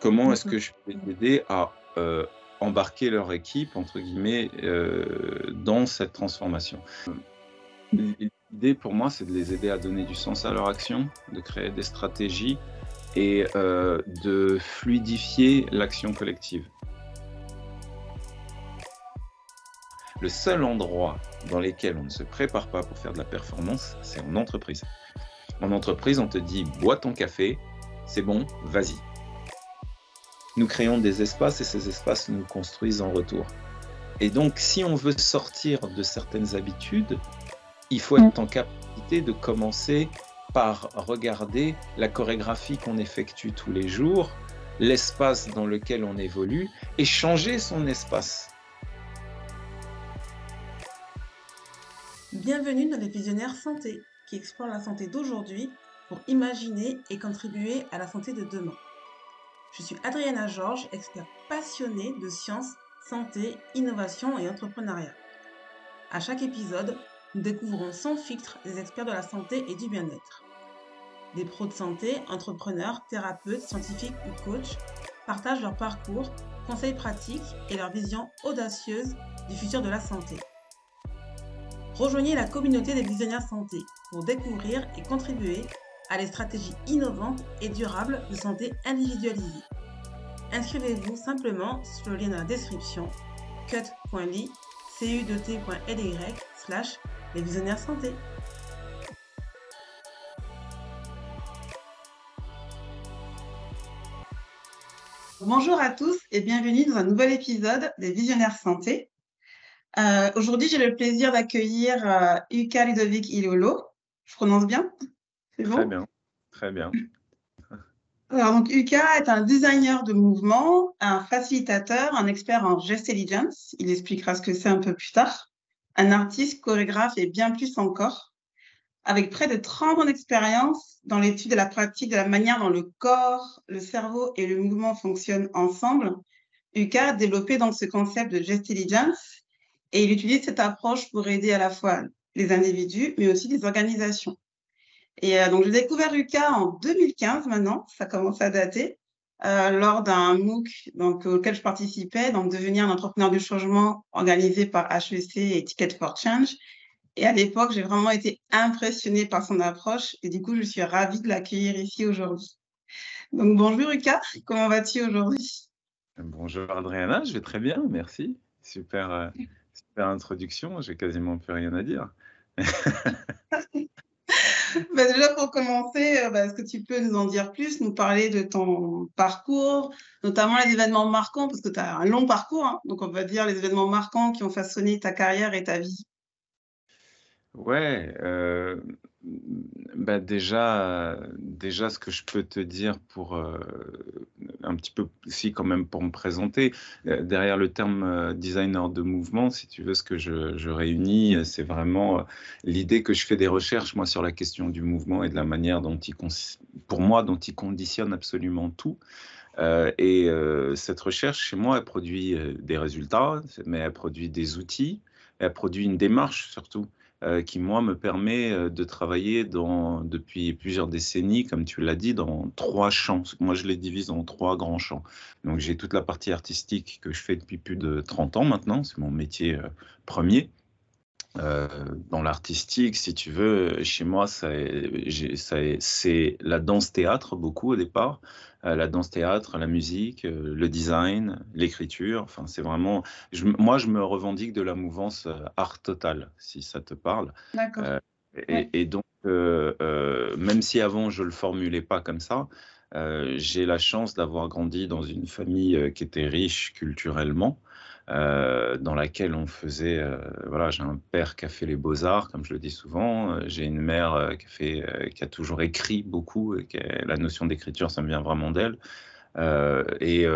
comment est-ce que je peux les aider à embarquer leur équipe, entre guillemets, dans cette transformation? L'idée pour moi, c'est de les aider à donner du sens à leur action, de créer des stratégies et de fluidifier l'action collective. Le seul endroit dans lequel on ne se prépare pas pour faire de la performance, c'est en entreprise. En entreprise, on te dit bois ton café, c'est bon, vas-y. Nous créons des espaces et ces espaces nous construisent en retour. Et donc, si on veut sortir de certaines habitudes, il faut être en capacité de commencer par regarder la chorégraphie qu'on effectue tous les jours, l'espace dans lequel on évolue et changer son espace. Bienvenue dans les Visionnaires Santé, qui explorent la santé d'aujourd'hui pour imaginer et contribuer à la santé de demain. Je suis Adriana Georges, experte passionnée de sciences, santé, innovation et entrepreneuriat. À chaque épisode, nous découvrons sans filtre des experts de la santé et du bien-être. Des pros de santé, entrepreneurs, thérapeutes, scientifiques ou coachs partagent leur parcours, conseils pratiques et leur vision audacieuse du futur de la santé. Rejoignez la communauté des visionnaires santé pour découvrir et contribuer à des stratégies innovantes et durables de santé individualisée. Inscrivez-vous simplement sur le lien dans la description cut.ly cu2t.ly slash les visionnaires santé. Bonjour à tous et bienvenue dans un nouvel épisode des Visionnaires Santé. Euh, aujourd'hui, j'ai le plaisir d'accueillir euh, Ludovic Ilolo. Je prononce bien? C'est bon Très bien, très bien. Alors, donc, Uka est un designer de mouvement, un facilitateur, un expert en Intelligence. Il expliquera ce que c'est un peu plus tard. Un artiste, chorégraphe et bien plus encore. Avec près de 30 ans d'expérience dans l'étude et la pratique de la manière dont le corps, le cerveau et le mouvement fonctionnent ensemble, Uka a développé donc ce concept de Intelligence et il utilise cette approche pour aider à la fois les individus, mais aussi les organisations. Et euh, donc, j'ai découvert UCA en 2015 maintenant, ça commence à dater, euh, lors d'un MOOC donc, auquel je participais, donc devenir un entrepreneur du changement organisé par HEC et Ticket for Change. Et à l'époque, j'ai vraiment été impressionnée par son approche et du coup, je suis ravie de l'accueillir ici aujourd'hui. Donc, bonjour UCA, comment vas-tu aujourd'hui? Bonjour Adriana, je vais très bien, merci. Super, euh, Super introduction, j'ai quasiment plus rien à dire. Bah, déjà pour commencer, euh, bah, est-ce que tu peux nous en dire plus, nous parler de ton parcours, notamment les événements marquants, parce que tu as un long parcours, hein, donc on va dire les événements marquants qui ont façonné ta carrière et ta vie. Ouais, euh, bah déjà, déjà, ce que je peux te dire pour euh, un petit peu aussi quand même pour me présenter, euh, derrière le terme designer de mouvement, si tu veux, ce que je, je réunis, c'est vraiment l'idée que je fais des recherches moi sur la question du mouvement et de la manière dont il, pour moi, dont il conditionne absolument tout. et cette recherche chez moi, elle produit des résultats, mais elle produit des outils, elle produit une démarche surtout. Euh, qui, moi, me permet euh, de travailler dans, depuis plusieurs décennies, comme tu l'as dit, dans trois champs. Moi, je les divise en trois grands champs. Donc, j'ai toute la partie artistique que je fais depuis plus de 30 ans maintenant. C'est mon métier euh, dans l'artistique, si tu veux, chez moi, c'est la danse-théâtre beaucoup au départ. Euh, la danse-théâtre, la musique, euh, le design, l'écriture. Enfin, c'est vraiment. moi, je me revendique de la mouvance art total, si ça te parle. D'accord. et, donc, même si avant je le formulais pas comme ça, j'ai la chance d'avoir grandi dans une famille qui était riche culturellement. Euh, dans laquelle on faisait, euh, voilà, j'ai un père qui a fait les beaux-arts, comme je le dis souvent, euh, j'ai une mère qui, a fait, qui a toujours écrit beaucoup, et la notion d'écriture, ça me vient vraiment d'elle. et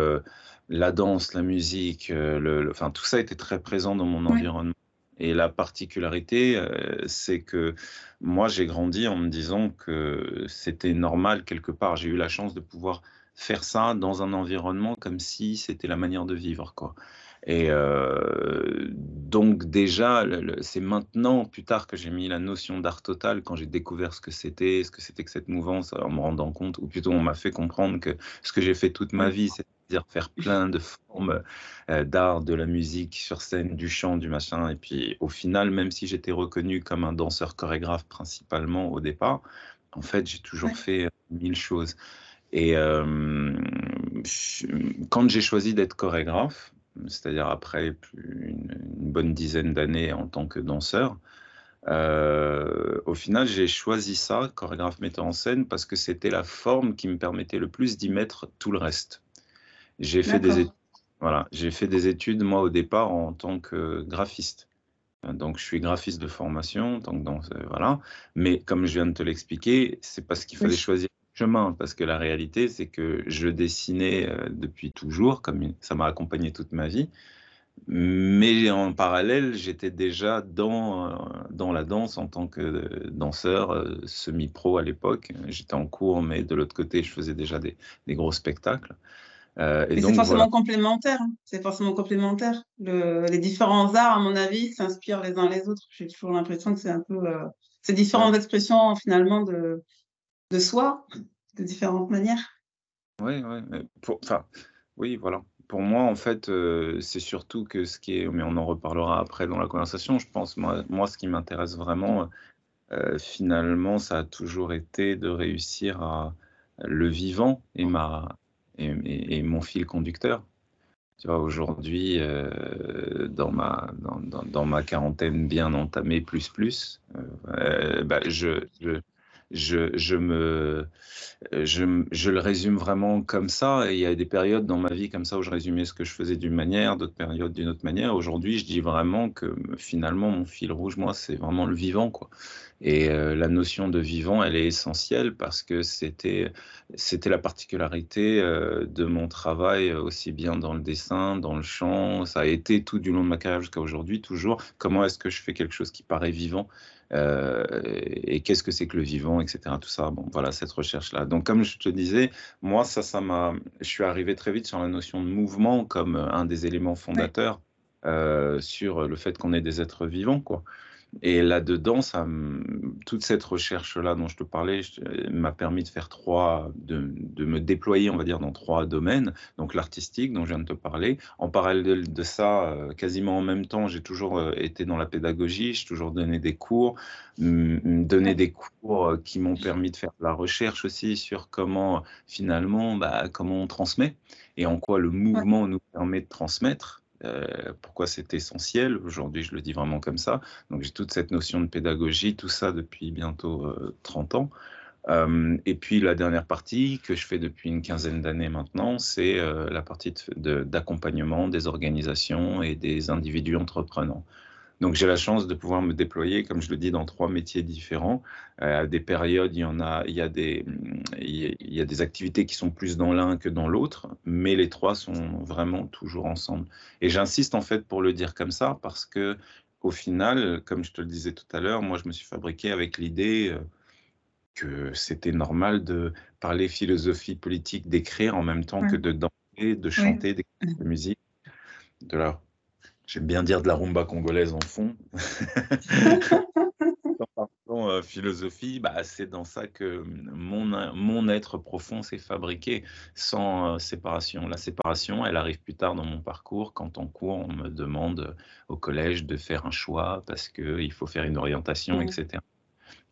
la danse, la musique, le, enfin, tout ça était très présent dans mon environnement. Et la particularité, c'est que moi, j'ai grandi en me disant que c'était normal quelque part. J'ai eu la chance de pouvoir faire ça dans un environnement comme si c'était la manière de vivre. Quoi. Et euh, donc déjà, c'est maintenant, plus tard, que j'ai mis la notion d'art total, quand j'ai découvert ce que c'était, ce que c'était que cette mouvance, en me rendant compte, ou plutôt on m'a fait comprendre que ce que j'ai fait toute ma vie, c'est-à-dire faire plein de formes euh, d'art, de la musique sur scène, du chant, du machin. Et puis au final, même si j'étais reconnu comme un danseur chorégraphe principalement au départ, en fait, j'ai toujours fait euh, mille choses. Et quand j'ai choisi d'être chorégraphe, c'est-à-dire après une, bonne dizaine d'années en tant que danseur. Euh, au final, j'ai choisi ça, chorégraphe metteur en scène, parce que c'était la forme qui me permettait le plus d'y mettre tout le reste. J'ai fait des études, voilà, j'ai fait des études moi au départ en tant que graphiste. Donc je suis graphiste de formation, donc dans, voilà. Mais comme je viens de te l'expliquer, c'est parce qu'il fallait choisir chemin, parce que la réalité, c'est que je dessinais euh, depuis toujours, comme ça m'a accompagné toute ma vie, mais en parallèle, j'étais déjà dans, euh, dans la danse en tant que danseur euh, semi-pro à l'époque. J'étais en cours, mais de l'autre côté, je faisais déjà des, des gros spectacles. et c'est forcément complémentaire. Hein. C'est forcément complémentaire. les différents arts, à mon avis, s'inspirent les uns les autres. J'ai toujours l'impression que c'est un peu ces différentes expressions finalement de, de soi de différentes manières. Oui, oui. Enfin, oui, voilà. Pour moi, en fait, euh, c'est surtout que ce qui est, mais on en reparlera après dans la conversation, je pense, moi, moi ce qui m'intéresse vraiment, euh, finalement, ça a toujours été de réussir à le vivant et, ma, et, mon fil conducteur. Tu vois, aujourd'hui, euh, dans, ma, dans, dans, ma quarantaine bien entamée, plus, plus, bah, je je, je, le résume vraiment comme ça. Il y a des périodes dans ma vie comme ça où je résumais ce que je faisais d'une manière, d'autres périodes d'une autre manière. Aujourd'hui, je dis vraiment que finalement, mon fil rouge, moi, c'est vraiment le vivant. Quoi. Et euh, la notion de vivant, elle est essentielle parce que c'était, la particularité euh, de mon travail, aussi bien dans le dessin, dans le chant. Ça a été tout du long de ma carrière jusqu'à aujourd'hui, toujours. Comment est-ce que je fais quelque chose qui paraît vivant? Euh, et qu'est-ce que c'est que le vivant, etc. Tout ça, bon, voilà, cette recherche-là. Donc, comme je te disais, moi, ça, ça m'a, je suis arrivé très vite sur la notion de mouvement comme un des éléments fondateurs euh, sur le fait qu'on est des êtres vivants, quoi. Et là-dedans, ça, toute cette recherche-là dont je te parlais m'a permis de faire trois, de, de, me déployer, on va dire, dans trois domaines. Donc l'artistique, dont je viens de te parler. En parallèle de ça, euh, quasiment en même temps, j'ai toujours euh, été dans la pédagogie, j'ai toujours donné des cours, donné des cours euh, qui m'ont permis de faire de la recherche aussi sur comment, finalement, bah, comment on transmet et en quoi le mouvement nous permet de transmettre. Euh, pourquoi c'est essentiel? Aujourd'hui, je le dis vraiment comme ça. Donc, j'ai toute cette notion de pédagogie, tout ça depuis bientôt 30 euh, ans. Euh, et puis, la dernière partie que je fais depuis une quinzaine d'années maintenant, c'est la partie d'accompagnement des organisations et des individus entreprenants. Donc j'ai la chance de pouvoir me déployer, comme je le dis, dans trois métiers différents. Euh, à des périodes, il y en a, il y a des, il y a des activités qui sont plus dans l'un que dans l'autre, mais les trois sont vraiment toujours ensemble. Et j'insiste en fait pour le dire comme ça parce que au final, comme je te le disais tout à l'heure, moi je me suis fabriqué avec l'idée euh, que c'était normal de parler philosophie politique, d'écrire en même temps que de danser, de chanter, de musique, de la J'aime bien dire de la rumba congolaise en fond. Euh, philosophie, bah, c'est dans ça que mon, mon être profond s'est fabriqué sans euh, séparation. La séparation, elle arrive plus tard dans mon parcours quand en cours on me demande au collège de faire un choix parce qu'il faut faire une orientation, mmh. etc.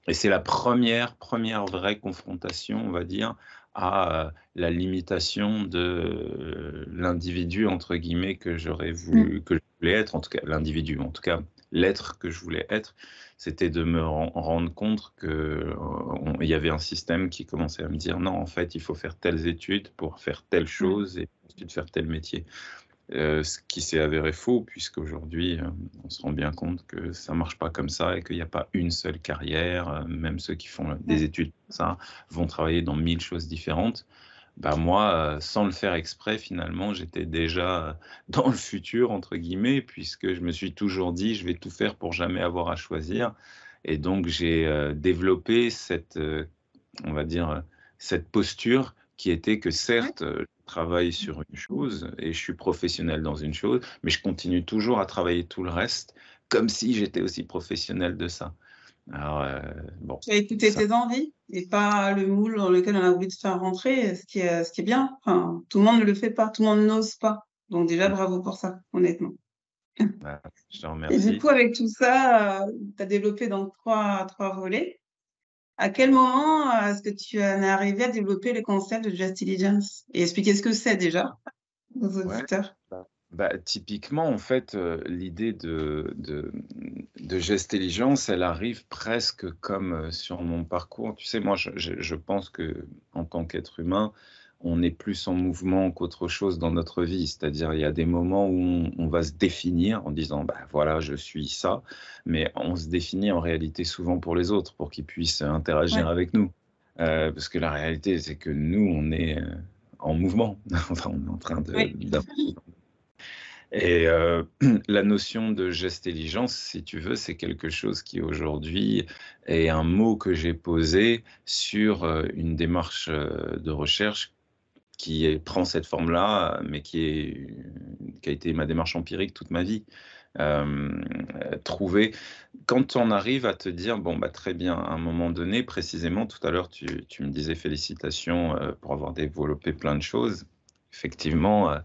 Et c'est la première, première vraie confrontation, on va dire, à la limitation de l'individu, entre guillemets, que j'aurais voulu, mmh. que je voulais être, en tout cas l'individu, en tout cas l'être que je voulais être, c'était de me rendre compte qu'il euh, y avait un système qui commençait à me dire non, en fait, il faut faire telles études pour faire telle mmh. chose et ensuite faire tel métier. Euh, ce qui s'est avéré faux, puisqu'aujourd'hui, euh, on se rend bien compte que ça ne marche pas comme ça et qu'il n'y a pas une seule carrière. Euh, même ceux qui font des études ça vont travailler dans mille choses différentes. Bah moi, sans le faire exprès, finalement, j'étais déjà dans le futur, entre guillemets, puisque je me suis toujours dit, je vais tout faire pour jamais avoir à choisir. Et donc, j'ai développé cette, on va dire, cette posture qui était que certes, travaille sur une chose et je suis professionnel dans une chose, mais je continue toujours à travailler tout le reste comme si j'étais aussi professionnel de ça. Alors, euh, bon. Tu as écouté tes envies et pas le moule dans lequel on a envie de faire rentrer, ce qui est, ce qui est bien. Enfin, tout le monde ne le fait pas, tout le monde n'ose pas. Donc déjà, bravo pour ça, honnêtement. Bah, je te remercie. Et du coup, avec tout ça, euh, tu as développé donc trois, trois volets. À quel moment euh, est-ce que tu en es arrivé à développer le concept de Just Diligence et expliquer ce que c'est déjà aux auditeurs? Bah, bah, typiquement, en fait, euh, l'idée de, de, de elle arrive presque comme euh, sur mon parcours. Tu sais, moi, je, je, pense que en tant qu'être humain, on est plus en mouvement qu'autre chose dans notre vie. C'est-à-dire, il y a des moments où on, va se définir en disant, bah, voilà, je suis ça, mais on se définit en réalité souvent pour les autres, pour qu'ils puissent interagir avec nous. Euh, parce que la réalité, c'est que nous, on est en mouvement. enfin, on est en train de, et euh, la notion de geste-intelligence, si tu veux, c'est quelque chose qui aujourd'hui est un mot que j'ai posé sur euh, une démarche euh, de recherche qui prend cette forme-là, mais qui, est, qui a été ma démarche empirique toute ma vie. trouver, quand on arrive à te dire, bon, bah, très bien, à un moment donné, précisément, tout à l'heure, tu, tu, me disais félicitations pour avoir développé plein de choses. Effectivement,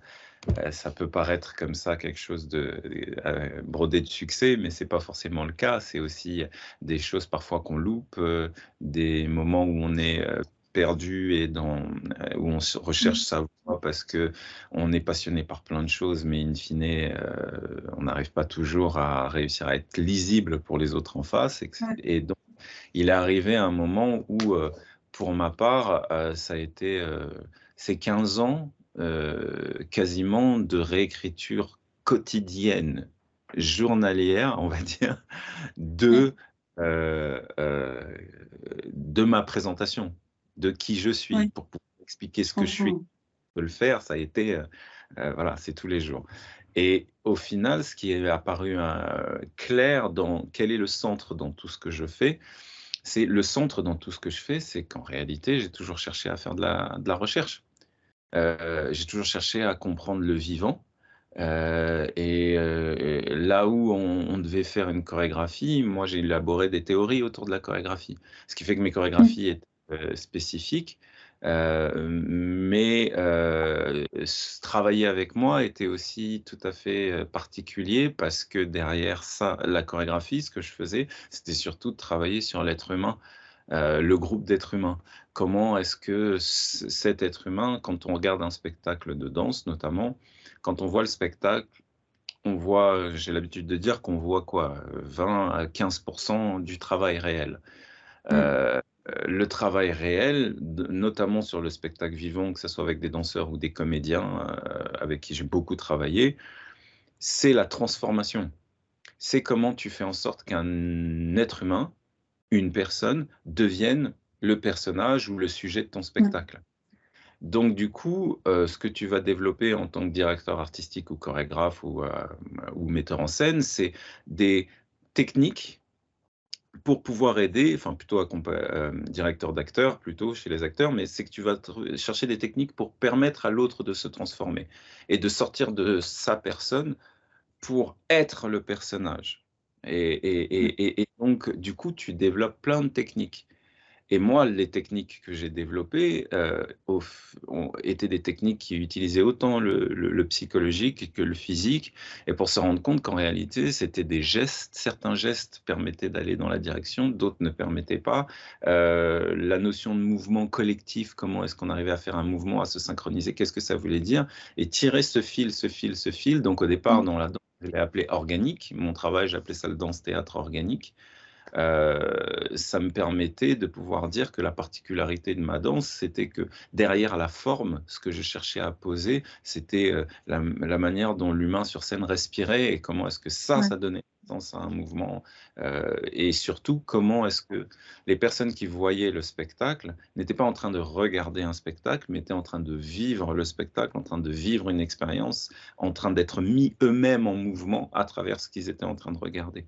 euh, ça peut paraître comme ça quelque chose de euh, brodé de succès, mais c'est pas forcément le cas. C'est aussi des choses parfois qu'on loupe, euh, des moments où on est perdu et dans, où on recherche mmh. sa voie parce que on est passionné par plein de choses, mais in fine, on n'arrive pas toujours à réussir à être lisible pour les autres en face. Et, et donc, il est arrivé un moment où, pour ma part, ça a été ces 15 ans euh, quasiment de réécriture quotidienne, journalière, on va dire, de, euh, euh, de ma présentation, de qui je suis, pour pouvoir expliquer ce que je suis. De le faire, ça a été, voilà, c'est tous les jours. Et au final, ce qui est apparu clair dans quel est le centre dans tout ce que je fais, c'est le centre dans tout ce que je fais, c'est qu'en réalité, j'ai toujours cherché à faire de la, de la recherche. Euh, j'ai toujours cherché à comprendre le vivant. Euh, et euh, là où on, devait faire une chorégraphie, moi j'ai élaboré des théories autour de la chorégraphie, ce qui fait que mes chorégraphies mmh. étaient spécifiques. mais travailler avec moi était aussi tout à fait particulier parce que derrière ça, la chorégraphie, ce que je faisais, c'était surtout de travailler sur l'être humain, le groupe d'êtres humains comment est-ce que cet être humain, quand on regarde un spectacle de danse notamment, quand on voit le spectacle, on voit, j'ai l'habitude de dire qu'on voit quoi, 20 à 15% du travail réel. Mmh. Euh, le travail réel, notamment sur le spectacle vivant, que ce soit avec des danseurs ou des comédiens euh, avec qui j'ai beaucoup travaillé, c'est la transformation. C'est comment tu fais en sorte qu'un être humain, une personne, devienne le personnage ou le sujet de ton spectacle. Donc du coup, euh, ce que tu vas développer en tant que directeur artistique ou chorégraphe ou, euh, ou metteur en scène, c'est des techniques pour pouvoir aider, enfin plutôt euh, directeur d'acteur plutôt chez les acteurs, mais c'est que tu vas chercher des techniques pour permettre à l'autre de se transformer et de sortir de sa personne pour être le personnage. Et, et, et donc, du coup, tu développes plein de techniques. Et moi, les techniques que j'ai développées euh, ont été des techniques qui utilisaient autant le, psychologique que le physique, et pour se rendre compte qu'en réalité, c'était des gestes. Certains gestes permettaient d'aller dans la direction, d'autres ne permettaient pas. Euh, la notion de mouvement collectif, comment est-ce qu'on arrivait à faire un mouvement, à se synchroniser, qu'est-ce que ça voulait dire? Et tirer ce fil, ce fil, ce fil. Donc au départ, mmh. dans la danse, je l'ai appelé organique. Mon travail, j'appelais ça le danse-théâtre organique. Euh, ça me permettait de pouvoir dire que la particularité de ma danse, c'était que derrière la forme, ce que je cherchais à poser, c'était euh, la, manière dont l'humain sur scène respirait et comment est-ce que ça, ça donnait sens à un mouvement. Euh, et surtout, comment est-ce que les personnes qui voyaient le spectacle n'étaient pas en train de regarder un spectacle, mais étaient en train de vivre le spectacle, en train de vivre une expérience, en train d'être mis eux-mêmes en mouvement à travers ce qu'ils étaient en train de regarder.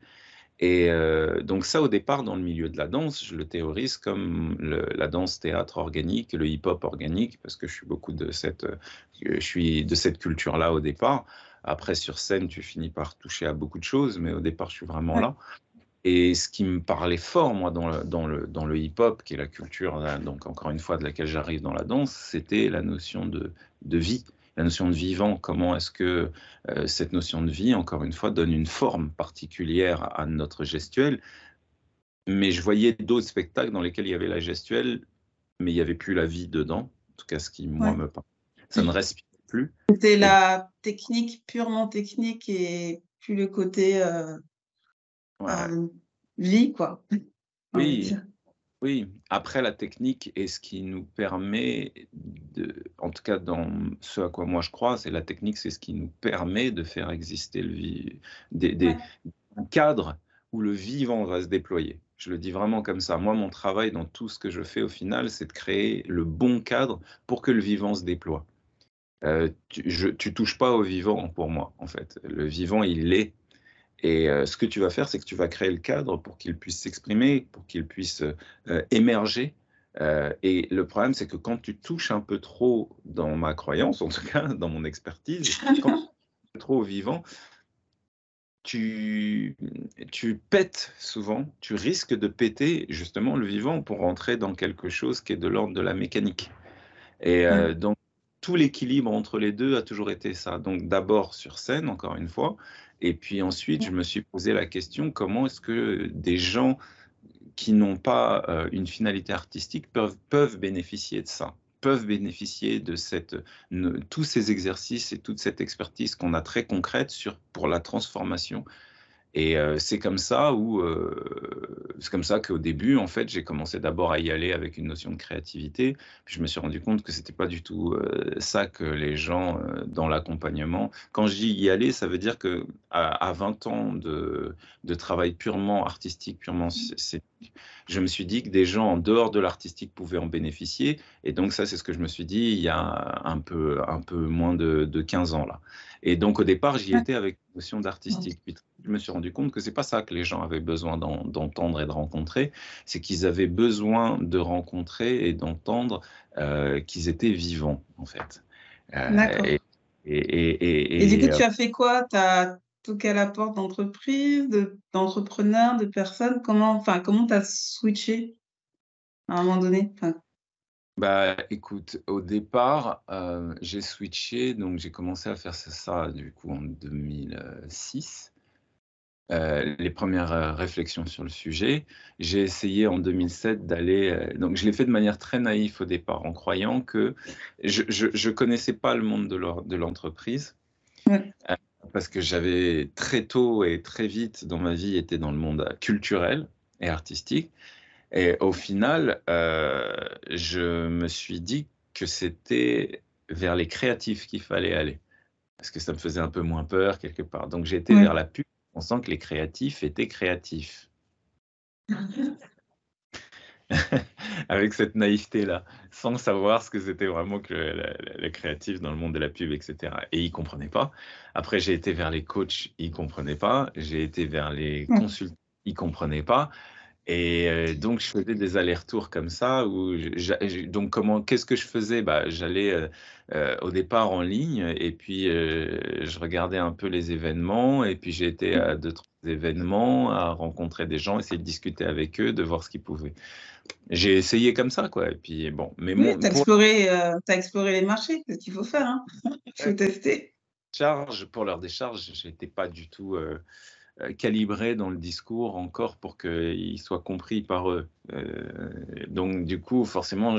Et euh, donc ça, au départ, dans le milieu de la danse, je le théorise comme la danse théâtre organique, le hip-hop organique, parce que je suis beaucoup de cette, euh, je suis de cette culture-là au départ. Après, sur scène, tu finis par toucher à beaucoup de choses, mais au départ, je suis vraiment là. Et ce qui me parlait fort, moi, dans le, dans le, dans le hip-hop, qui est la culture, donc encore une fois, de laquelle j'arrive dans la danse, c'était la notion de, de vie la notion de vivant, comment est-ce que euh, cette notion de vie, encore une fois, donne une forme particulière à notre gestuelle? Mais je voyais d'autres spectacles dans lesquels il y avait la gestuelle, mais il n'y avait plus la vie dedans, en tout cas ce qui, moi, me parle. Ça ne respire plus. C'était la technique, purement technique, et plus le côté euh, euh, vie, quoi. Oui, oui, après la technique est ce qui nous permet, de, en tout cas dans ce à quoi moi je crois, c'est la technique, c'est ce qui nous permet de faire exister le des, des cadres où le vivant va se déployer. Je le dis vraiment comme ça. Moi, mon travail dans tout ce que je fais au final, c'est de créer le bon cadre pour que le vivant se déploie. Euh, tu, je, tu touches pas au vivant pour moi, en fait. Le vivant, il est et euh, ce que tu vas faire, c'est que tu vas créer le cadre pour qu'il puisse s'exprimer, pour qu'il puisse euh, émerger. Euh, et le problème, c'est que quand tu touches un peu trop dans ma croyance, en tout cas dans mon expertise, quand tu es trop vivant, tu, tu pètes souvent, tu risques de péter justement le vivant pour rentrer dans quelque chose qui est de l'ordre de la mécanique. Et donc, tout l'équilibre entre les deux a toujours été ça. Donc, d'abord sur scène, encore une fois, et puis ensuite, je me suis posé la question, comment est-ce que des gens qui n'ont pas euh, une finalité artistique peuvent, peuvent bénéficier de ça peuvent bénéficier de cette, tous ces exercices et toute cette expertise qu'on a très concrète sur, pour la transformation et c'est comme ça où c'est comme ça qu'au début, en fait, j'ai commencé d'abord à y aller avec une notion de créativité. Puis je me suis rendu compte que c'était pas du tout ça que les gens dans l'accompagnement. Quand je dis y aller, ça veut dire que à, 20 ans de, de, travail purement artistique, purement je me suis dit que des gens en dehors de l'artistique pouvaient en bénéficier. Et donc ça, c'est ce que je me suis dit il y a un peu, un peu moins de, de 15 ans là. Et donc au départ, j'y étais avec une notion d'artistique. Puis je me suis rendu compte que c'est pas ça que les gens avaient besoin d'entendre et de rencontrer, c'est qu'ils avaient besoin de rencontrer et d'entendre euh, qu'ils étaient vivants en fait. Euh, D'accord. Et, et, et, du coup, tu as fait quoi? Tu as toqué à la porte d'entreprises, d'entrepreneurs, de, personnes? Comment enfin, comment tu as switché à un moment donné? Bah, écoute, au départ, euh, j'ai switché, donc j'ai commencé à faire ça, du coup en 2006. Euh, les premières euh, réflexions sur le sujet. J'ai essayé en 2007 d'aller, donc je l'ai fait de manière très naïve au départ, en croyant que je ne connaissais pas le monde de l'entreprise, parce que j'avais très tôt et très vite dans ma vie été dans le monde culturel et artistique. Et au final, euh, je me suis dit que c'était vers les créatifs qu'il fallait aller. Parce que ça me faisait un peu moins peur quelque part. Donc j'ai été vers la pub en pensant que les créatifs étaient créatifs. Avec cette naïveté-là, sans savoir ce que c'était vraiment que les créatifs dans le monde de la pub, etc. Et ils ne comprenaient pas. Après, j'ai été vers les coachs, ils ne comprenaient pas. J'ai été vers les consultants, ils ne comprenaient pas. Et euh, donc, je faisais des allers-retours comme ça. Où donc, comment, qu'est-ce que je faisais? Bah, J'allais euh, euh, au départ en ligne et puis je regardais un peu les événements. Et puis, j'ai été à d'autres événements, à rencontrer des gens, essayer de discuter avec eux, de voir ce qu'ils pouvaient. J'ai essayé comme ça, quoi. Et puis, bon. Mais oui, tu as, exploré, exploré les marchés, c'est ce qu'il faut faire. Hein. Il faut tester. Charge, pour leur décharge, je n'étais pas du tout calibré dans le discours encore pour qu'il soit compris par eux. Euh, donc du coup, forcément,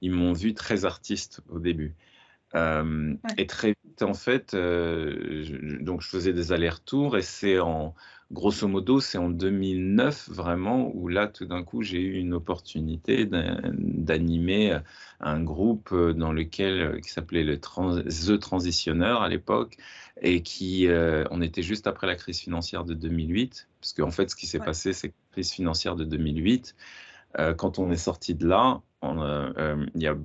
ils m'ont vu très artiste au début. Euh, et très vite, en fait, je, donc je faisais des allers-retours et c'est en, grosso modo, c'est en 2009 vraiment où là, tout d'un coup, j'ai eu une opportunité d'animer un groupe dans lequel, qui s'appelait le The Transitionneur à l'époque, et qui, euh, on était juste après la crise financière de 2008, parce qu'en fait, ce qui s'est passé, c'est la crise financière de 2008, euh, quand on est sorti de là, euh, y a,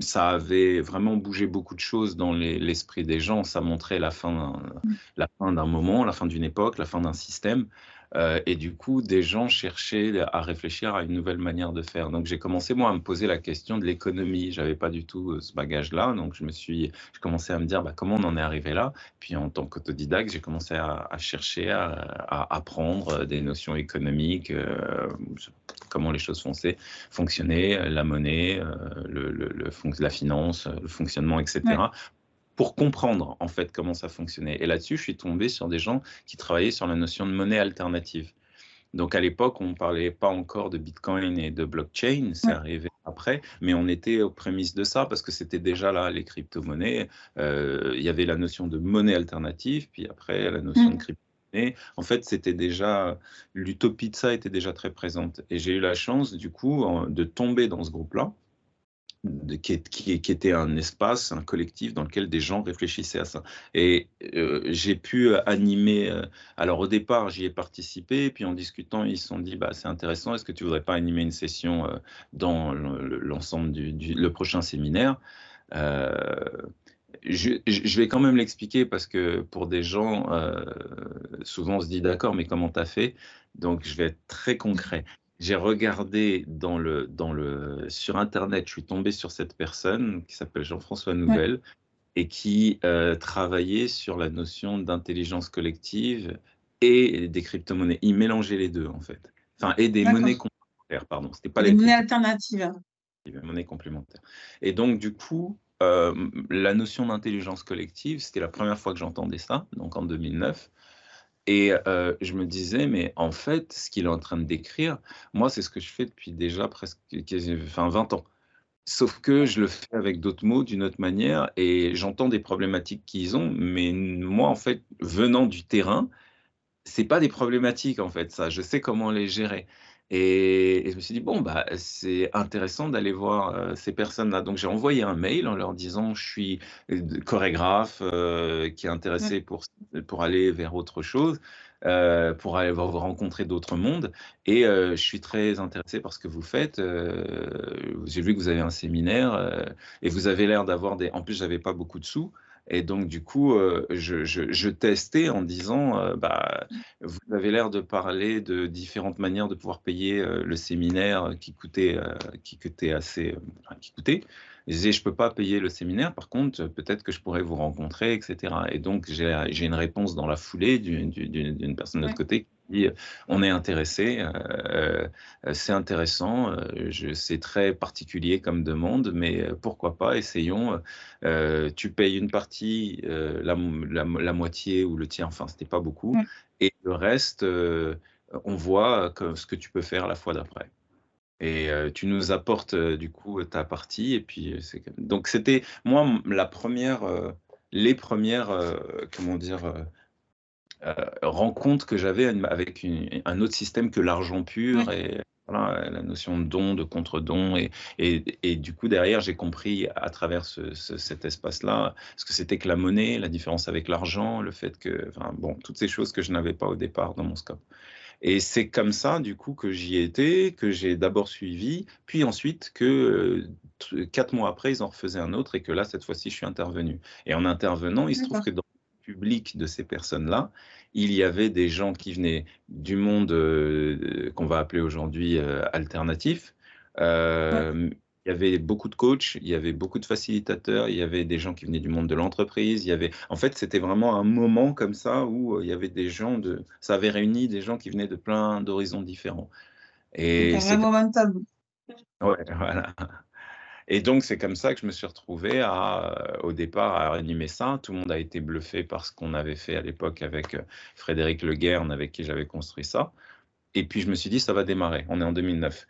ça avait vraiment bougé beaucoup de choses dans l'esprit des gens. Ça montrait mm. la fin d'un moment, la fin d'une époque, la fin d'un système. Euh, et du coup, des gens cherchaient à réfléchir à une nouvelle manière de faire. Donc, j'ai commencé, moi, à me poser la question de l'économie. Je n'avais pas du tout euh, ce bagage-là. Donc, je me suis, je commençais à me dire bah, comment on en est arrivé là? Puis, en tant qu'autodidacte, j'ai commencé à, chercher à, apprendre des notions économiques, euh, comment les choses fonctionnaient, la monnaie, la finance, le fonctionnement, etc pour comprendre en fait comment ça fonctionnait. Et là-dessus, je suis tombé sur des gens qui travaillaient sur la notion de monnaie alternative. Donc à l'époque, on ne parlait pas encore de Bitcoin et de blockchain, c'est arrivé après, mais on était aux prémices de ça parce que c'était déjà là les crypto-monnaies. Euh, il y avait la notion de monnaie alternative, puis après la notion de mm. crypto-monnaie. En fait, c'était déjà l'utopie de ça était déjà très présente. Et j'ai eu la chance du coup de tomber dans ce groupe-là qui, était un espace, un collectif dans lequel des gens réfléchissaient à ça. Et euh, j'ai pu animer, euh, alors au départ j'y ai participé, puis en discutant ils se sont dit, bah, c'est intéressant, est-ce que tu voudrais pas animer une session euh, dans l'ensemble du, le prochain séminaire? Je, je, vais quand même l'expliquer parce que pour des gens, souvent on se dit d'accord, mais comment tu as fait? Donc je vais être très concret j'ai regardé dans le, dans le, sur Internet, je suis tombé sur cette personne qui s'appelle Jean-François Nouvelle et qui euh, travaillait sur la notion d'intelligence collective et des crypto-monnaies. Il mélangeait les deux, en fait. Enfin, et des monnaies complémentaires, pardon. C'était pas les monnaies alternatives. Des monnaies complémentaires. Et donc, du coup, euh, la notion d'intelligence collective, c'était la première fois que j'entendais ça, donc en 2009. Et euh, je me disais, mais en fait, ce qu'il est en train de décrire, moi, c'est ce que je fais depuis déjà presque enfin, 20 ans. Sauf que je le fais avec d'autres mots, d'une autre manière, et j'entends des problématiques qu'ils ont, mais moi, en fait, venant du terrain, c'est pas des problématiques, en fait, ça. Je sais comment les gérer. Et, je me suis dit, bon, bah, c'est intéressant d'aller voir euh, ces personnes-là. Donc, j'ai envoyé un mail en leur disant, je suis euh, chorégraphe euh, qui est intéressé pour, pour aller vers autre chose, pour aller vous rencontrer d'autres mondes. Et je suis très intéressé par ce que vous faites. j'ai vu que vous avez un séminaire et vous avez l'air d'avoir des... En plus, j'avais pas beaucoup de sous. Et donc, du coup, euh, je, testais en disant, euh, bah, vous avez l'air de parler de différentes manières de pouvoir payer euh, le séminaire qui coûtait, qui coûtait assez, qui coûtait. Je disais, je peux pas payer le séminaire, par contre, peut-être que je pourrais vous rencontrer, etc. Et donc, j'ai une réponse dans la foulée d'une personne de l'autre côté on est intéressé, euh, euh, c'est intéressant, euh, c'est très particulier comme demande, mais pourquoi pas, essayons. tu payes une partie, la, moitié ou le tiers, enfin, c'était pas beaucoup, et le reste, on voit ce que tu peux faire la fois d'après. Et tu nous apportes du coup ta partie, et puis donc c'était moi la première, les premières, comment dire rencontre que j'avais avec un autre système que l'argent pur et la notion de don, de contre-don. Et, et, du coup, derrière, j'ai compris à travers cet espace-là ce que c'était que la monnaie, la différence avec l'argent, le fait que, enfin, bon, toutes ces choses que je n'avais pas au départ dans mon scope. Et c'est comme ça, du coup, que j'y étais, que j'ai d'abord suivi, puis ensuite que euh, quatre mois après, ils en refaisaient un autre et que là, cette fois-ci, je suis intervenu. Et en intervenant, il se trouve que dans public de ces personnes-là, il y avait des gens qui venaient du monde euh, qu'on va appeler aujourd'hui euh, alternatif. Euh, il y avait beaucoup de coachs, il y avait beaucoup de facilitateurs, il y avait des gens qui venaient du monde de l'entreprise. Il y avait, en fait, c'était vraiment un moment comme ça où il y avait des gens de, ça avait réuni des gens qui venaient de plein d'horizons différents. Et c'est un momentum. Ouais, voilà. Et donc, c'est comme ça que je me suis retrouvé à, euh, au départ à animer ça. Tout le monde a été bluffé par ce qu'on avait fait à l'époque avec euh, Frédéric Le Guern, avec qui j'avais construit ça. Et puis, je me suis dit, ça va démarrer. On est en 2009.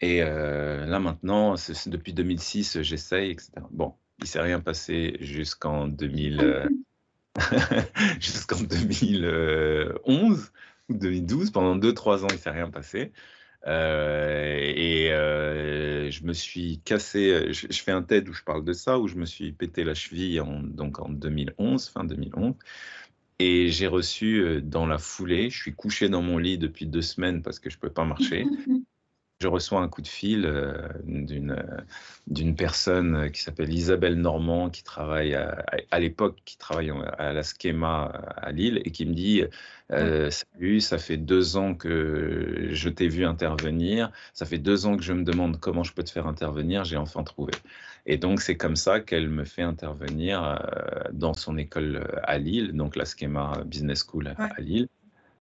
Et euh, là, maintenant, depuis 2006, j'essaye, etc. Bon, il ne s'est rien passé jusqu'en 2000, jusqu'en 2011 ou 2012. Pendant 2-3 ans, il ne s'est rien passé. Euh, et euh, je me suis cassé, je, fais un TED où je parle de ça, où je me suis pété la cheville en, donc en 2011, fin 2011. Et j'ai reçu euh, dans la foulée, je suis couché dans mon lit depuis deux semaines parce que je ne peux pas marcher. je reçois un coup de fil euh, d'une d'une personne qui s'appelle Isabelle Normand, qui travaille à, l'époque, qui travaille à la Schema à Lille, et qui me dit euh, Salut, ça fait deux ans que je t'ai vu intervenir, ça fait deux ans que je me demande comment je peux te faire intervenir, j'ai enfin trouvé. Et donc, c'est comme ça qu'elle me fait intervenir euh, dans son école à Lille, donc la Schema Business School à Lille,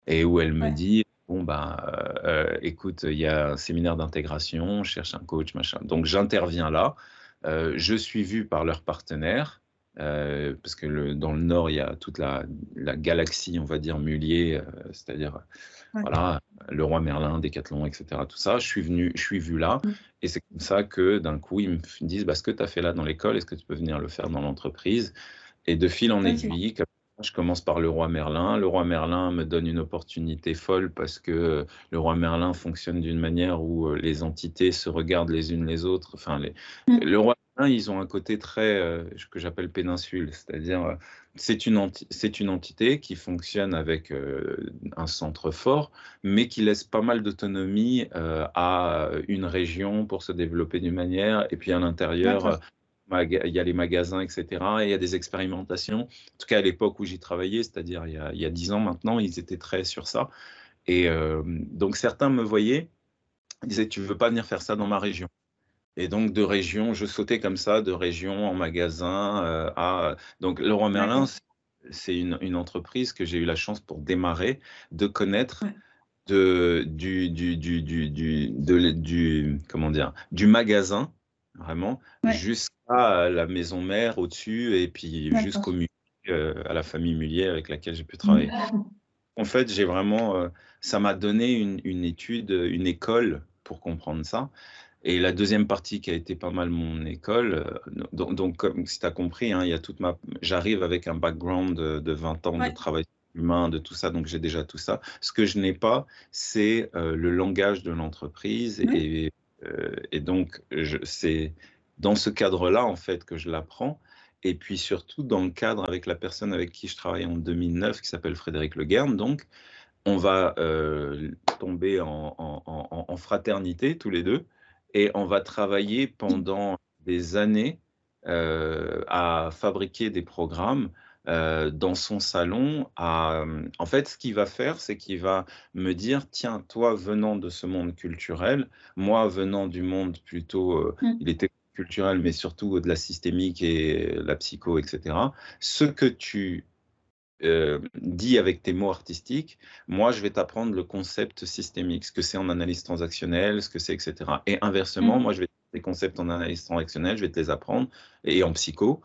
et où elle me dit bon, ben, euh, écoute, il y a un séminaire d'intégration, je cherche un coach, machin. Donc, j'interviens là. Euh, je suis vu par leurs partenaires, euh, parce que le, dans le Nord, il y a toute la, la galaxie, on va dire, Mulier, c'est-à-dire voilà, le roi Merlin, Décathlon, etc. Tout ça, je suis venu, je suis vu là, mmh. et c'est comme ça que d'un coup, ils me disent, bah, ce que tu as fait là dans l'école, est-ce que tu peux venir le faire dans l'entreprise? Et de fil en aiguille, comme je commence par le roi Merlin. Le roi Merlin me donne une opportunité folle parce que le roi Merlin fonctionne d'une manière où euh, les entités se regardent les unes les autres. Enfin, les... Mm. le roi Merlin, ils ont un côté très euh, que j'appelle péninsule, c'est-à-dire euh, c'est une, c'est une entité qui fonctionne avec un centre fort, mais qui laisse pas mal d'autonomie à une région pour se développer d'une manière, et puis à l'intérieur il y a les magasins, etc. Et il y a des expérimentations. En tout cas, à l'époque où j'y travaillais, c'est-à-dire il y a dix ans maintenant, ils étaient très sur ça. Et euh, donc certains me voyaient, disaient, tu veux pas venir faire ça dans ma région Et donc de région, je sautais comme ça, de région en magasin euh, à... Donc Laurent Merlin, c'est une, une, entreprise que j'ai eu la chance pour démarrer, de connaître. De, du, du, du, du, du, du, comment dire, du magasin vraiment, jusqu'à la maison mère au-dessus et puis jusqu'au euh, à la famille Mullier avec laquelle j'ai pu travailler. En fait, j'ai vraiment, euh, ça m'a donné une, une, étude, une école pour comprendre ça. Et la deuxième partie qui a été pas mal mon école, euh, donc, donc, comme si tu as compris, hein, il y a toute ma, j'arrive avec un background de, 20 ans de travail humain, de tout ça, donc j'ai déjà tout ça. Ce que je n'ai pas, c'est le langage de l'entreprise et, euh, et donc, c'est dans ce cadre-là, en fait, que je l'apprends. Et puis surtout dans le cadre avec la personne avec qui je travaille en 2009, qui s'appelle Frédéric Le Guern. Donc, on va euh, tomber en, fraternité tous les deux et on va travailler pendant des années euh, à fabriquer des programmes euh, dans son salon. en fait, ce qu'il va faire, c'est qu'il va me dire, tiens, toi venant de ce monde culturel, moi venant du monde plutôt, euh, mmh. il était culturel, mais surtout de la systémique et la psycho, etc. Ce que tu euh, dis avec tes mots artistiques, moi je vais t'apprendre le concept systémique, ce que c'est en analyse transactionnelle, ce que c'est, etc. Et inversement, mmh. moi je vais des concepts en analyse transactionnelle, je vais te les apprendre, et en psycho,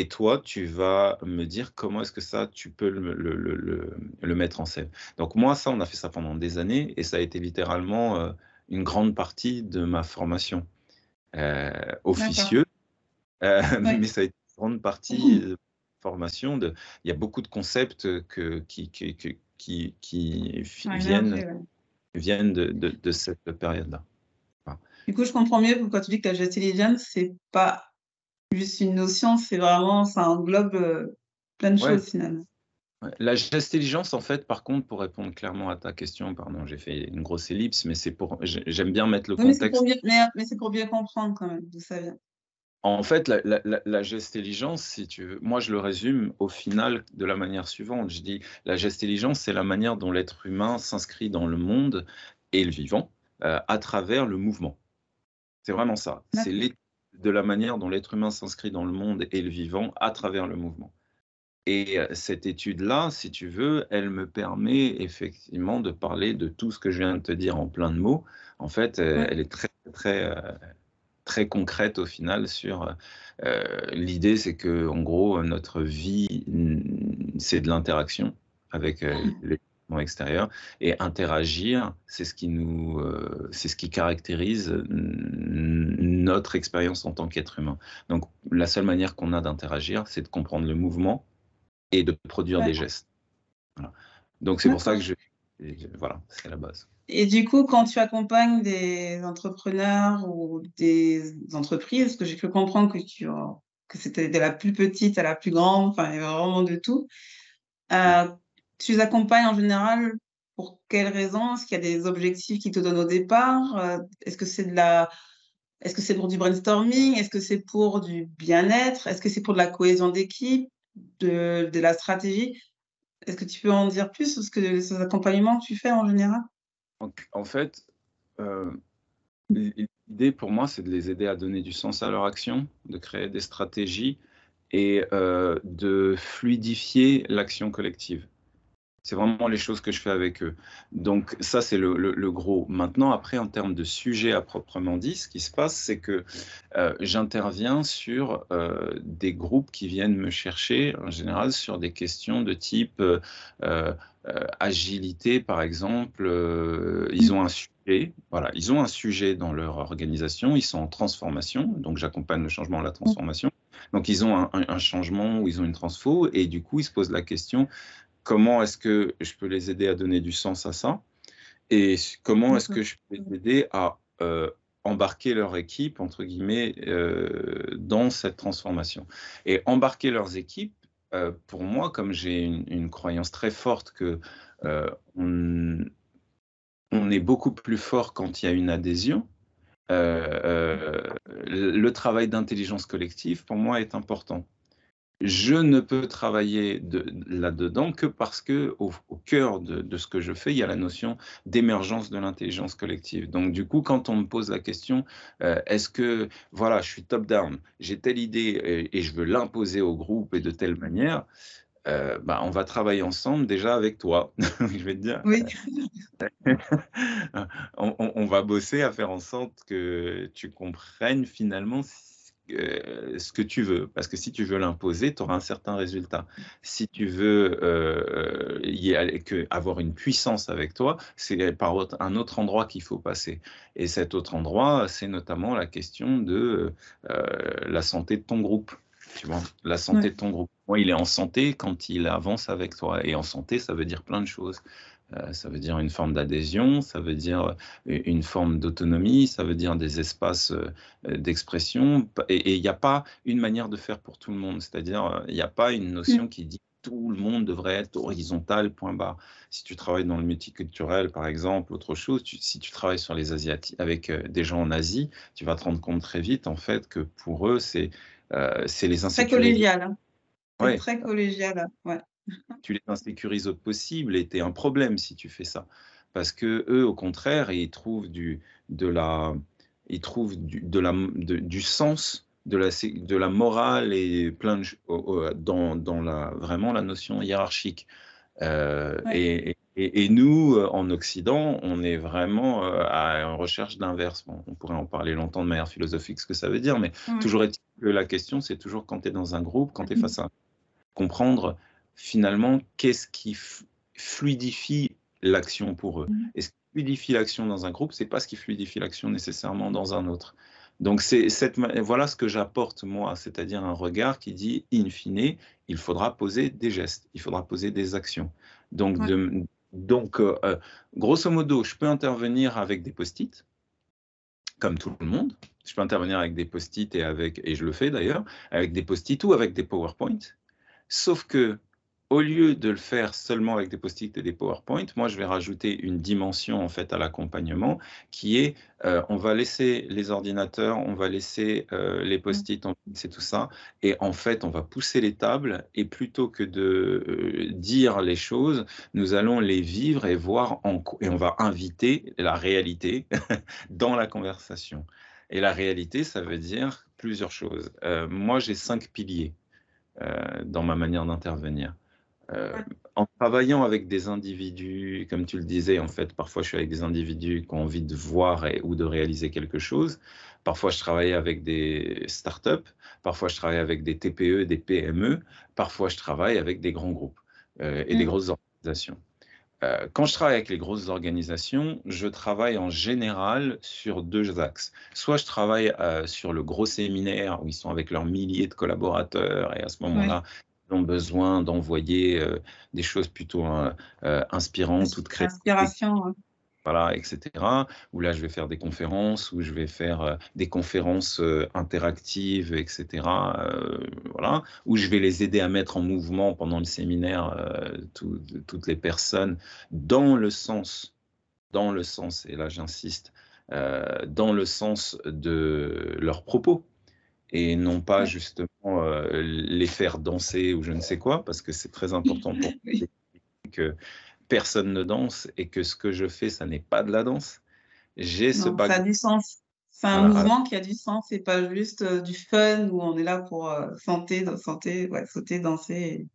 et toi, tu vas me dire comment est-ce que ça, tu peux le, le, mettre en scène. Donc moi, ça, on a fait ça pendant des années et ça a été littéralement euh, une grande partie de ma formation euh, officieuse. Euh, mais ça a été une grande partie de formation. De, il y a beaucoup de concepts que, qui, qui, qui, qui viennent, viennent de, de, cette période-là. Du coup, je comprends mieux pourquoi tu dis que la gestion c'est pas juste une notion, c'est vraiment, ça englobe euh, plein de choses finalement. La gestéligence, en fait, par contre, pour répondre clairement à ta question, pardon, j'ai fait une grosse ellipse, mais c'est pour, j'aime bien mettre le contexte. Mais c'est pour, bien comprendre quand même d'où ça vient. En fait, la, la, gestéligence, si tu veux, moi je le résume au final de la manière suivante. Je dis, la gestéligence, c'est la manière dont l'être humain s'inscrit dans le monde et le vivant euh, à travers le mouvement. C'est vraiment ça. C'est de la manière dont l'être humain s'inscrit dans le monde et le vivant à travers le mouvement. Et euh, cette étude-là, si tu veux, elle me permet effectivement de parler de tout ce que je viens de te dire en plein de mots. En fait, euh, elle est très, très, euh, très concrète au final sur l'idée, c'est que en gros, notre vie, c'est de l'interaction avec les extérieur et interagir, c'est ce qui nous, euh, c'est ce qui caractérise notre expérience en tant qu'être humain. Donc, la seule manière qu'on a d'interagir, c'est de comprendre le mouvement et de produire des gestes. Donc, c'est pour ça que je, voilà, c'est la base. Et du coup, quand tu accompagnes des entrepreneurs ou des entreprises, que j'ai pu comprendre que tu que c'était de la plus petite à la plus grande, enfin, il y avait vraiment de tout. Euh, tu les accompagnes en général Pour quelles raisons? Est-ce qu'il y a des objectifs qui te donnent au départ? Est-ce que c'est de la est-ce que c'est pour du brainstorming? Est-ce que c'est pour du bien-être? Est-ce que c'est pour de la cohésion d'équipe, de, la stratégie? Est-ce que tu peux en dire plus sur ce que ces accompagnements tu fais en général? En, fait, euh, l'idée pour moi, c'est de les aider à donner du sens à leur action, de créer des stratégies et euh, de fluidifier l'action collective. C'est vraiment les choses que je fais avec eux. Donc ça, c'est le, gros. Maintenant, après, en termes de sujet à proprement dit, ce qui se passe, c'est que euh, j'interviens sur euh, des groupes qui viennent me chercher, en général, sur des questions de type euh, agilité, par exemple. ils ont un sujet, voilà, ils ont un sujet dans leur organisation, ils sont en transformation, donc j'accompagne le changement, la transformation. Donc, ils ont un, un, changement ou ils ont une transfo, et du coup, ils se posent la question comment est-ce que je peux les aider à donner du sens à ça et comment est-ce que je peux les aider à euh, embarquer leur équipe, entre guillemets, euh, dans cette transformation. Et embarquer leurs équipes, euh, pour moi, comme j'ai une, croyance très forte que on, on, est beaucoup plus fort quand il y a une adhésion, le travail d'intelligence collective, pour moi, est important je ne peux travailler là-dedans que parce que au, cœur de, ce que je fais, il y a la notion d'émergence de l'intelligence collective. Donc du coup, quand on me pose la question, euh, est-ce que voilà, je suis top-down, j'ai telle idée et, je veux l'imposer au groupe et de telle manière, euh, bah, on va travailler ensemble déjà avec toi, je vais te dire. Oui. on, on, va bosser à faire en sorte que tu comprennes finalement euh, ce que tu veux. Parce que si tu veux l'imposer, tu auras un certain résultat. Si tu veux euh, y aller, que, avoir une puissance avec toi, c'est par un autre endroit qu'il faut passer. Et cet autre endroit, c'est notamment la question de euh, la santé de ton groupe. Tu vois, la santé de ton groupe. Moi, il est en santé quand il avance avec toi. Et en santé, ça veut dire plein de choses. Euh, ça veut dire une forme d'adhésion, ça veut dire euh, une forme d'autonomie, ça veut dire des espaces euh, d'expression. Et il n'y a pas une manière de faire pour tout le monde. C'est-à-dire, il n'y a pas une notion mm. qui dit tout le monde devrait être horizontal, point barre. Si tu travailles dans le multiculturel, par exemple, autre chose, si tu travailles sur les Asiatiques, avec des gens en Asie, tu vas te rendre compte très vite, en fait, que pour eux, c'est les insécurités. Très collégial. Hein. Très collégial, ouais tu les insécurises au possible et tu es un problème si tu fais ça. Parce que eux, au contraire, ils trouvent du, de la, ils trouvent du, de la, du sens, de la, de la morale et plein de, dans, dans la, vraiment la notion hiérarchique. Euh, et, et, nous, en Occident, on est vraiment euh, à en recherche d'inverse. on pourrait en parler longtemps de manière philosophique, ce que ça veut dire, mais toujours est-il que la question, c'est toujours quand tu es dans un groupe, quand tu es mmh face à comprendre finalement, qu'est-ce qui fluidifie l'action pour eux? Mmh. Et ce qui fluidifie l'action dans un groupe, c'est pas ce qui fluidifie l'action nécessairement dans un autre. Donc c'est cette, voilà ce que j'apporte moi, c'est-à-dire un regard qui dit, in fine, il faudra poser des gestes, il faudra poser des actions. Donc, donc euh, euh, grosso modo, je peux intervenir avec des post-it, comme tout le monde. Je peux intervenir avec des post-it et avec, et je le fais d'ailleurs, avec des post-it ou avec des PowerPoint. Sauf que au lieu de le faire seulement avec des post-it et des PowerPoint, moi, je vais rajouter une dimension en fait à l'accompagnement qui est euh, on va laisser les ordinateurs, on va laisser euh, les post-it, c'est tout ça, et en fait, on va pousser les tables et plutôt que de euh, dire les choses, nous allons les vivre et voir en, et on va inviter la réalité dans la conversation. Et la réalité, ça veut dire plusieurs choses. moi, j'ai cinq piliers dans ma manière d'intervenir. Euh, en travaillant avec des individus, comme tu le disais, en fait, parfois je suis avec des individus qui ont envie de voir ou de réaliser quelque chose. Parfois je travaille avec des startups, parfois je travaille avec des TPE, des PME, parfois je travaille avec des grands groupes euh, et des mmh. grosses organisations. Euh, quand je travaille avec les grosses organisations, je travaille en général sur deux axes. Soit je travaille sur le gros séminaire où ils sont avec leurs milliers de collaborateurs et à ce moment-là, ont besoin d'envoyer euh, des choses plutôt euh, euh, inspirantes ou de créer. Inspiration. voilà, etc. Où là, je vais faire des conférences, où je vais faire euh, des conférences interactives, etc. Voilà, où je vais les aider à mettre en mouvement pendant le séminaire toutes les personnes dans le sens, dans le sens, et là j'insiste, dans le sens de leurs propos et non pas justement les faire danser ou je ne sais quoi, parce que c'est très important pour que personne ne danse et que ce que je fais, ça n'est pas de la danse. J'ai ce Ça a du sens. C'est un mouvement qui a du sens, c'est pas juste euh, du fun où on est là pour euh, santé, santé, ouais, sauter, danser.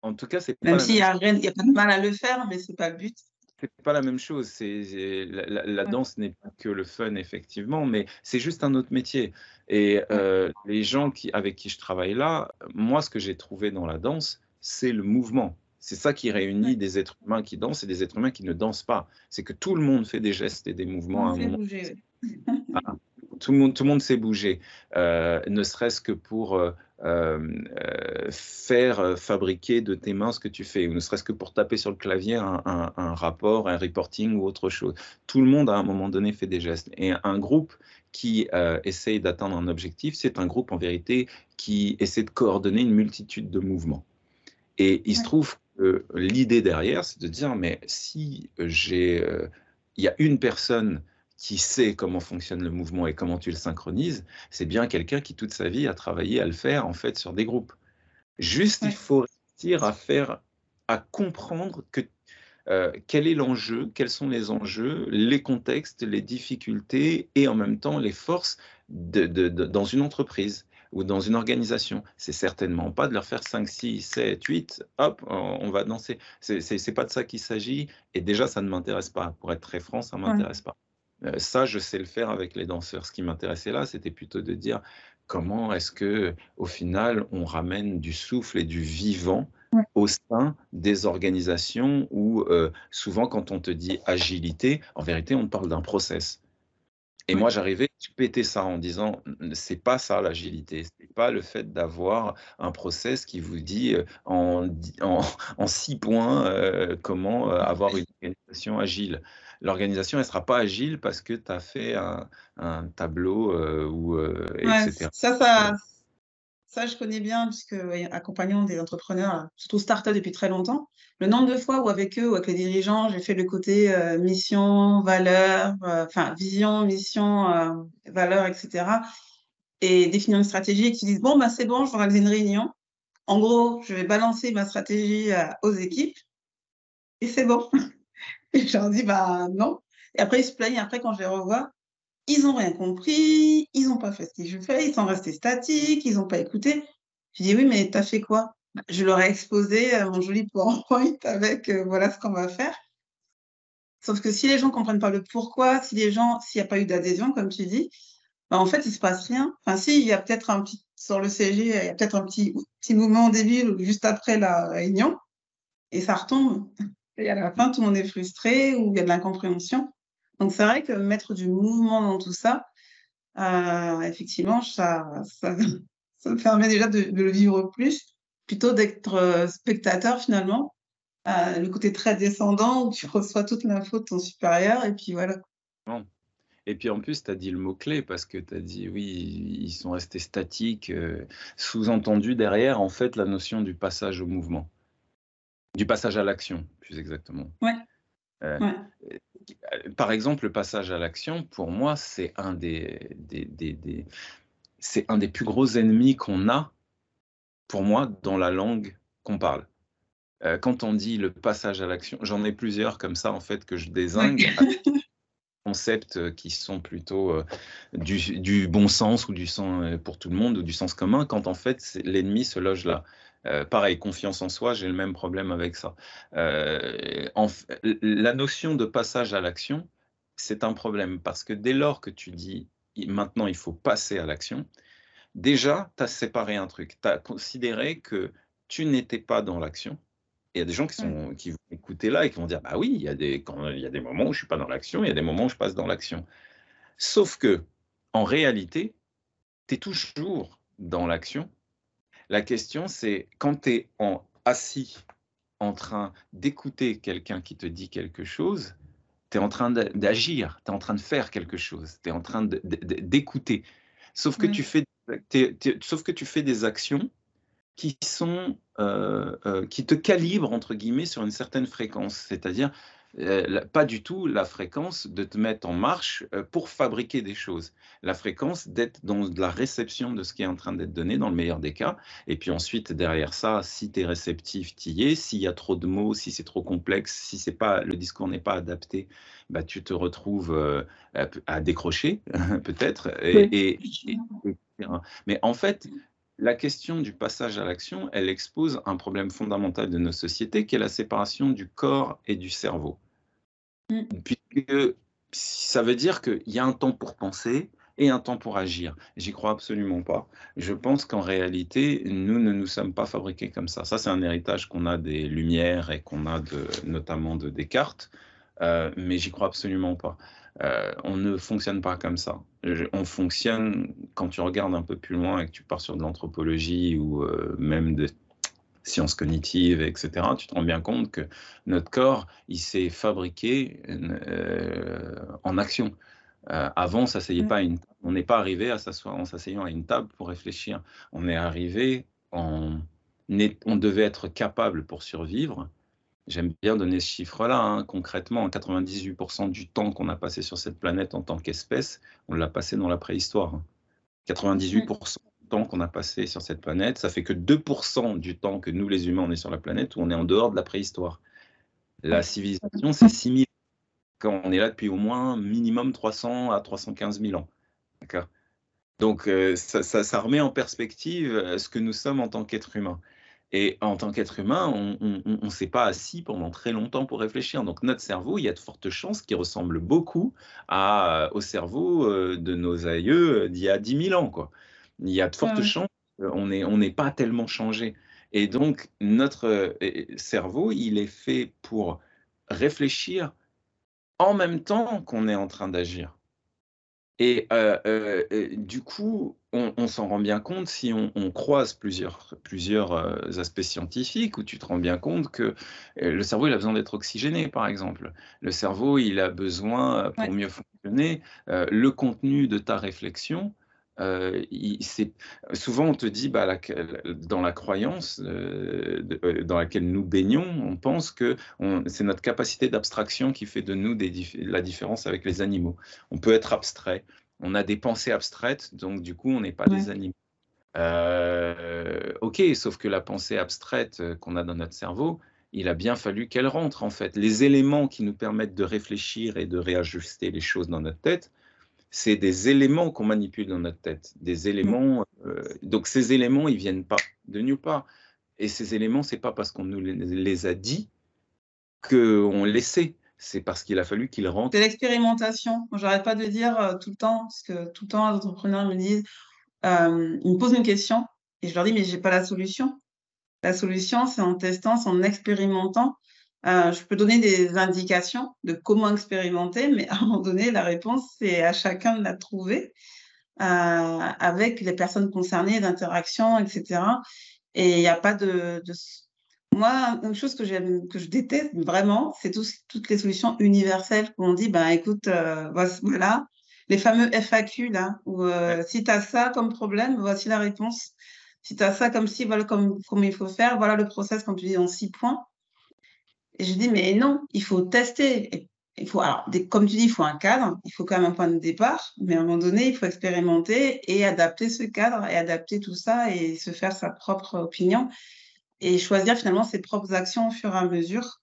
En tout cas, c'est Même s'il n'y a, a, pas de mal à le faire, mais c'est pas le but. C'est pas la même chose. C'est la, danse n'est pas que le fun effectivement, mais c'est juste un autre métier. Et euh, les gens qui, avec qui je travaille là, moi, ce que j'ai trouvé dans la danse, c'est le mouvement. C'est ça qui réunit des êtres humains qui dansent et des êtres humains qui ne dansent pas. C'est que tout le monde fait des gestes et des mouvements à un moment. Bouger, tout, le monde, tout le monde sait bouger, euh, ne serait-ce que pour euh, faire fabriquer de tes mains ce que tu fais, ou ne serait-ce que pour taper sur le clavier un, un, rapport, un reporting ou autre chose. Tout le monde, à un moment donné, fait des gestes. Et un groupe qui essaye d'atteindre un objectif, c'est un groupe en vérité qui essaie de coordonner une multitude de mouvements. Et il se trouve l'idée derrière, c'est de dire, mais si j'ai, euh, il y a une personne qui sait comment fonctionne le mouvement et comment tu le synchronises, c'est bien quelqu'un qui toute sa vie a travaillé à le faire en fait sur des groupes. Juste, il faut réussir à faire, à comprendre que euh, quel est l'enjeu, quels sont les enjeux, les contextes, les difficultés et en même temps les forces de, dans une entreprise ou dans une organisation. C'est certainement pas de leur faire 5, 6, 7, 8, hop, on va danser. C'est pas de ça qu'il s'agit. Et déjà, ça ne m'intéresse pas. Pour être très franc, ça ne m'intéresse pas. Euh, ça, je sais le faire avec les danseurs. Ce qui m'intéressait là, c'était plutôt de dire comment est-ce que, au final, on ramène du souffle et du vivant au sein des organisations où euh, souvent, quand on te dit agilité, en vérité, on parle d'un process. Et moi, j'arrivais à péter ça en disant, c'est pas ça l'agilité, c'est pas le fait d'avoir un process qui vous dit euh, en, en, six points euh, comment euh, avoir une organisation agile. L'organisation, elle sera pas agile parce que tu as fait un, un tableau ou etc. Ça, ça, ça, je connais bien, puisque accompagnant des entrepreneurs, surtout start-up depuis très longtemps, le nombre de fois où avec eux ou avec les dirigeants, j'ai fait le côté euh, mission, valeur, euh, enfin vision, mission, euh, valeur, etc. Et définir une stratégie et qu'ils disent bon, bah, c'est bon, je vais organiser une réunion. En gros, je vais balancer ma stratégie aux équipes et c'est bon. Et je leur dis bah non. Et après, ils se plaignent. Après, quand je les revois, ils n'ont rien compris, ils n'ont pas fait ce que je fais, ils sont restés statiques, ils n'ont pas écouté. Je dis oui, mais tu as fait quoi? Je leur ai exposé euh, mon joli PowerPoint avec euh, voilà ce qu'on va faire. Sauf que si les gens ne comprennent pas le pourquoi, si les gens, s'il n'y a pas eu d'adhésion, comme tu dis, bah, en fait, il ne se passe rien. Enfin, si, il y a peut-être un petit, sur le CG, il y a peut-être un petit, petit mouvement ou juste après la réunion, et ça retombe. Et à la fin, tout le monde est frustré ou il y a de l'incompréhension. Donc c'est vrai que mettre du mouvement dans tout ça, euh, effectivement, ça, ça, me permet déjà de, le vivre plus, plutôt d'être euh, spectateur finalement. Euh, le côté très descendant où tu reçois toute l'info de ton supérieur et puis voilà. Et puis en plus, tu as dit le mot-clé parce que tu as dit oui, ils sont restés statiques. Sous-entendu derrière, en fait, la notion du passage au mouvement, du passage à l'action, plus exactement. Ouais. ouais par exemple, le passage à l'action, pour moi, c'est un des, c'est un des plus gros ennemis qu'on a, pour moi, dans la langue qu'on parle. Euh, quand on dit le passage à l'action, j'en ai plusieurs comme ça, en fait, que je désingue. concepts qui sont plutôt euh, du, bon sens ou du sens euh, pour tout le monde ou du sens commun, quand en fait l'ennemi se loge là. Euh, pareil, confiance en soi, j'ai le même problème avec ça. Euh, la notion de passage à l'action, c'est un problème parce que dès lors que tu dis maintenant il faut passer à l'action, déjà tu as séparé un truc, tu as considéré que tu n'étais pas dans l'action. Il y a des gens qui, sont, qui vont écouter là et qui vont dire bah oui, il y, a des, quand, il y a des moments où je ne suis pas dans l'action, il y a des moments où je passe dans l'action. Sauf que, en réalité, tu es toujours dans l'action la question, c'est quand tu es en, assis en train d'écouter quelqu'un qui te dit quelque chose, tu es en train d'agir, tu es en train de faire quelque chose, tu es en train d'écouter. Sauf, que tu fais, sauf que tu fais des actions qui sont euh, euh, qui te calibrent entre guillemets sur une certaine fréquence, c'est-à-dire euh, pas du tout la fréquence de te mettre en marche pour fabriquer des choses. La fréquence d'être dans la réception de ce qui est en train d'être donné dans le meilleur des cas. Et puis ensuite, derrière ça, si tu es réceptif, tu y es. S'il y a trop de mots, si c'est trop complexe, si c'est pas le discours n'est pas adapté, bah, tu te retrouves à, décrocher peut-être. et, mais en fait, la question du passage à l'action, elle expose un problème fondamental de nos sociétés qui est la séparation du corps et du cerveau. Mm. Puisque ça veut dire qu'il y a un temps pour penser et un temps pour agir. J'y crois absolument pas. Je pense qu'en réalité, nous ne nous sommes pas fabriqués comme ça. Ça, c'est un héritage qu'on a des Lumières et qu'on a de, notamment de Descartes, euh, mais j'y crois absolument pas. Euh, on ne fonctionne pas comme ça. On fonctionne, quand tu regardes un peu plus loin et que tu pars sur de l'anthropologie ou euh, même des sciences cognitives, etc., tu te rends bien compte que notre corps, il s'est fabriqué euh, en action. avant, on pas une, on n'est pas arrivé à s'asseoir en s'asseyant à une table pour réfléchir. On est arrivé en, on devait être capable pour survivre J'aime bien donner ce chiffre-là. Hein. Concrètement, 98% du temps qu'on a passé sur cette planète en tant qu'espèce, on l'a passé dans la préhistoire. 98% hein. du temps qu'on a passé sur cette planète, ça fait que 2% du temps que nous, les humains, on est sur la planète où on est en dehors de la préhistoire. La civilisation, c'est 6000 quand on est là depuis au moins minimum 300 à 315 000 ans. Donc, euh, ça, ça, remet en perspective euh, ce que nous sommes en tant qu'êtres humains. Et en tant qu'être humain, on ne s'est pas assis pendant très longtemps pour réfléchir. Donc notre cerveau, il y a de fortes chances qu'il ressemble beaucoup à, au cerveau euh, de nos aïeux d'il y a 10 000 ans. Quoi. Il y a de fortes chances qu'on n'est on pas tellement changé. Et donc notre euh, cerveau, il est fait pour réfléchir en même temps qu'on est en train d'agir. Et euh, du coup, on, s'en rend bien compte si on, croise plusieurs, plusieurs aspects scientifiques où tu te rends bien compte que le cerveau, il a besoin d'être oxygéné, par exemple. Le cerveau, il a besoin, pour mieux fonctionner, le contenu de ta réflexion. souvent, on te dit, bah, dans la croyance dans laquelle nous baignons, on pense que c'est notre capacité d'abstraction qui fait de nous la différence avec les animaux. On peut être abstrait, on a des pensées abstraites, donc du coup, on n'est pas des animaux. Euh, ok, sauf que la pensée abstraite euh, qu'on a dans notre cerveau, il a bien fallu qu'elle rentre en fait. Les éléments qui nous permettent de réfléchir et de réajuster les choses dans notre tête, c'est des éléments qu'on manipule dans notre tête. Des éléments. Euh, donc ces éléments, ils viennent pas de nulle part. Et ces éléments, c'est pas parce qu'on nous les a dit qu'on les sait c'est parce qu'il a fallu qu'il rentre. C'est l'expérimentation. Je n'arrête pas de dire euh, tout le temps, parce que tout le temps, les entrepreneurs me disent, euh, ils me posent une question et je leur dis, mais je n'ai pas la solution. La solution, c'est en testant, c'est en expérimentant. Euh, je peux donner des indications de comment expérimenter, mais à un moment donné, la réponse, c'est à chacun de la trouver avec les personnes concernées, d'interaction, etc. Et il n'y a pas de, de moi, une chose que j'aime, que je déteste vraiment, c'est toutes les solutions universelles où on dit, ben écoute, euh, voilà, les fameux FAQ là, où euh, si tu as ça comme problème, voici la réponse. Si tu as ça comme si, voilà comme, il faut faire, voilà le process, comme tu dis, en six points. Et je dis, mais non, il faut tester. Il faut, alors, comme tu dis, il faut un cadre, il faut quand même un point de départ, mais à un moment donné, il faut expérimenter et adapter ce cadre et adapter tout ça et se faire sa propre opinion et choisir finalement ses propres actions au fur et à mesure.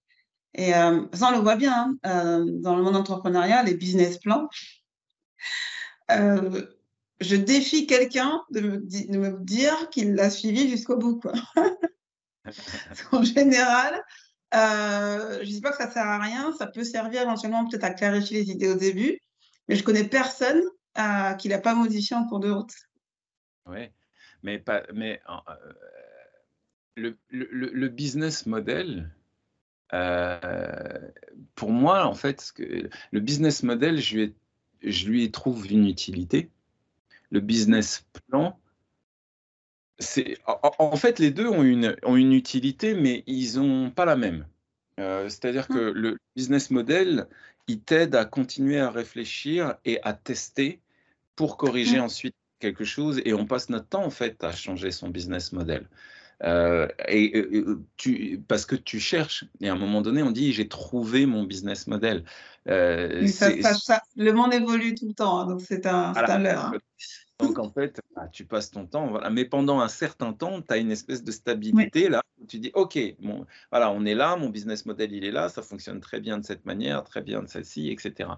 Et euh, ça, on le voit bien hein, euh, dans le monde entrepreneurial, les business plans. Euh, je défie quelqu'un de, me dire qu'il l'a suivi jusqu'au bout. Quoi. en général, je ne dis pas que ça ne sert à rien, ça peut servir éventuellement peut-être à clarifier les idées au début, mais je connais personne qui ne l'a pas modifié en cours de route. Oui, mais, pas, mais le, business model, euh, pour moi, en fait, le business model, je lui, je lui trouve une utilité. Le business plan, c'est en, fait les deux ont une, ont une utilité, mais ils n'ont pas la même. Euh, c'est-à-dire que le business model, il t'aide à continuer à réfléchir et à tester pour corriger Mmh. ensuite quelque chose. Et on passe notre temps, en fait, à changer son business model. Euh, et, et, tu, parce que tu cherches. Et à un moment donné, on dit j'ai trouvé mon business model. Euh, ça, ça, ça, le monde évolue tout le temps, hein, donc c'est un, voilà. un leurre. Hein. Donc en fait, bah, tu passes ton temps, voilà. mais pendant un certain temps, tu as une espèce de stabilité oui. là où tu dis ok, bon, voilà, on est là, mon business model il est là, ça fonctionne très bien de cette manière, très bien de celle-ci, etc.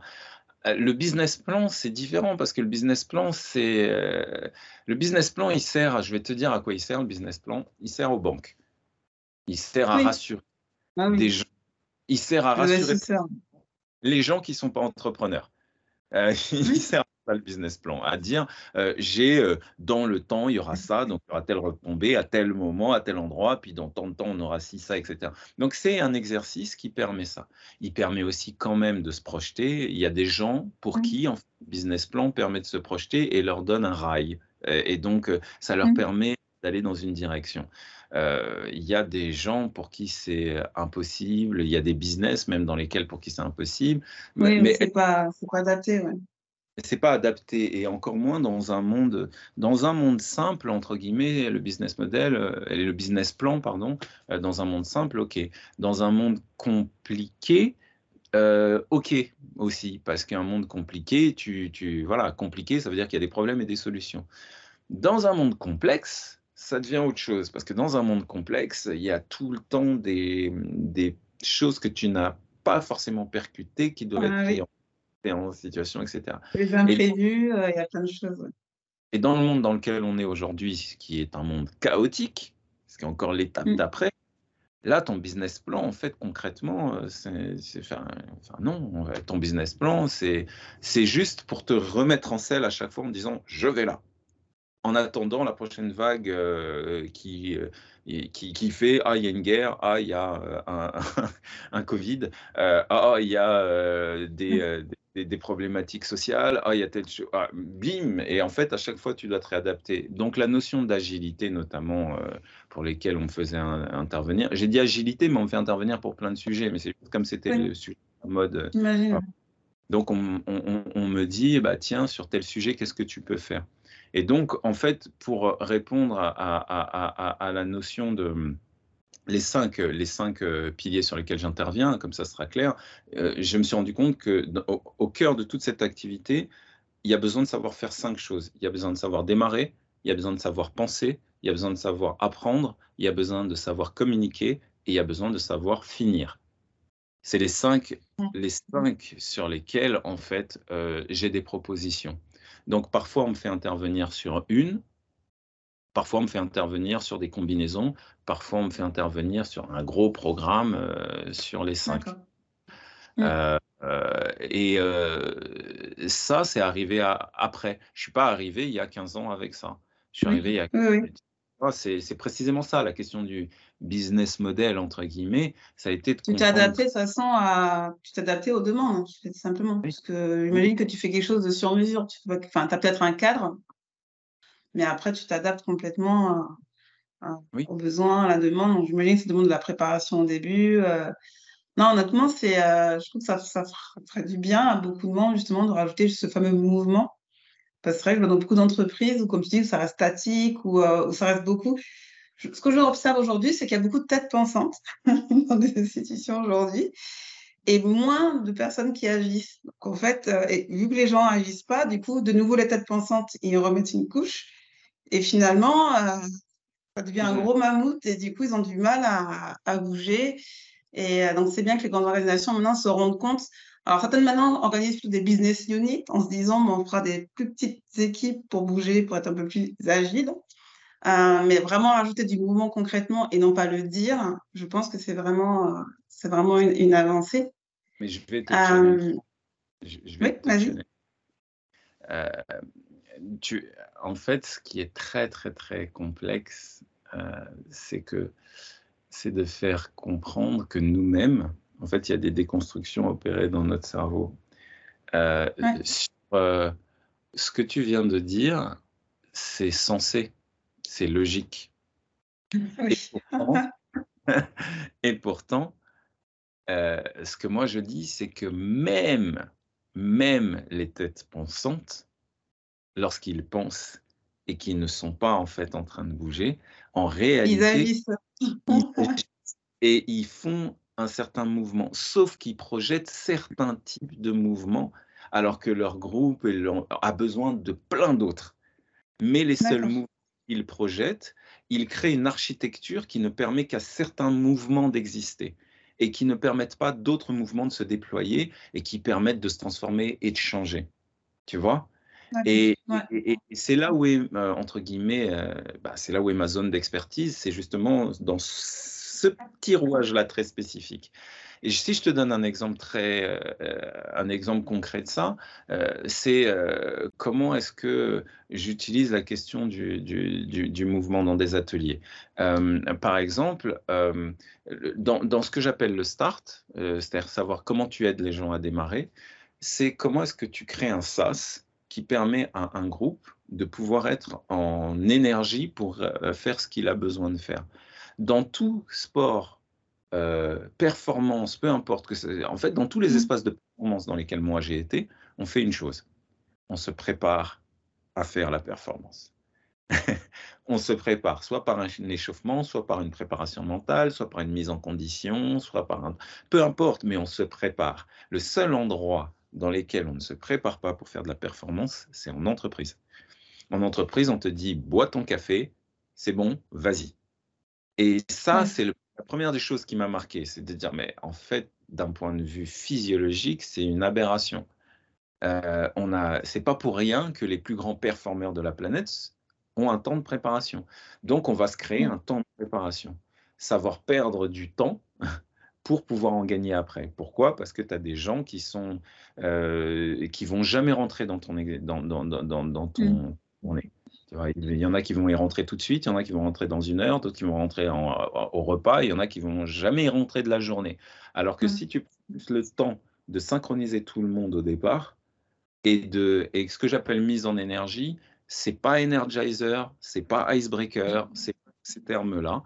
Euh, le business plan, c'est différent parce que le business plan, c'est euh, le business plan, il sert, je vais te dire à quoi il sert le business plan. Il sert aux banques. Il sert à oui. rassurer ah, oui. des gens. Il sert à rassurer les gens qui sont pas entrepreneurs. Euh, il sert à le business plan, à dire euh, j'ai euh, dans le temps il y aura ça, donc il y aura telle retombée à tel moment, à tel endroit, puis dans tant de temps on aura ci, ça, etc. Donc c'est un exercice qui permet ça. Il permet aussi quand même de se projeter. Il y a des gens pour qui en fait, le business plan permet de se projeter et leur donne un rail. Et, et donc ça leur mmh. permet d'aller dans une direction. Euh, il y a des gens pour qui c'est impossible, il y a des business même dans lesquels pour qui c'est impossible. Oui, mais c'est pas, pas adapté. Ouais. C'est pas adapté et encore moins dans un monde dans un monde simple entre guillemets le business model euh, et le business plan pardon euh, dans un monde simple ok dans un monde compliqué euh, ok aussi parce qu'un monde compliqué tu, tu voilà compliqué ça veut dire qu'il y a des problèmes et des solutions dans un monde complexe ça devient autre chose. Parce que dans un monde complexe, il y a tout le temps des, des choses que tu n'as pas forcément percutées qui doivent ah, être oui. En, en, situation, etc. Les imprévus, euh, il y a plein de choses. Et dans le monde dans lequel on est aujourd'hui, qui est un monde chaotique, ce qui est encore l'étape mm. d'après, là, ton business plan, en fait, concrètement, euh, c'est enfin, non, ton business plan, c'est juste pour te remettre en selle à chaque fois en disant je vais là en attendant la prochaine vague euh, qui, euh, qui, qui, fait Ah, il y a une guerre, ah, il y a un, un, Covid, euh, ah, il y a des, des, des, problématiques sociales, ah, il y a telle chose, ah, bim Et en fait, à chaque fois, tu dois te réadapter. Donc, la notion d'agilité, notamment pour lesquels on me faisait un, intervenir, j'ai dit agilité, mais on me fait intervenir pour plein de sujets, mais c'est comme c'était oui. le sujet en mode. Donc, on, on, on, me dit, bah, tiens, sur tel sujet, qu'est-ce que tu peux faire? Et donc, en fait, pour répondre à, à, à, à la notion de les cinq, les cinq piliers sur lesquels j'interviens, comme ça sera clair, euh, je me suis rendu compte que au, au, cœur de toute cette activité, il y a besoin de savoir faire cinq choses. Il y a besoin de savoir démarrer, il y a besoin de savoir penser, il y a besoin de savoir apprendre, il y a besoin de savoir communiquer et il y a besoin de savoir finir. C'est les cinq, les cinq sur lesquels, en fait, euh, j'ai des propositions. Donc parfois on me fait intervenir sur une, parfois on me fait intervenir sur des combinaisons, parfois on me fait intervenir sur un gros programme euh, sur les cinq. Euh, euh, et ça, c'est arrivé à, après. Je ne suis pas arrivé il y a 15 ans avec ça. Je suis oui. arrivé il y a 15 oui, oui. Ah, c'est précisément ça, la question du business model, entre guillemets. Ça a été de tu t'es adapté de façon à. Tu t'es adapté aux demandes, simplement. Oui. Parce que j'imagine que tu fais quelque chose de sur mesure. Tu enfin, as peut-être un cadre, mais après, tu t'adaptes complètement à, oui. aux besoins, à la demande. J'imagine que ça demande de la préparation au début. Euh... Non, honnêtement, c'est, euh, je trouve que ça, ça ferait du bien à beaucoup de monde, justement, de rajouter ce fameux mouvement parce que c'est vrai que dans beaucoup d'entreprises où, comme tu dis, ça reste statique ou euh, où ça reste beaucoup. Je, ce que j'observe aujourd'hui, c'est qu'il y a beaucoup de têtes pensantes dans des institutions aujourd'hui et moins de personnes qui agissent. Donc, en fait, euh, et vu que les gens agissent pas, du coup, de nouveau, les têtes pensantes, ils remettent une couche. Et finalement, euh, ça devient un gros mammouth et du coup, ils ont du mal à, à bouger. Et euh, donc, c'est bien que les grandes organisations maintenant se rendent compte alors, certaines maintenant organisent plutôt des business units en se disant, bon, on fera des plus petites équipes pour bouger, pour être un peu plus agile. Euh, mais vraiment rajouter du mouvement concrètement et non pas le dire, je pense que c'est vraiment, c'est vraiment une, une, avancée. Mais je vais te je, je vais Oui, vas-y. Tu, en fait, ce qui est très, très, très complexe, euh, c'est que c'est de faire comprendre que nous-mêmes, en fait, il y a des déconstructions opérées dans notre cerveau. Euh, Ouais. sur, euh, ce que tu viens de dire, c'est sensé, c'est logique. Et Oui. pourtant, et pourtant, ce que moi je dis, c'est que même, même les têtes pensantes, lorsqu'ils pensent et qu'ils ne sont pas en fait en train de bouger, en réalité, et ils font un certain mouvement, sauf qu'ils projettent certains types de mouvements, alors que leur groupe a besoin de plein d'autres. Mais les seuls mouvements qu'ils projettent, ils créent une architecture qui ne permet qu'à certains mouvements d'exister et qui ne permettent pas d'autres mouvements de se déployer et qui permettent de se transformer et de changer. Tu vois? Et, c'est là où est, euh, entre guillemets, euh, bah, c'est là où est ma zone d'expertise, c'est justement dans ce petit rouage-là très spécifique. Et si je te donne un exemple très, euh, un exemple concret de ça, c'est comment est-ce que j'utilise la question du, du, du, mouvement dans des ateliers? par exemple, dans, dans, ce que j'appelle le start, c'est-à-dire savoir comment tu aides les gens à démarrer, c'est comment est-ce que tu crées un SaaS qui permet à un groupe de pouvoir être en énergie pour euh, faire ce qu'il a besoin de faire. Dans tout sport, euh, performance, peu importe que c'est, en fait, dans tous les mmh. espaces de performance dans lesquels moi j'ai été, on fait une chose. On se prépare à faire la performance. on se prépare soit par un échauffement, soit par une préparation mentale, soit par une mise en condition, soit par un... Peu importe, mais on se prépare. Le seul endroit dans lesquels on ne se prépare pas pour faire de la performance, c'est en entreprise. En entreprise, on te dit bois ton café, c'est bon, vas-y. Et ça, c'est la première des choses qui m'a marqué, c'est de dire, mais en fait, d'un point de vue physiologique, c'est une aberration. Euh, on a, c'est pas pour rien que les plus grands performeurs de la planète ont un temps de préparation. Donc, on va se créer un temps de préparation. Savoir perdre du temps, pour pouvoir en gagner après. Pourquoi? Parce que tu as des gens qui sont euh, qui vont jamais rentrer dans ton dans, dans, dans, dans ton, mmh. il y en a qui vont y rentrer tout de suite, il y en a qui vont rentrer dans une heure, d'autres qui vont rentrer au repas, il y en a qui vont jamais y rentrer de la journée. Alors que mmh. si tu prends le temps de synchroniser tout le monde au départ et de et ce que j'appelle mise en énergie, c'est pas energizer, c'est pas icebreaker, mmh. c'est ces termes-là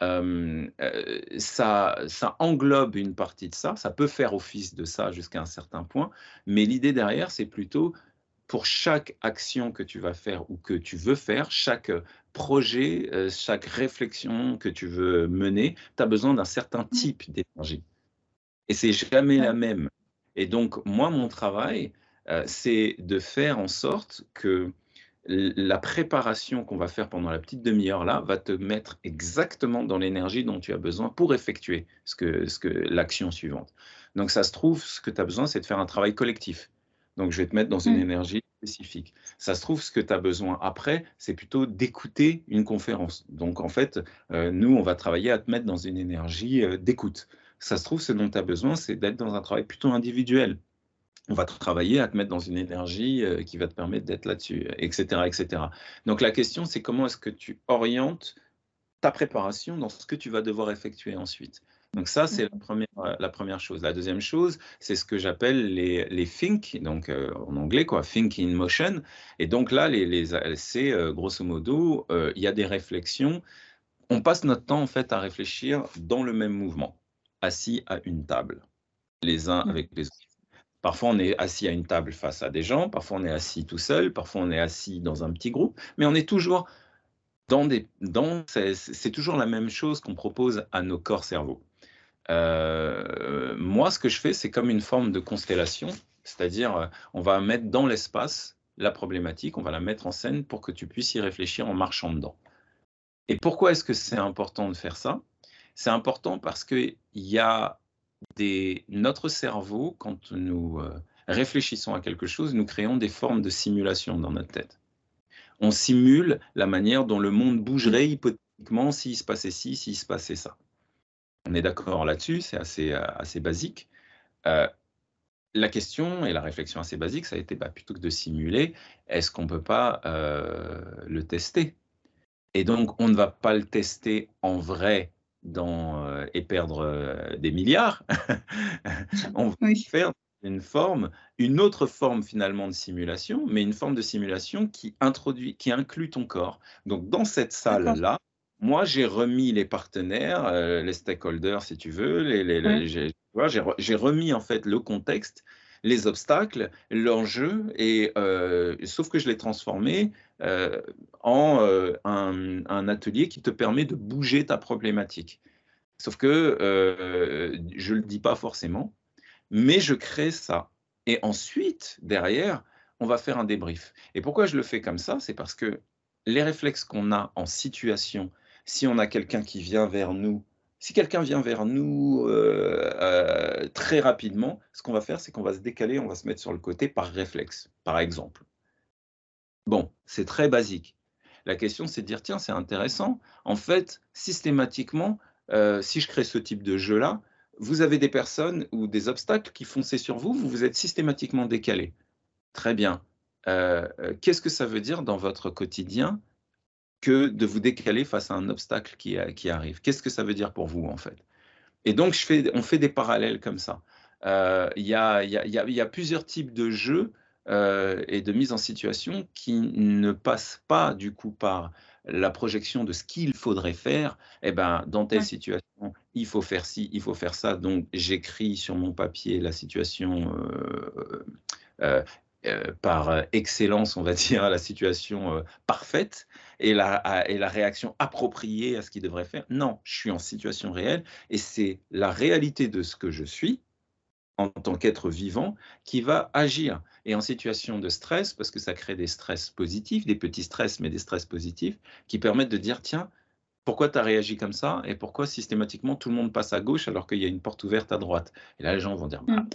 ça, ça englobe une partie de ça, ça peut faire office de ça jusqu'à un certain point, mais l'idée derrière, c'est plutôt pour chaque action que tu vas faire ou que tu veux faire, chaque projet, chaque réflexion que tu veux mener, tu as besoin d'un certain mmh. type d'énergie. Et c'est jamais la même. Et donc, moi, mon travail, c'est de faire en sorte que la préparation qu'on va faire pendant la petite demi-heure là va te mettre exactement dans l'énergie dont tu as besoin pour effectuer ce que, ce que l'action suivante. Donc ça se trouve, ce que tu as besoin, c'est de faire un travail collectif. Donc je vais te mettre dans une mmh. énergie spécifique. Ça se trouve, ce que tu as besoin après, c'est plutôt d'écouter une conférence. Donc en fait, euh, nous, on va travailler à te mettre dans une énergie euh, d'écoute. Ça se trouve, ce dont tu as besoin, c'est d'être dans un travail plutôt individuel on va travailler à te mettre dans une énergie euh, qui va te permettre d'être là-dessus, etc., etc. Donc la question, c'est comment est-ce que tu orientes ta préparation dans ce que tu vas devoir effectuer ensuite. Donc ça, c'est la première, euh, la première chose. La deuxième chose, c'est ce que j'appelle les, les think, donc euh, en anglais, quoi, think in motion. Et donc là, les, les c'est grosso modo, il y a des réflexions. On passe notre temps en fait à réfléchir dans le même mouvement, assis à une table, les uns mmh. avec les autres. Parfois, on est assis à une table face à des gens, parfois on est assis tout seul, parfois on est assis dans un petit groupe, mais on est toujours dans des... C'est toujours la même chose qu'on propose à nos corps-cerveaux. Euh, moi, ce que je fais, c'est comme une forme de constellation, c'est-à-dire on va mettre dans l'espace la problématique, on va la mettre en scène pour que tu puisses y réfléchir en marchant dedans. Et pourquoi est-ce que c'est important de faire ça? C'est important parce qu'il y a notre cerveau, quand nous euh, réfléchissons à quelque chose, nous créons des formes de simulation dans notre tête. On simule la manière dont le monde bougerait hypothétiquement s'il se passait ci, s'il se passait ça. On est d'accord là-dessus, c'est assez, euh, assez basique. Euh, la question et la réflexion assez basique, ça a été bah, plutôt que de simuler, est-ce qu'on ne peut pas le tester? Et donc, on ne va pas le tester en vrai dans, euh, et perdre euh, des milliards, on va faire une forme, une autre forme finalement de simulation, mais une forme de simulation qui introduit, qui inclut ton corps. Donc dans cette salle-là, moi j'ai remis les partenaires, euh, les stakeholders si tu veux, les, les, J'ai remis en fait le contexte, les obstacles, l'enjeu, et euh, sauf que je l'ai transformé euh, en euh, un, atelier qui te permet de bouger ta problématique. Sauf que je ne le dis pas forcément, mais je crée ça. Et ensuite, derrière, on va faire un débrief. Et pourquoi je le fais comme ça? C'est parce que les réflexes qu'on a en situation, si on a quelqu'un qui vient vers nous, si quelqu'un vient vers nous euh, euh, très rapidement, ce qu'on va faire, c'est qu'on va se décaler, on va se mettre sur le côté par réflexe, par exemple. Bon, c'est très basique. La question, c'est de dire, tiens, c'est intéressant. En fait, systématiquement, euh, si je crée ce type de jeu-là, vous avez des personnes ou des obstacles qui fonçaient sur vous, vous vous êtes systématiquement décalé. Très bien. Qu'est-ce que ça veut dire dans votre quotidien que de vous décaler face à un obstacle qui, qui arrive. Qu'est-ce que ça veut dire pour vous, en fait? Et donc, je fais, on fait des parallèles comme ça. Euh, il y, a, y, a, y, a, plusieurs types de jeux euh, et de mise en situation qui ne passent pas, du coup, par la projection de ce qu'il faudrait faire. Eh ben, dans telle situation, il faut faire ci, il faut faire ça. Donc, j'écris sur mon papier la situation. Euh, par excellence, on va dire, la situation parfaite et la, et la réaction appropriée à ce qu'il devrait faire. Non, je suis en situation réelle et c'est la réalité de ce que je suis en tant qu'être vivant qui va agir. Et en situation de stress, parce que ça crée des stress positifs, des petits stress, mais des stress positifs, qui permettent de dire, tiens, pourquoi tu as réagi comme ça et pourquoi systématiquement tout le monde passe à gauche alors qu'il y a une porte ouverte à droite? Et là, les gens vont dire, bah, mmh.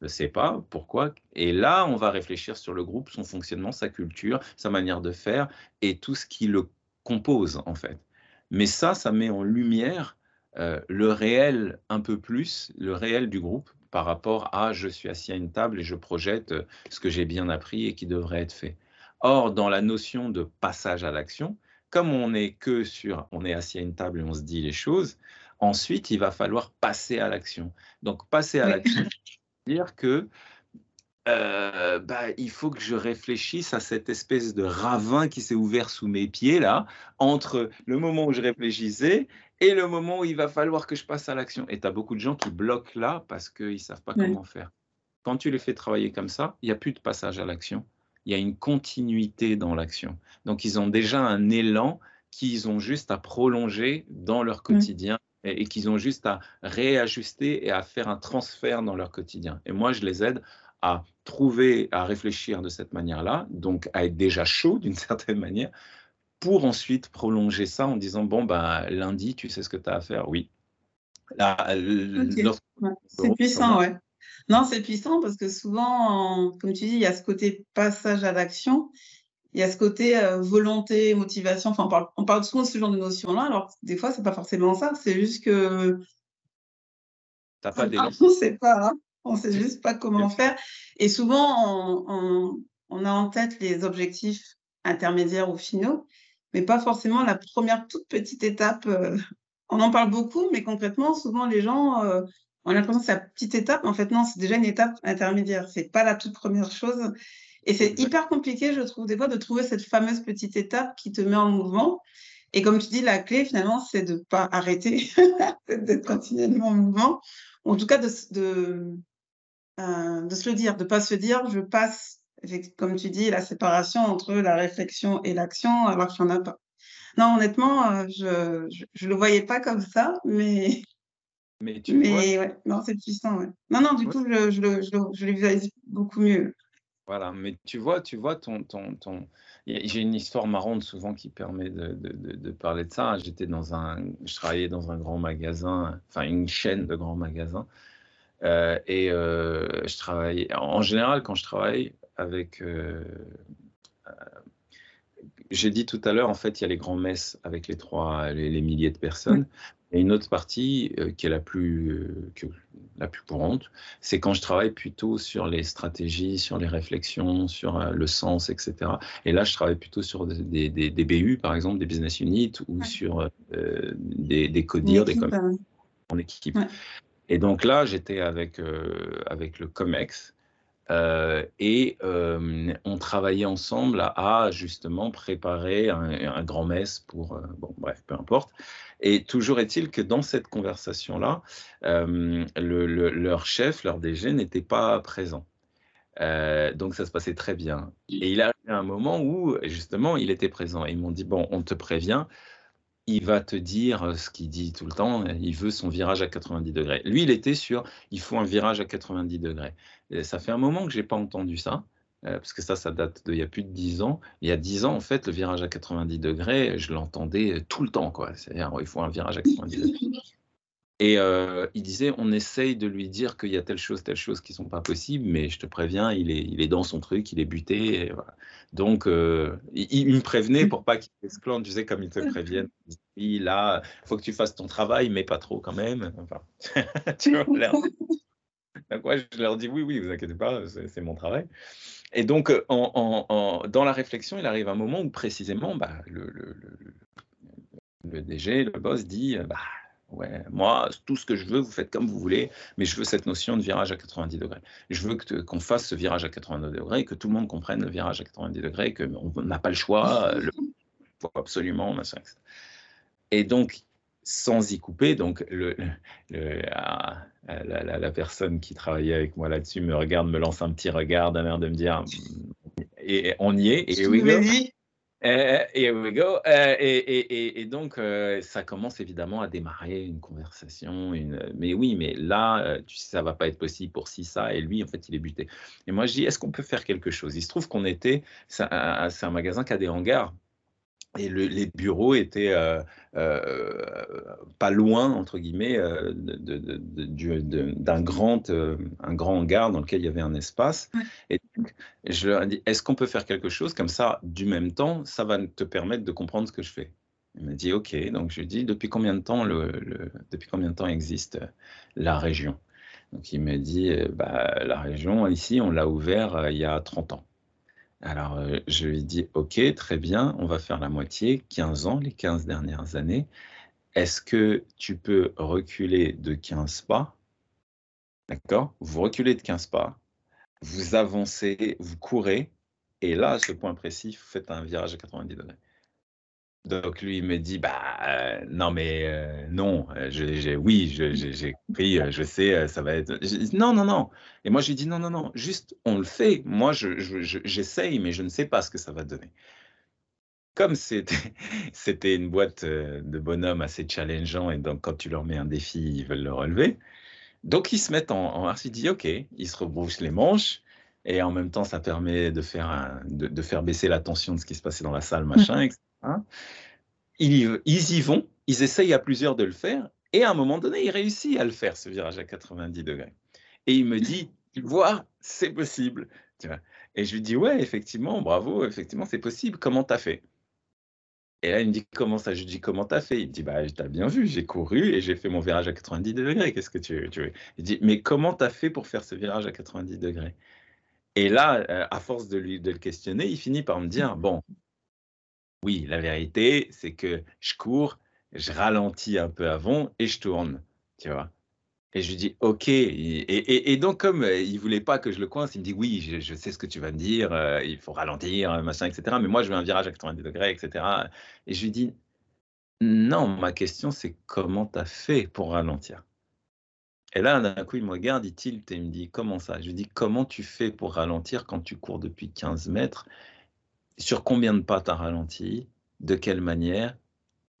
Je ne sais pas pourquoi. Et là, on va réfléchir sur le groupe, son fonctionnement, sa culture, sa manière de faire et tout ce qui le compose, en fait. Mais ça, ça met en lumière euh, le réel un peu plus, le réel du groupe par rapport à je suis assis à une table et je projette euh, ce que j'ai bien appris et qui devrait être fait. Or, dans la notion de passage à l'action, comme on est que sur on est assis à une table et on se dit les choses, ensuite il va falloir passer à l'action. Donc passer à l'action, dire que euh, bah, il faut que je réfléchisse à cette espèce de ravin qui s'est ouvert sous mes pieds là, entre le moment où je réfléchissais et le moment où il va falloir que je passe à l'action. Et tu as beaucoup de gens qui bloquent là parce qu'ils ne savent pas comment faire. Quand tu les fais travailler comme ça, il n'y a plus de passage à l'action. Il y a une continuité dans l'action. Donc ils ont déjà un élan qu'ils ont juste à prolonger dans leur quotidien et, qu'ils ont juste à réajuster et à faire un transfert dans leur quotidien. Et moi, je les aide à trouver, à réfléchir de cette manière-là, donc à être déjà chaud d'une certaine manière, pour ensuite prolonger ça en disant, bon, bah, lundi, tu sais ce que tu as à faire? Oui. C'est puissant, ouais. Non, c'est puissant parce que souvent, comme tu dis, il y a ce côté passage à l'action il y a ce côté euh, volonté, motivation. Enfin, on parle, on parle, souvent de ce genre de notions-là, alors des fois, c'est pas forcément ça. C'est juste que. T'as pas On ne sait pas. Hein. On sait juste pas comment faire. Et souvent, on, on, a en tête les objectifs intermédiaires ou finaux, mais pas forcément la première toute petite étape. Euh. On en parle beaucoup, mais concrètement, souvent, les gens. Euh, ont l'impression que c'est la petite étape, en fait, non, c'est déjà une étape intermédiaire. C'est pas la toute première chose. Et c'est hyper compliqué, je trouve, des fois, de trouver cette fameuse petite étape qui te met en mouvement. Et comme tu dis, la clé, finalement, c'est de ne pas arrêter, d'être continuellement en mouvement. En tout cas, de, de, euh, de se le dire, de ne pas se dire, je passe, comme tu dis, la séparation entre la réflexion et l'action, alors qu'il n'y en a pas. Non, honnêtement, euh, je ne le voyais pas comme ça, mais. Mais tu mais, ouais, non, c'est puissant, ouais. Non, non, du coup, je, je, je le visualise beaucoup mieux. Voilà, mais tu vois, tu vois ton, ton, ton... J'ai une histoire marrante souvent qui permet de, de, de, parler de ça. J'étais dans un, je travaillais dans un grand magasin, enfin une chaîne de grands magasins, euh, et euh, je travaillais. En général, quand je travaille avec, euh, j'ai dit tout à l'heure, en fait, il y a les grands messes avec les trois, les, milliers de personnes. Et une autre partie qui est la plus, la plus courante, c'est quand je travaille plutôt sur les stratégies, sur les réflexions, sur euh, le sens, etc. Et là, je travaille plutôt sur des, des, des BU, par exemple, des business units, ou sur euh, des, des codires, des com en équipe. Et donc là, j'étais avec, euh, avec le COMEX, Euh, et euh, on travaillait ensemble à, justement préparer un, grand mess pour, bon bref, peu importe. Et toujours est-il que dans cette conversation-là, leur chef, leur DG n'était pas présent. donc ça se passait très bien. Et il a eu un moment où justement il était présent. Et ils m'ont dit, bon, on te prévient, il va te dire ce qu'il dit tout le temps, il veut son virage à 90 degrés. Lui, il était sur, il faut un virage à 90 degrés. Ça fait un moment que je n'ai pas entendu ça, parce que ça, ça date d'il y a plus de 10 ans. Il y a 10 ans, en fait, le virage à 90 degrés, je l'entendais tout le temps. C'est-à-dire, il faut un virage à 90 degrés. Et il disait, on essaye de lui dire qu'il y a telle chose, telle chose qui sont pas possibles, mais je te préviens, il est, il est dans son truc, il est buté. Donc, il, me prévenait pour pas qu'il s'esclante, tu sais, comme ils te préviennent. Il là, faut que tu fasses ton travail, mais pas trop quand même. Enfin, tu vois, donc, moi, je leur dis, oui, oui, vous inquiétez pas, c'est mon travail. Et donc, en, dans la réflexion, il arrive un moment où précisément, bah, le, le, le, le DG, le boss dit, bah, Ouais, moi, tout ce que je veux, vous faites comme vous voulez, mais je veux cette notion de virage à 90 degrés. Je veux qu'on fasse ce virage à 90 degrés que tout le monde comprenne le virage à 90 degrés qu'on n'a pas le choix, le faut absolument, Et donc, sans y couper, donc le, ah, la, personne qui travaillait avec moi là-dessus me regarde, me lance un petit regard d'un air de me dire, et on y est, et oui, et, we go. et, donc, euh, ça commence évidemment à démarrer une conversation. Une... Mais oui, mais là, euh, tu sais, ça va pas être possible pour ci, ça. Et lui, en fait, il est buté. Et moi, je dis, est-ce qu'on peut faire quelque chose? Il se trouve qu'on était, c'est un, magasin qui a des hangars et les bureaux étaient euh, euh, pas loin, entre guillemets, euh, d'un grand, un grand hangar dans lequel il y avait un espace. Et je leur ai dit, est-ce qu'on peut faire quelque chose comme ça, du même temps, ça va te permettre de comprendre ce que je fais. Il m'a dit, OK. Donc, je lui ai dit, depuis combien de temps, le, depuis combien de temps existe la région? Donc, il m'a dit, bah, la région, ici, on l'a ouvert il y a 30 ans. Alors, euh, je lui dis, OK, très bien, on va faire la moitié, 15 ans, les 15 dernières années. Est-ce que tu peux reculer de 15 pas? D'accord? Vous reculez de 15 pas, vous avancez, vous courez, et là, à ce point précis, vous faites un virage à 90 degrés. Donc lui il me dit bah euh, non mais euh, non euh, j'ai oui j'ai compris je sais ça va être non non non. Et moi je lui dis non non non juste on le fait. Moi j'essaye mais je ne sais pas ce que ça va donner. Comme c'était c'était une boîte de bonhommes assez challengeant et donc quand tu leur mets un défi ils veulent le relever. Donc ils se mettent en, en il dit ok ils se rebroussent les manches et en même temps ça permet de faire un, de, de, faire baisser la tension de ce qui se passait dans la salle machin etc Hein. ils, y vont, ils essayent à plusieurs de le faire, et à un moment donné, il réussit à le faire, ce virage à 90 degrés. Et il me dit, tu vois, c'est possible. Et je lui dis, ouais, effectivement, bravo, effectivement, c'est possible. Comment t'as fait? Et là, il me dit, comment ça? Je lui dis, comment t'as fait? Il me dit, bah, t'as bien vu, j'ai couru et j'ai fait mon virage à 90 degrés. Qu'est-ce que tu, veux? Il dit, mais comment t'as fait pour faire ce virage à 90 degrés? Et là, euh, à force de, lui, de le questionner, il finit par me dire, bon, oui, la vérité, c'est que je cours, je ralentis un peu avant et je tourne, tu vois? Et je lui dis, OK. Et, donc, comme euh, il voulait pas que je le coince, il me dit, oui, je, sais ce que tu vas me dire, euh, il faut ralentir, machin, etc. Mais moi, je veux un virage à 90 degrés, etc. Et je lui dis, non, ma question, c'est comment tu as fait pour ralentir? Et là, d'un coup, il me regarde, il et il me dit, comment ça? Je lui dis, comment tu fais pour ralentir quand tu cours depuis 15 mètres sur combien de pas tu as ralenti, de quelle manière,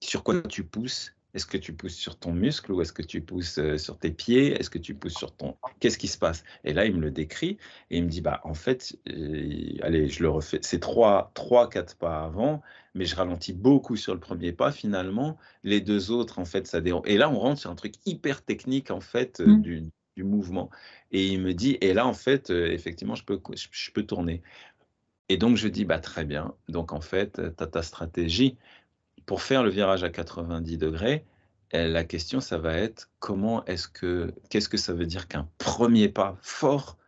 sur quoi tu pousses? Est-ce que tu pousses sur ton muscle ou est-ce que tu pousses euh, sur tes pieds? Est-ce que tu pousses sur ton... Qu'est-ce qui se passe? Et là, il me le décrit et il me dit, bah, en fait, euh, allez, je le refais, c'est trois, trois, quatre pas avant, mais je ralentis beaucoup sur le premier pas. Finalement, les deux autres, en fait, ça déroule. Et là, on rentre sur un truc hyper technique, en fait, euh, mmh. du, du, mouvement. Et il me dit, et là, en fait, effectivement, je peux, je peux tourner. Et donc, je dis, bah, très bien. Donc, en fait, tu as ta stratégie. Pour faire le virage à 90 degrés, eh, la question, ça va être comment est-ce que, qu'est-ce que ça veut dire qu'un premier pas fort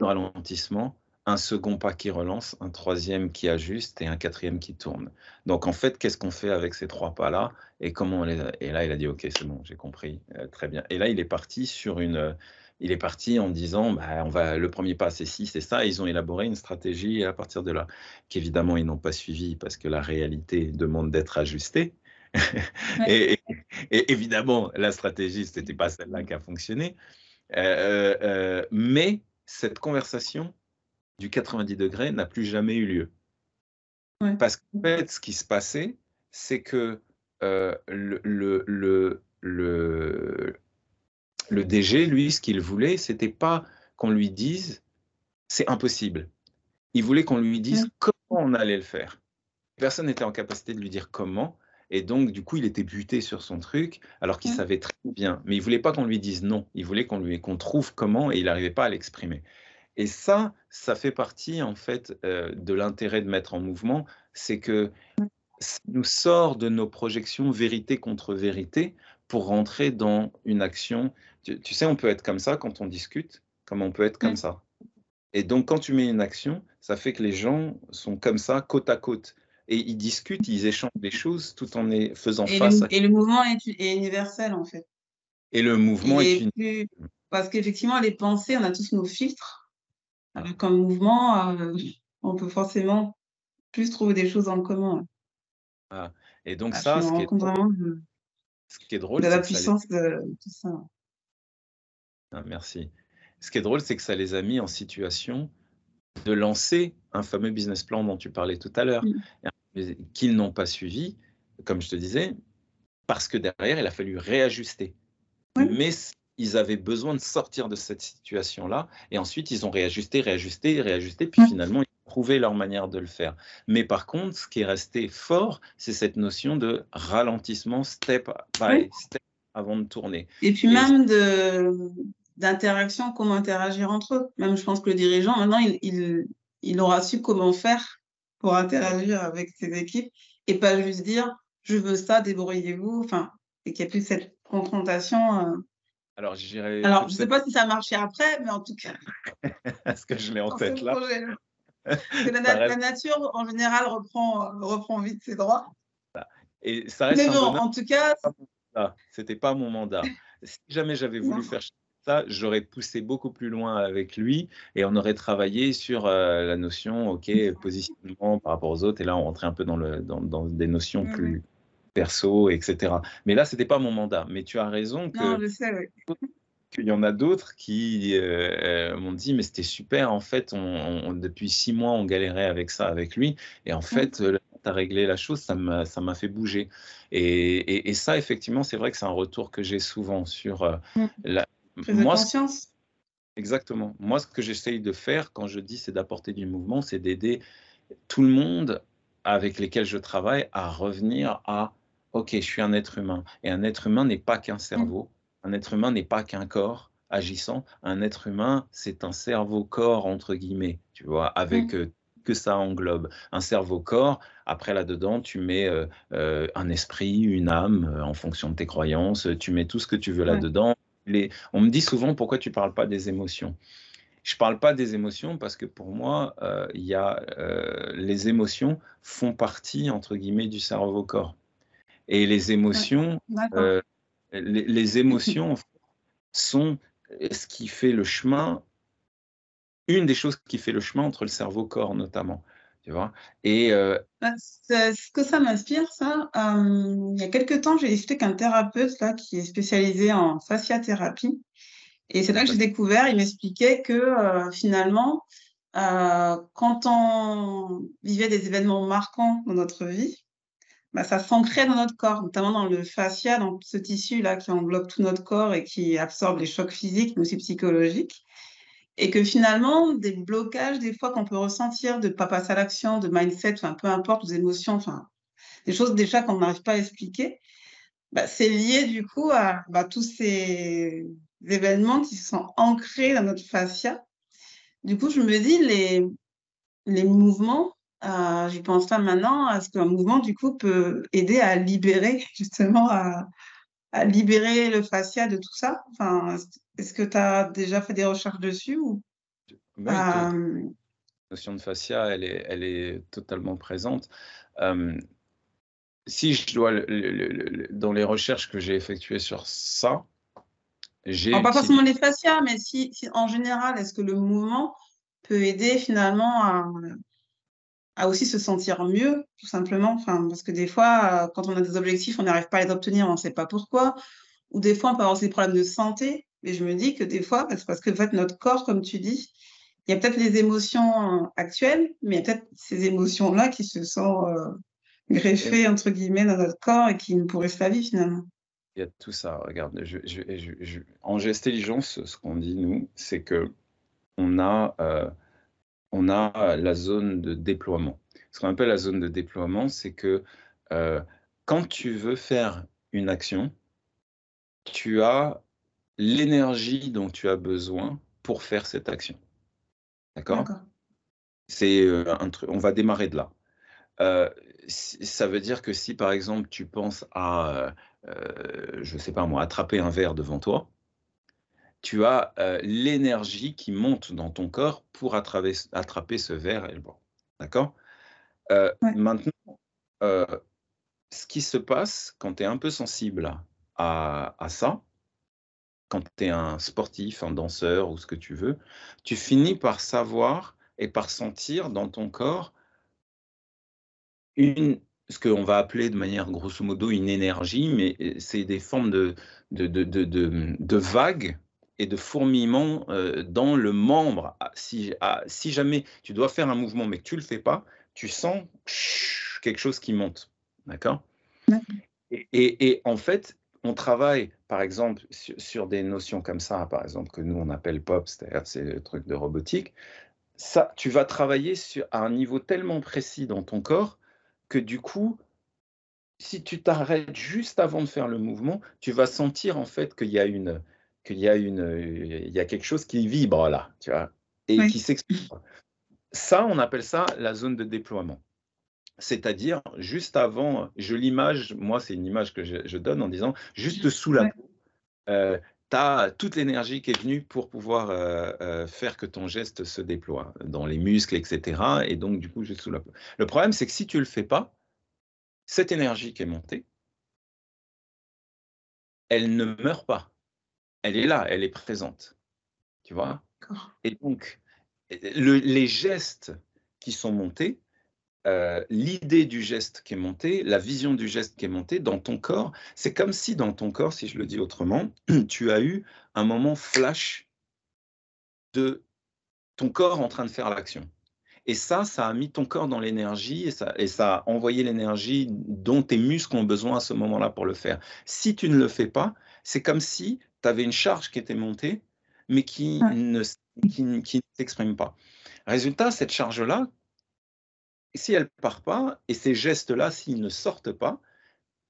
de ralentissement un second pas qui relance, un troisième qui ajuste et un quatrième qui tourne. Donc en fait, qu'est-ce qu'on fait avec ces trois pas-là et comment. Et là, il a dit, OK, c'est bon, j'ai compris, euh, très bien. Et là, il est parti sur une... Il est parti en disant, bah, on va, le premier pas, c'est ci, c'est ça. ils ont élaboré une stratégie à partir de là, qu'évidemment, ils n'ont pas suivi parce que la réalité demande d'être ajustée. et, évidemment, la stratégie, ce n'était pas celle-là qui a fonctionné. Euh, euh, mais cette conversation, du 90 degrés n'a plus jamais eu lieu. Parce qu'en fait, ce qui se passait, c'est que euh, le, le, le, le, DG, lui, ce qu'il voulait, c'était pas qu'on lui dise c'est impossible. Il voulait qu'on lui dise comment on allait le faire. Personne n'était en capacité de lui dire comment. Et donc, du coup, il était buté sur son truc, alors qu'il savait très bien. Mais il voulait pas qu'on lui dise non. Il voulait qu'on lui qu'on trouve comment, et il n'arrivait pas à l'exprimer. Et ça, ça fait partie en fait euh, de l'intérêt de mettre en mouvement, c'est que ça nous sort de nos projections vérité contre vérité pour rentrer dans une action. Tu, sais, on peut être comme ça quand on discute, comme on peut être comme ça. Et donc, quand tu mets une action, ça fait que les gens sont comme ça, côte à côte. Et ils discutent, ils échangent des choses tout en faisant face. et le mouvement est, universel, en fait. Et le mouvement est, universel. Parce qu'effectivement, les pensées, on a tous nos filtres comme mouvement, euh, on peut forcément plus trouver des choses en commun. Ah, et donc ah, ça, ce qui, est ce qui est drôle, de la puissance de tout ça. Ah, merci. Ce qui est drôle, c'est que ça les a mis en situation de lancer un fameux business plan dont tu parlais tout à l'heure, mmh. qu'ils n'ont pas suivi, comme je te disais, parce que derrière, il a fallu réajuster. Mais ils avaient besoin de sortir de cette situation-là. Et ensuite, ils ont réajusté, réajusté, réajusté, puis finalement, trouvé leur manière de le faire. Mais par contre, ce qui est resté fort, c'est cette notion de ralentissement step by step avant de tourner. Et puis même de d'interaction, comment interagir entre eux. Même, je pense que le dirigeant, maintenant, il, il, il aura su comment faire pour interagir avec ses équipes et pas juste dire je veux ça, débrouillez-vous. Enfin, et qu'il n'y ait plus cette confrontation. Euh, alors. Alors, je ne sais pas si ça a marché après, mais en tout cas. Est-ce que je l'ai en tête là? La, nature, en général, reprend, reprend vite ses droits. Et ça reste mais bon, en tout cas. C'était pas mon mandat. si jamais j'avais voulu faire ça, j'aurais poussé beaucoup plus loin avec lui et on aurait travaillé sur euh, la notion, OK, positionnement par rapport aux autres. Et là, on rentrait un peu dans, le, dans, dans des notions plus perso, etc. Mais là, c'était pas mon mandat. Mais tu as raison que. Non, je sais, Qu'il y en a d'autres qui euh, euh, m'ont dit mais c'était super en fait on, depuis six mois on galérait avec ça avec lui et en fait euh, tu as réglé la chose ça m'a ça m'a fait bouger et, et, ça effectivement c'est vrai que c'est un retour que j'ai souvent sur mmh. la moi conscience. exactement moi ce que j'essaye de faire quand je dis c'est d'apporter du mouvement c'est d'aider tout le monde avec lesquels je travaille à revenir à OK, je suis un être humain. Et un être humain n'est pas qu'un mmh. Cerveau. Un être humain n'est pas qu'un corps agissant. Un être humain, c'est un cerveau-corps, entre guillemets, tu vois, avec mmh. euh, que ça englobe. Un cerveau-corps, après là-dedans, tu mets euh, euh, un esprit, une âme, en fonction de tes croyances, tu mets tout ce que tu veux là-dedans. On me dit souvent pourquoi tu ne parles pas des émotions. Je ne parle pas des émotions parce que pour moi, il y a, les émotions font partie, entre guillemets, du cerveau-corps. Et les émotions, euh, les, émotions sont ce qui fait le chemin, une des choses qui fait le chemin entre le cerveau-corps notamment. Tu vois Et euh, bah, ce que ça m'inspire, ça, euh, il y a quelques temps, j'ai discuté qu'un thérapeute là, qui est spécialisé en fasciathérapie. Et c'est là que j'ai découvert, il m'expliquait que finalement, quand on vivait des événements marquants dans notre vie, bah, ça s'ancrait dans notre corps, notamment dans le fascia, dans ce tissu-là qui englobe tout notre corps et qui absorbe les chocs physiques, mais aussi psychologiques. Et que finalement, des blocages, des fois qu'on peut ressentir de pas passer à l'action, de mindset, enfin, peu importe, des émotions, enfin, des choses déjà qu'on n'arrive pas à expliquer, bah, c'est lié du coup à bah, tous ces événements qui sont ancrés dans notre fascia. Du coup, je me dis, les, les mouvements, euh, J'y pense pas maintenant à ce qu'un mouvement, du coup, peut aider à libérer, justement, à, libérer le fascia de tout ça. Enfin, est-ce que tu as déjà fait des recherches dessus ou... Euh, notion de fascia, elle est, elle est totalement présente. si je dois, dans les recherches que j'ai effectuées sur ça, j'ai. Pas forcément les fascias, mais si, en général, est-ce que le mouvement peut aider finalement à, à aussi se sentir mieux, tout simplement. Enfin, parce que des fois, quand on a des objectifs, on n'arrive pas à les obtenir, on ne sait pas pourquoi. Ou des fois, on peut avoir des problèmes de santé. Mais je me dis que des fois, c'est parce que en fait, notre corps, comme tu dis, il y a peut-être les émotions actuelles, mais il y a peut-être ces émotions-là qui se sont euh, greffées, entre guillemets, dans notre corps et qui nous pourrissent la vie finalement. Il y a tout ça. Regarde, je, en gestéligence, ce qu'on dit, nous, c'est que on a, euh, on a la zone de déploiement. Ce qu'on appelle la zone de déploiement, c'est que euh, quand tu veux faire une action, tu as l'énergie dont tu as besoin pour faire cette action. D'accord? C'est euh, un truc. On va démarrer de là. Euh, ça veut dire que si par exemple tu penses à, euh, je ne sais pas moi, attraper un verre devant toi, tu as l'énergie qui monte dans ton corps pour attraper, attraper ce verre et le boire. D'accord? Maintenant, ce qui se passe quand tu es un peu sensible à, à ça, quand tu es un sportif, un danseur ou ce que tu veux, tu finis par savoir et par sentir dans ton corps une, ce qu'on va appeler de manière grosso modo une énergie, mais euh, c'est des formes de, de, de, de, vagues et de fourmillements euh, dans le membre. Ah, si, ah, si jamais tu dois faire un mouvement mais que tu ne le fais pas, tu sens quelque chose qui monte. D'accord? Et, et, en fait, on travaille, par exemple, sur, des notions comme ça, par exemple, que nous, on appelle pop, c'est-à-dire c'est le truc de robotique. Ça, tu vas travailler sur, à un niveau tellement précis dans ton corps que du coup, si tu t'arrêtes juste avant de faire le mouvement, tu vas sentir en fait qu'il y a une, qu'il y a une, il y a quelque chose qui vibre là, tu vois, et qui s'exprime. Ça, on appelle ça la zone de déploiement c'est-à-dire juste avant, je l'image, moi c'est une image que je, donne en disant, juste sous la peau, euh, tu as toute l'énergie qui est venue pour pouvoir euh, euh, faire que ton geste se déploie dans les muscles, etc. Et donc, du coup, juste sous la peau. Le problème, c'est que si tu ne le fais pas, cette énergie qui est montée, elle ne meurt pas. Elle est là, elle est présente. Tu vois? Et donc, les gestes qui sont montés, euh, l'idée du geste qui est montée, la vision du geste qui est montée dans ton corps, c'est comme si dans ton corps, si je le dis autrement, tu as eu un moment flash de ton corps en train de faire l'action. Et ça, ça a mis ton corps dans l'énergie et ça, et ça a envoyé l'énergie dont tes muscles ont besoin à ce moment-là pour le faire. Si tu ne le fais pas, c'est comme si tu avais une charge qui était montée, mais qui ne, qui ne s'exprime pas. Résultat, cette charge-là, si elle part pas, et ces gestes-là, s'ils ne sortent pas,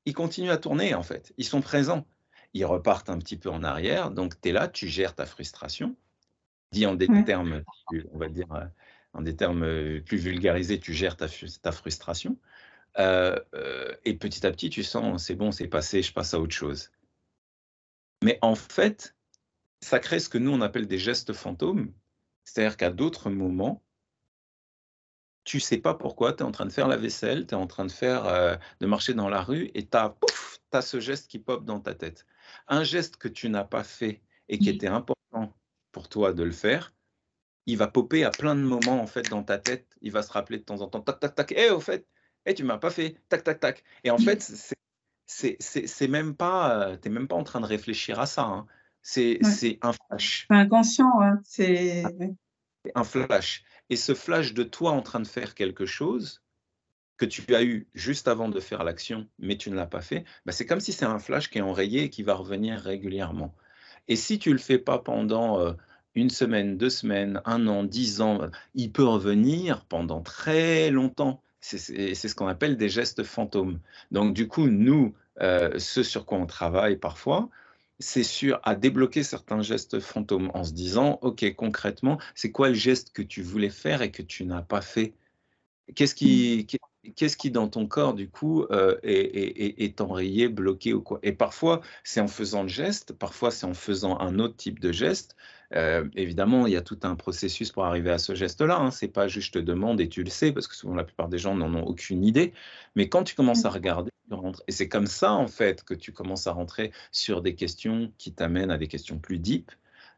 ils continuent à tourner en fait. Ils sont présents. Ils repartent un petit peu en arrière. Donc tu es là, tu gères ta frustration. Dit en des termes, on va dire, euh, en des termes euh, plus vulgarisés, tu gères ta, ta frustration. Euh, et petit à petit, tu sens, c'est bon, c'est passé, je passe à autre chose. Mais en fait, ça crée ce que nous, on appelle des gestes fantômes. C'est-à-dire qu'à d'autres moments, tu sais pas pourquoi, tu es en train de faire la vaisselle, tu es en train de faire euh, de marcher dans la rue et tu as, as, ce geste qui pop dans ta tête. Un geste que tu n'as pas fait et qui était important pour toi de le faire, il va popper à plein de moments en fait dans ta tête, il va se rappeler de temps en temps tac tac tac, eh au fait, eh tu m'as pas fait tac tac tac. Et en fait, c'est c'est même pas euh, tu même pas en train de réfléchir à ça hein. C'est un flash. C'est inconscient, c'est un flash. Et ce flash de toi en train de faire quelque chose que tu as eu juste avant de faire l'action, mais tu ne l'as pas fait, bah c'est comme si c'est un flash qui est enrayé et qui va revenir régulièrement. Et si tu ne le fais pas pendant euh, une semaine, deux semaines, un an, dix ans, il peut revenir pendant très longtemps. C'est ce qu'on appelle des gestes fantômes. Donc du coup, nous, euh, ce sur quoi on travaille parfois, c'est sûr à débloquer certains gestes fantômes en se disant, OK, concrètement, c'est quoi le geste que tu voulais faire et que tu n'as pas fait? Qu'est-ce qui, mmh. qu'est-ce qui dans ton corps, du coup, est, est, est, enrayé, bloqué ou quoi? Et parfois, c'est en faisant le geste, parfois, c'est en faisant un autre type de geste. Évidemment, il y a tout un processus pour arriver à ce geste-là. Hein. C'est pas juste je te demande et tu le sais, parce que souvent la plupart des gens n'en ont aucune idée. Mais quand tu commences à mmh. regarder, et c'est comme ça en fait que tu commences à rentrer sur des questions qui t'amènent à des questions plus deep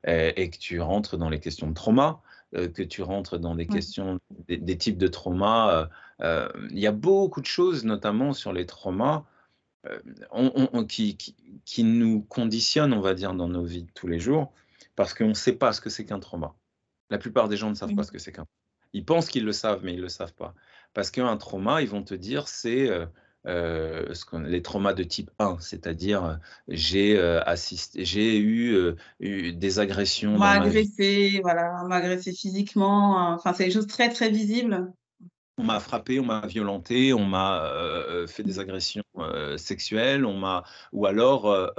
et que tu rentres dans les questions de trauma, euh, que tu rentres dans des questions, des, types de traumas. Euh, euh, il y a beaucoup de choses, notamment sur les traumas, qui, qui, nous conditionnent, on va dire, dans nos vies de tous les jours, parce qu'on ne sait pas ce que c'est qu'un trauma. La plupart des gens ne savent pas ce que c'est qu'un Ils pensent qu'ils le savent, mais ils ne le savent pas. Parce qu'un trauma, ils vont te dire, c'est euh, ce les traumas de type 1, c'est-à-dire euh, j'ai euh, assisté, j'ai eu, eu, des agressions. On m'a agressé, voilà, on m'a agressé physiquement. Enfin, c'est des choses très très visibles. On m'a frappé, on m'a violenté, on m'a fait des agressions sexuelles, on m'a, ou alors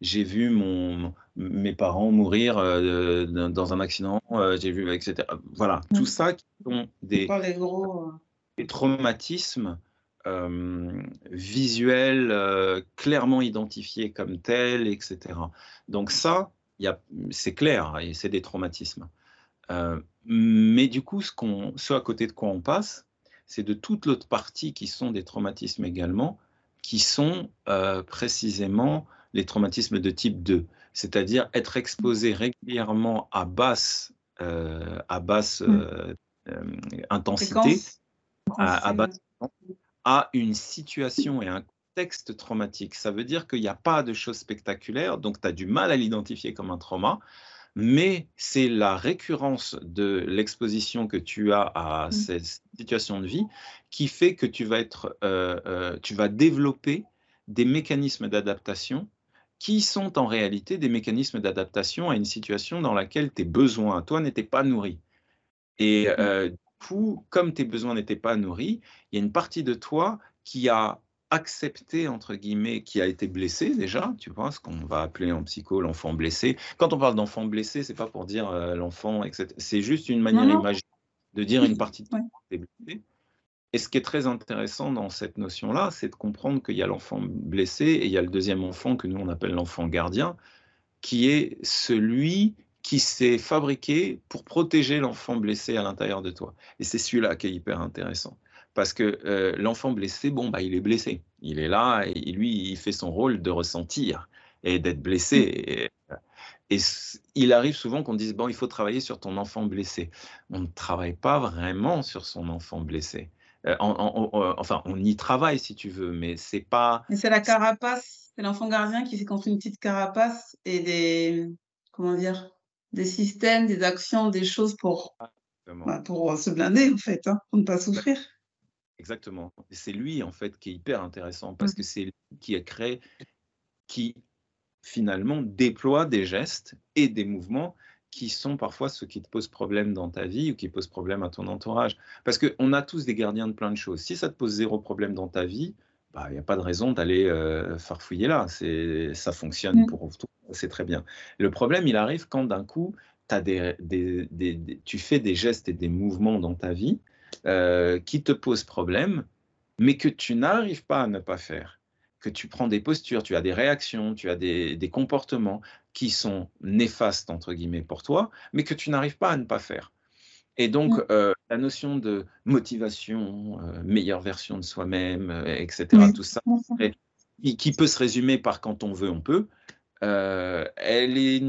j'ai vu mon, mes parents mourir dans un accident, j'ai vu, etc. Voilà, tout mmh. ça qui sont des, des traumatismes euh, visuel, euh, clairement identifié comme tel, etc. Donc ça, c'est clair, et c'est des traumatismes. Euh, mais du coup, ce, ce à côté de quoi on passe, c'est de toute l'autre partie qui sont des traumatismes également, qui sont précisément les traumatismes de type 2, c'est-à-dire être exposé régulièrement à basse, à basse mmh. intensité, à, à, basse à une situation et un contexte traumatique. Ça veut dire qu'il n'y a pas de choses spectaculaires, donc tu as du mal à l'identifier comme un trauma, mais c'est la récurrence de l'exposition que tu as à mmh. cette situation de vie qui fait que tu vas, être, euh, euh, tu vas développer des mécanismes d'adaptation qui sont en réalité des mécanismes d'adaptation à une situation dans laquelle tes besoins toi n'étaient pas nourris. Et mmh. euh, comme tes besoins n'étaient pas nourris, il y a une partie de toi qui a accepté, entre guillemets, qui a été blessé déjà, tu vois, ce qu'on va appeler en psycho l'enfant blessé. Quand on parle d'enfant blessé, c'est pas pour dire euh, l'enfant, etc. C'est juste une manière imaginaire de dire une partie de toi qui est blessée. Et ce qui est très intéressant dans cette notion-là, c'est de comprendre qu'il y a l'enfant blessé et il y a le deuxième enfant que nous on appelle l'enfant gardien, qui est celui qui s'est fabriqué pour protéger l'enfant blessé à l'intérieur de toi. Et c'est celui-là qui est hyper intéressant. Parce que euh, l'enfant blessé, bon, bah, il est blessé. Il est là et lui, il fait son rôle de ressentir et d'être blessé. Mmh. Et, il arrive souvent qu'on dise, bon, il faut travailler sur ton enfant blessé. On ne travaille pas vraiment sur son enfant blessé. Euh, enfin, on y travaille si tu veux, mais c'est pas. C'est la carapace, c'est l'enfant gardien qui s'est construit une petite carapace et des. Comment dire des systèmes, des actions, des choses pour, bah, pour se blinder, en fait, hein, pour ne pas souffrir. Exactement. C'est lui, en fait, qui est hyper intéressant parce mmh. que c'est lui qui a créé, qui finalement déploie des gestes et des mouvements qui sont parfois ceux qui te posent problème dans ta vie ou qui posent problème à ton entourage. Parce qu'on a tous des gardiens de plein de choses. Si ça te pose zéro problème dans ta vie, bah, il n'y a pas de raison d'aller euh, farfouiller là. Ça fonctionne mmh. pour tout c'est très bien. Le problème, il arrive quand d'un coup, as des, tu fais des gestes et des mouvements dans ta vie euh, qui te posent problème, mais que tu n'arrives pas à ne pas faire, que tu prends des postures, tu as des réactions, tu as des, comportements qui sont néfastes, entre guillemets, pour toi, mais que tu n'arrives pas à ne pas faire. Et donc, mmh. euh, la notion de motivation, euh, meilleure version de soi-même, etc., tout ça, qui peut se résumer par quand on veut, on peut, elle, est,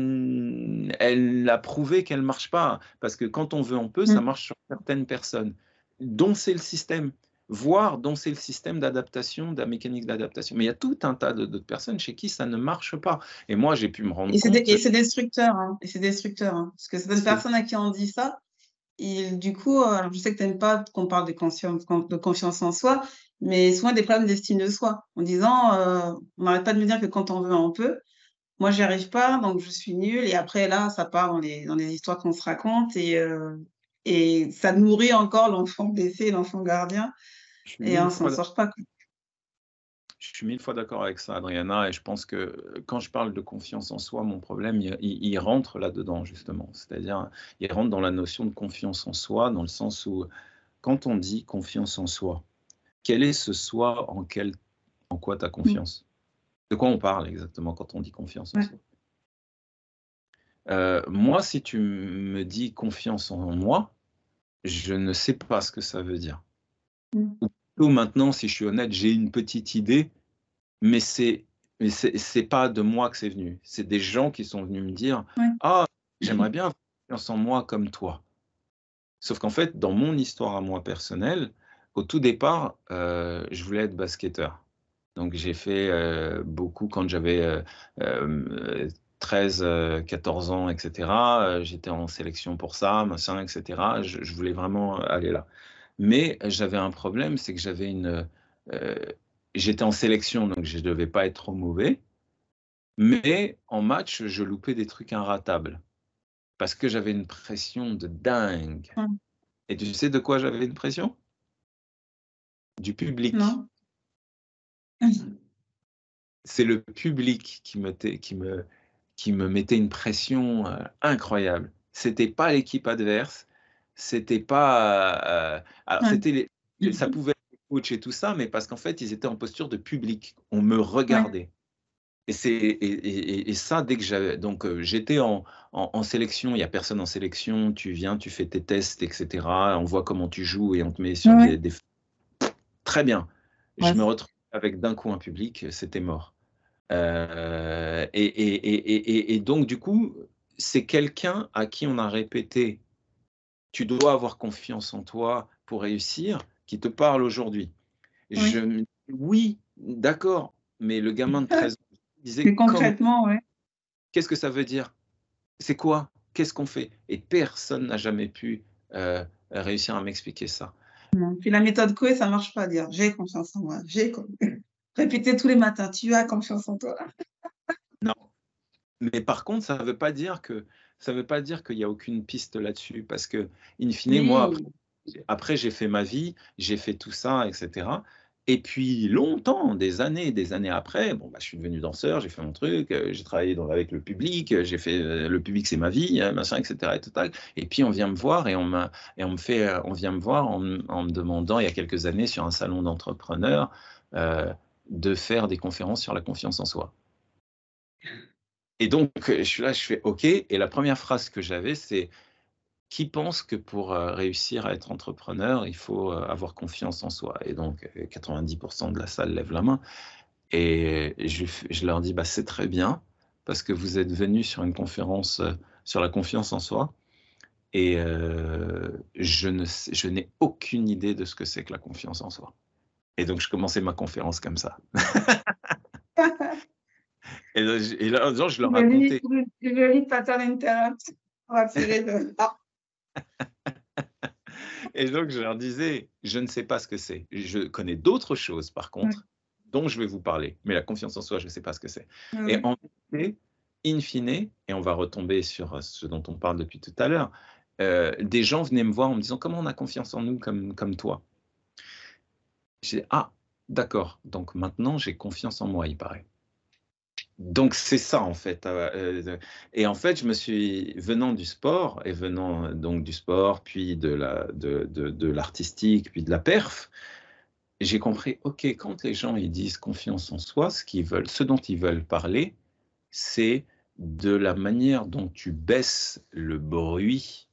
elle a prouvé qu'elle ne marche pas. Parce que quand on veut, on peut, ça mm. marche sur certaines personnes, dont c'est le système, voire dont c'est le système d'adaptation, de la mécanique d'adaptation. Mais il y a tout un tas d'autres personnes chez qui ça ne marche pas. Et moi, j'ai pu me rendre et compte. Et c'est destructeur. Hein. Et c'est destructeur. Hein. Parce que certaines personnes à qui on dit ça, et du coup, euh, je sais que tu n'aimes pas qu'on parle de confiance, de confiance en soi, mais souvent des problèmes d'estime de soi, en disant, euh, on n'arrête pas de me dire que quand on veut, on peut. Moi, j'y arrive pas, donc je suis nulle. Et après, là, ça part dans les, dans les histoires qu'on se raconte et, euh, et ça nourrit encore l'enfant blessé, l'enfant gardien. Et on s'en sort pas. Je suis mille fois d'accord avec ça, Adriana, et je pense que quand je parle de confiance en soi, mon problème, il, il rentre là-dedans, justement. C'est-à-dire, il rentre dans la notion de confiance en soi, dans le sens où quand on dit confiance en soi, quel est ce soi en, quel, en quoi tu as confiance? De quoi on parle exactement quand on dit confiance en soi? Euh, Moi, si tu me dis confiance en moi, je ne sais pas ce que ça veut dire. Mm. Ou maintenant, si je suis honnête, j'ai une petite idée, mais c'est mais c'est pas de moi que c'est venu. C'est des gens qui sont venus me dire Ah, j'aimerais bien avoir confiance en moi comme toi. Sauf qu'en fait, dans mon histoire à moi personnelle, au tout départ, euh, je voulais être basketteur. Donc j'ai fait euh, beaucoup quand j'avais 13, euh, 14 ans, etc. J'étais en sélection pour ça, machin, etc. Je, voulais vraiment aller là. Mais j'avais un problème, c'est que j'avais une... J'étais en sélection, donc je ne devais pas être trop mauvais. Mais en match, je loupais des trucs inratables. Parce que j'avais une pression de dingue. Et tu sais de quoi j'avais une pression? Du public. C'est le public qui me, qui, me, qui me mettait une pression euh, incroyable. C'était pas l'équipe adverse, c'était pas. Euh, alors, c'était ça pouvait être les coachs et tout ça, mais parce qu'en fait, ils étaient en posture de public. On me regardait. Et, c'est, et, ça, dès que j'avais. Donc, euh, j'étais en, en, sélection, il n'y a personne en sélection, tu viens, tu fais tes tests, etc. On voit comment tu joues et on te met sur des, des, très bien. Je me retrouve avec d'un coup un public, c'était mort. Euh, et, donc, du coup, c'est quelqu'un à qui on a répété tu dois avoir confiance en toi pour réussir, qui te parle aujourd'hui. Oui. Je me oui, d'accord, mais le gamin de 13 ans disait concrètement, ouais. Qu'est-ce que ça veut dire? C'est quoi? Qu'est-ce qu'on fait? Et personne n'a jamais pu euh, réussir à m'expliquer ça. Puis la méthode Coué, ça marche pas. Dire j'ai confiance en moi. J'ai répéter tous les matins. Tu as confiance en toi. non. Mais par contre, ça ne veut pas dire que ça veut pas dire qu'il n'y a aucune piste là-dessus, parce que in fine, moi après j'ai fait ma vie, j'ai fait tout ça, etc. Et puis longtemps, des années, des années après, bon, bah, je suis devenu danseur, j'ai fait mon truc, euh, j'ai travaillé avec le public, j'ai fait euh, le public c'est ma vie, hein, machin, etc. Et, et, puis on vient me voir et on, et on me fait, euh, on vient me voir en, me demandant il y a quelques années sur un salon d'entrepreneurs de faire des conférences sur la confiance en soi. Et donc je suis là, je fais OK. Et la première phrase que j'avais c'est qui pense que pour euh, réussir à être entrepreneur, il faut euh, avoir confiance en soi? Et donc, 90% de la salle lève la main. Et je, leur dis, bah, c'est très bien, parce que vous êtes venus sur une conférence euh, sur la confiance en soi. Et je n'ai aucune idée de ce que c'est que la confiance en soi. Et donc, je commençais ma conférence comme ça. et, là, je leur racontais. Je pattern interrupt. On va tirer de. Et donc, je leur disais, je ne sais pas ce que c'est. Je connais d'autres choses, par contre, dont je vais vous parler. Mais la confiance en soi, je ne sais pas ce que c'est. Et en fait, in fine, et on va retomber sur ce dont on parle depuis tout à l'heure, euh, des gens venaient me voir en me disant, comment on a confiance en nous comme, comme toi? J'ai ah, d'accord, donc maintenant j'ai confiance en moi, il paraît donc c'est ça en fait. Euh, euh, et en fait, je me suis venant du sport et venant euh, donc du sport, puis de la de, de, l'artistique, puis de la perf, j'ai compris. Ok, quand les gens ils disent confiance en soi, ce qu'ils veulent, ce dont ils veulent parler, c'est de la manière dont tu baisses le bruit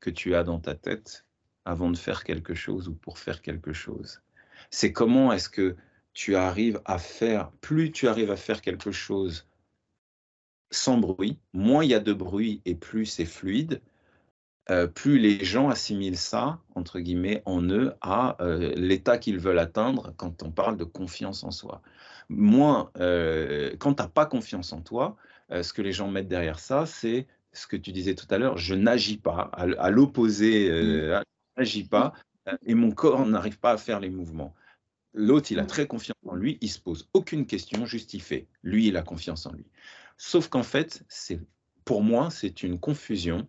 que tu as dans ta tête avant de faire quelque chose ou pour faire quelque chose. C'est comment est-ce que tu arrives à faire, plus tu arrives à faire quelque chose sans bruit, moins il y a de bruit et plus c'est fluide, euh, plus les gens assimilent ça, entre guillemets, en eux à euh, l'état qu'ils veulent atteindre quand on parle de confiance en soi. Moins, euh, quand tu n'as pas confiance en toi, ce que les gens mettent derrière ça, c'est ce que tu disais tout à l'heure, je n'agis pas, à, l'opposé, mmh. je n'agis pas, et mon corps n'arrive pas à faire les mouvements. L'autre, il a très confiance en lui, il se pose aucune question, juste il fait. Lui, il a confiance en lui. Sauf qu'en fait, c'est pour moi, c'est une confusion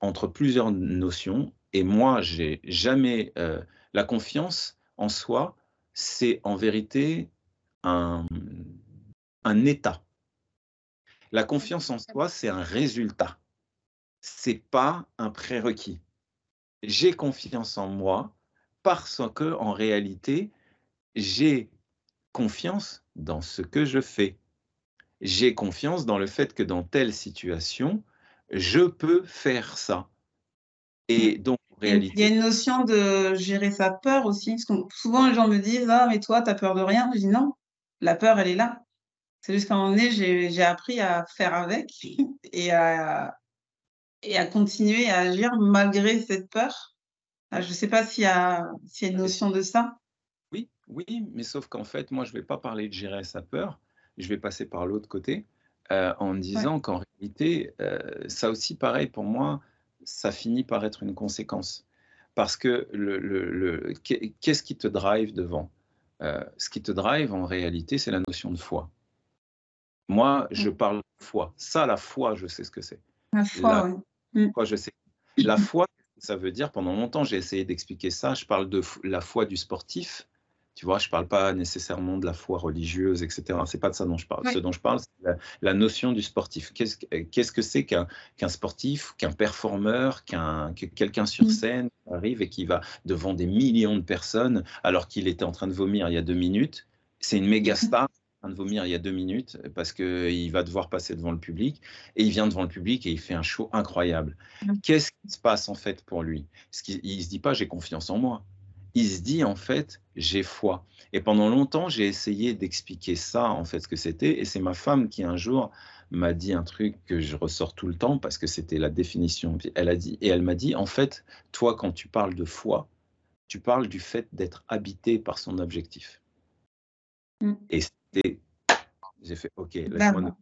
entre plusieurs notions. Et moi, j'ai jamais euh, la confiance en soi, c'est en vérité un, un état. La confiance en soi, c'est un résultat. C'est pas un prérequis. J'ai confiance en moi parce que en réalité, j'ai confiance dans ce que je fais. J'ai confiance dans le fait que dans telle situation, je peux faire ça. Et donc, en réalité. Il y a une notion de gérer sa peur aussi. Parce que souvent, les gens me disent Ah, mais toi, tu as peur de rien. Je dis Non, la peur, elle est là. C'est juste qu'à un moment donné, j'ai appris à faire avec et à, et à continuer à agir malgré cette peur. Ah, je ne sais pas s'il y, a, y a une notion de ça. Oui, mais sauf qu'en fait, moi, je ne vais pas parler de gérer sa peur. Je vais passer par l'autre côté euh, en disant qu'en réalité, euh, ça aussi, pareil, pour moi, ça finit par être une conséquence. Parce que le, le, qu'est-ce qui te drive devant? Euh, Ce qui te drive, en réalité, c'est la notion de foi. Moi, je mmh. parle de foi. Ça, la foi, je sais ce que c'est. La foi, oui. Mmh. je sais. La foi, ça veut dire, pendant longtemps, j'ai essayé d'expliquer ça. Je parle de la foi du sportif. Tu vois, je ne parle pas nécessairement de la foi religieuse, etc. C'est pas de ça dont je parle. Ce dont je parle, c'est la, notion du sportif. Qu'est-ce que c'est qu'un sportif, qu'un performeur, qu'un quelqu'un sur mmh. scène arrive et qui va devant des millions de personnes alors qu'il était en train de vomir il y a deux minutes? C'est une méga star de vomir il y a deux minutes parce qu'il va devoir passer devant le public et il vient devant le public et il fait un show incroyable. Mmh. Qu'est-ce qui se passe en fait pour lui? Il ne se dit pas j'ai confiance en moi. Il se dit en fait j'ai foi. Et pendant longtemps j'ai essayé d'expliquer ça en fait ce que c'était et c'est ma femme qui un jour m'a dit un truc que je ressors tout le temps parce que c'était la définition. Elle a dit et elle m'a dit en fait toi quand tu parles de foi tu parles du fait d'être habité par son objectif. Mmh. Et j'ai fait OK, laisse-moi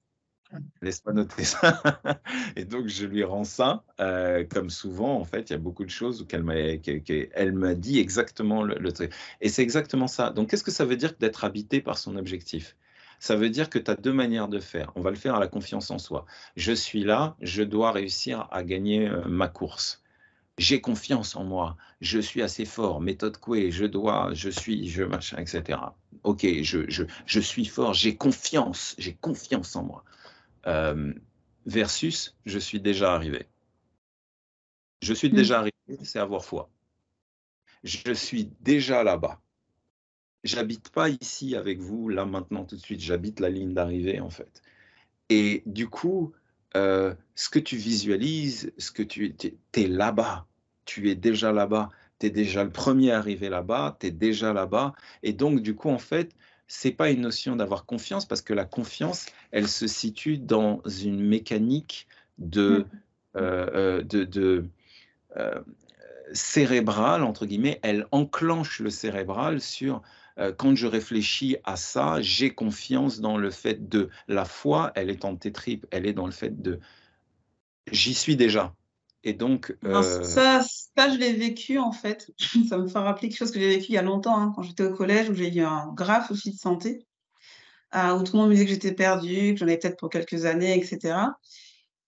noter. ça. et donc, je lui rends ça. Euh, comme souvent, en fait, il y a beaucoup de choses où elle m'a dit exactement le, truc. Et c'est exactement ça. Donc, qu'est-ce que ça veut dire d'être habité par son objectif? Ça veut dire que tu as deux manières de faire. On va le faire à la confiance en soi. Je suis là, je dois réussir à gagner euh, ma course j'ai confiance en moi, je suis assez fort, méthode Coué, je dois, je suis, je machin, etc. Ok, je, je, je suis fort, j'ai confiance, j'ai confiance en moi. Euh, versus, je suis déjà arrivé. Je suis déjà arrivé, c'est avoir foi. Je suis déjà là-bas. J'habite pas ici avec vous, là maintenant tout de suite, j'habite la ligne d'arrivée en fait. Et du coup, euh, ce que tu visualises, ce que tu es là-bas, tu es déjà là-bas, tu es déjà le premier arrivé là-bas, tu es déjà là-bas. Et donc, du coup, en fait, c'est pas une notion d'avoir confiance parce que la confiance, elle se situe dans une mécanique de, mmh. euh, euh, de, de cérébrale, entre guillemets, elle enclenche le cérébral sur quand je réfléchis à ça, j'ai confiance dans le fait de la foi, elle est en tes tripes, elle est dans le fait de j'y suis déjà. Et donc. ça, ça, je l'ai vécu en fait. ça me fait rappeler quelque chose que j'ai vécu il y a longtemps, hein, quand j'étais au collège, où j'ai eu un graphe aussi de santé, où tout le monde me disait que j'étais perdue, que j'en avais peut-être pour quelques années, etc.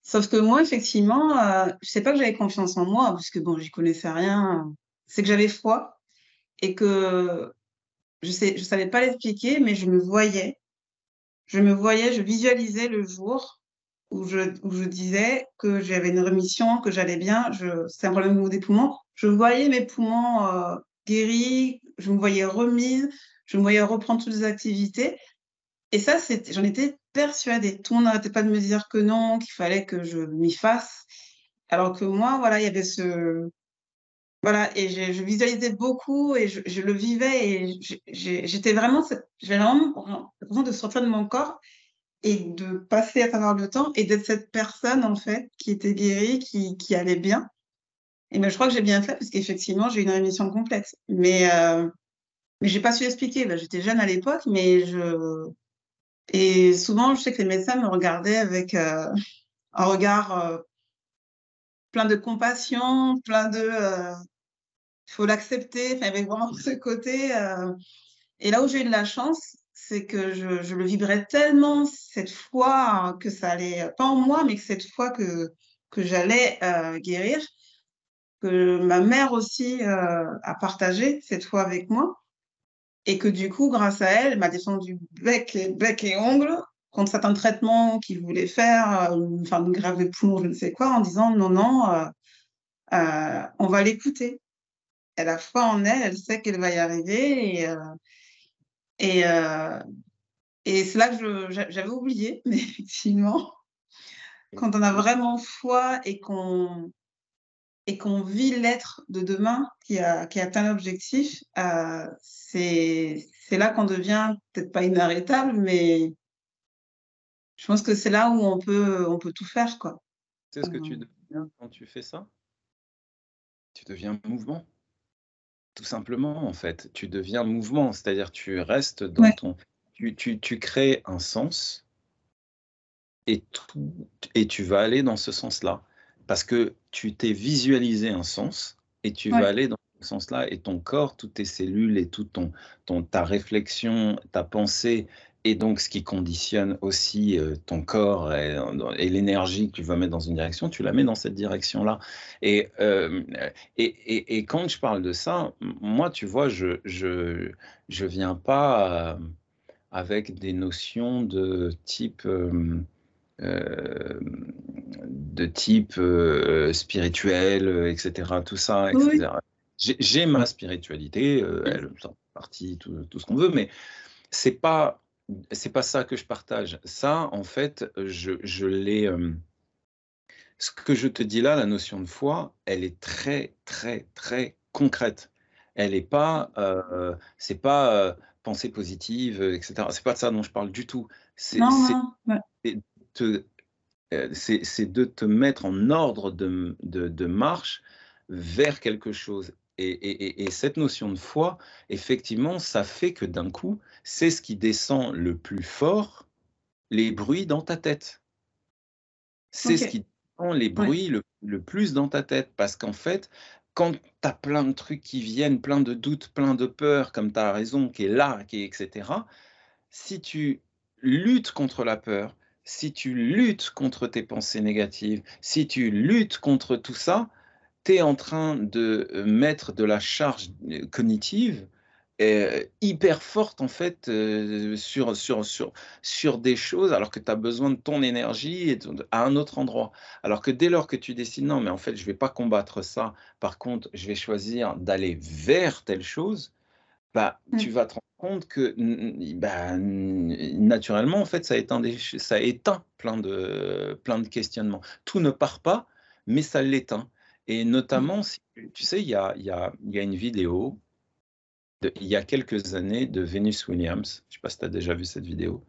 Sauf que moi, effectivement, je ne sais pas que j'avais confiance en moi, parce que bon, j'y connaissais rien. C'est que j'avais foi et que je ne je savais pas l'expliquer, mais je me voyais. Je me voyais, je visualisais le jour où je, disais que j'avais une rémission, que j'allais bien. C'est un problème au niveau des poumons. Je voyais mes poumons euh, guéris, je me voyais remise, je me voyais reprendre toutes les activités. Et ça, j'en étais persuadée. Tout le monde n'arrêtait pas de me dire que non, qu'il fallait que je m'y fasse. Alors que moi, voilà, il y avait ce, voilà, et je, visualisais beaucoup et je, le vivais et j'étais vraiment, j'avais vraiment besoin de sortir de mon corps et de passer à travers le temps et d'être cette personne en fait qui était guérie, qui, qui allait bien. Et ben, je crois que j'ai bien fait parce qu'effectivement j'ai eu une rémission complète. Mais euh, mais j'ai pas su expliquer. Ben, J'étais jeune à l'époque, mais je et souvent je sais que les médecins me regardaient avec euh, un regard euh, plein de compassion, plein de euh, faut l'accepter, enfin, avec vraiment ce côté. Et là où j'ai eu de la chance, c'est que je, je, le vibrais tellement cette fois que ça allait, pas en moi, mais que cette fois que, que j'allais euh, guérir, que ma mère aussi euh, a partagé cette fois avec moi, et que du coup, grâce à elle, elle m'a défendu bec et, bec et ongles contre certains traitements qu'il voulait faire, euh, enfin une grève de poumon, je ne sais quoi, en disant non, non, euh, euh, on va l'écouter. elle a foi en elle, elle sait qu'elle va y arriver. Et, euh, et, euh, et c'est là que j'avais oublié, mais effectivement, quand on a vraiment foi et qu'on et qu'on vit l'être de demain qui, a, qui atteint l'objectif, euh, c'est là qu'on devient peut-être pas inarrêtable, mais je pense que c'est là où on peut, on peut tout faire. quoi. C'est ce que tu deviens quand tu fais ça? Tu deviens mouvement. Tout simplement, en fait. Tu deviens mouvement, c'est-à-dire tu restes dans ton... Tu, tu, tu, crées un sens et, tout, et tu vas aller dans ce sens-là parce que tu t'es visualisé un sens et tu vas aller dans ce sens-là et ton corps, toutes tes cellules et tout ton, ton ta réflexion, ta pensée et donc ce qui conditionne aussi euh, ton corps et, l'énergie que tu vas mettre dans une direction, tu la mets dans cette direction-là. Et, euh, et, et, et, quand je parle de ça, moi, tu vois, je je, je viens pas euh, avec des notions de type de type spirituel, etc. Tout ça, etc. J'ai ma spiritualité, elle fait partie, tout, tout ce qu'on veut, mais c'est pas c'est pas ça que je partage. Ça, en fait, je, je l'ai. Euh, ce que je te dis là, la notion de foi, elle est très, très, très concrète. Elle n'est pas, euh, c'est pas pensée positive, etc. C'est pas de ça dont je parle du tout. Euh, c'est de te mettre en ordre de, de, marche vers quelque chose. Et, et, cette notion de foi, effectivement, ça fait que d'un coup, c'est ce qui descend le plus fort, les bruits dans ta tête. C'est ce qui descend les bruits le, le, plus dans ta tête. Parce qu'en fait, quand tu as plein de trucs qui viennent, plein de doutes, plein de peurs, comme tu as raison, qui est là, qui est, etc., si tu luttes contre la peur, si tu luttes contre tes pensées négatives, si tu luttes contre tout ça, tu es en train de euh, mettre de la charge euh, cognitive euh, hyper forte en fait sur, sur, sur, sur des choses alors que tu as besoin de ton énergie à un autre endroit. Alors que dès lors que tu décides non mais en fait je vais pas combattre ça, par contre je vais choisir d'aller vers telle chose, bah, mmh. tu vas te compte que bah, naturellement, en fait, ça éteint, des, ça éteint plein, de, plein de questionnements. Tout ne part pas, mais ça l'éteint. Et notamment, tu sais, il y a, y, a, y a, une vidéo il y a quelques années de Venus Williams, je ne sais pas si tu as déjà vu cette vidéo,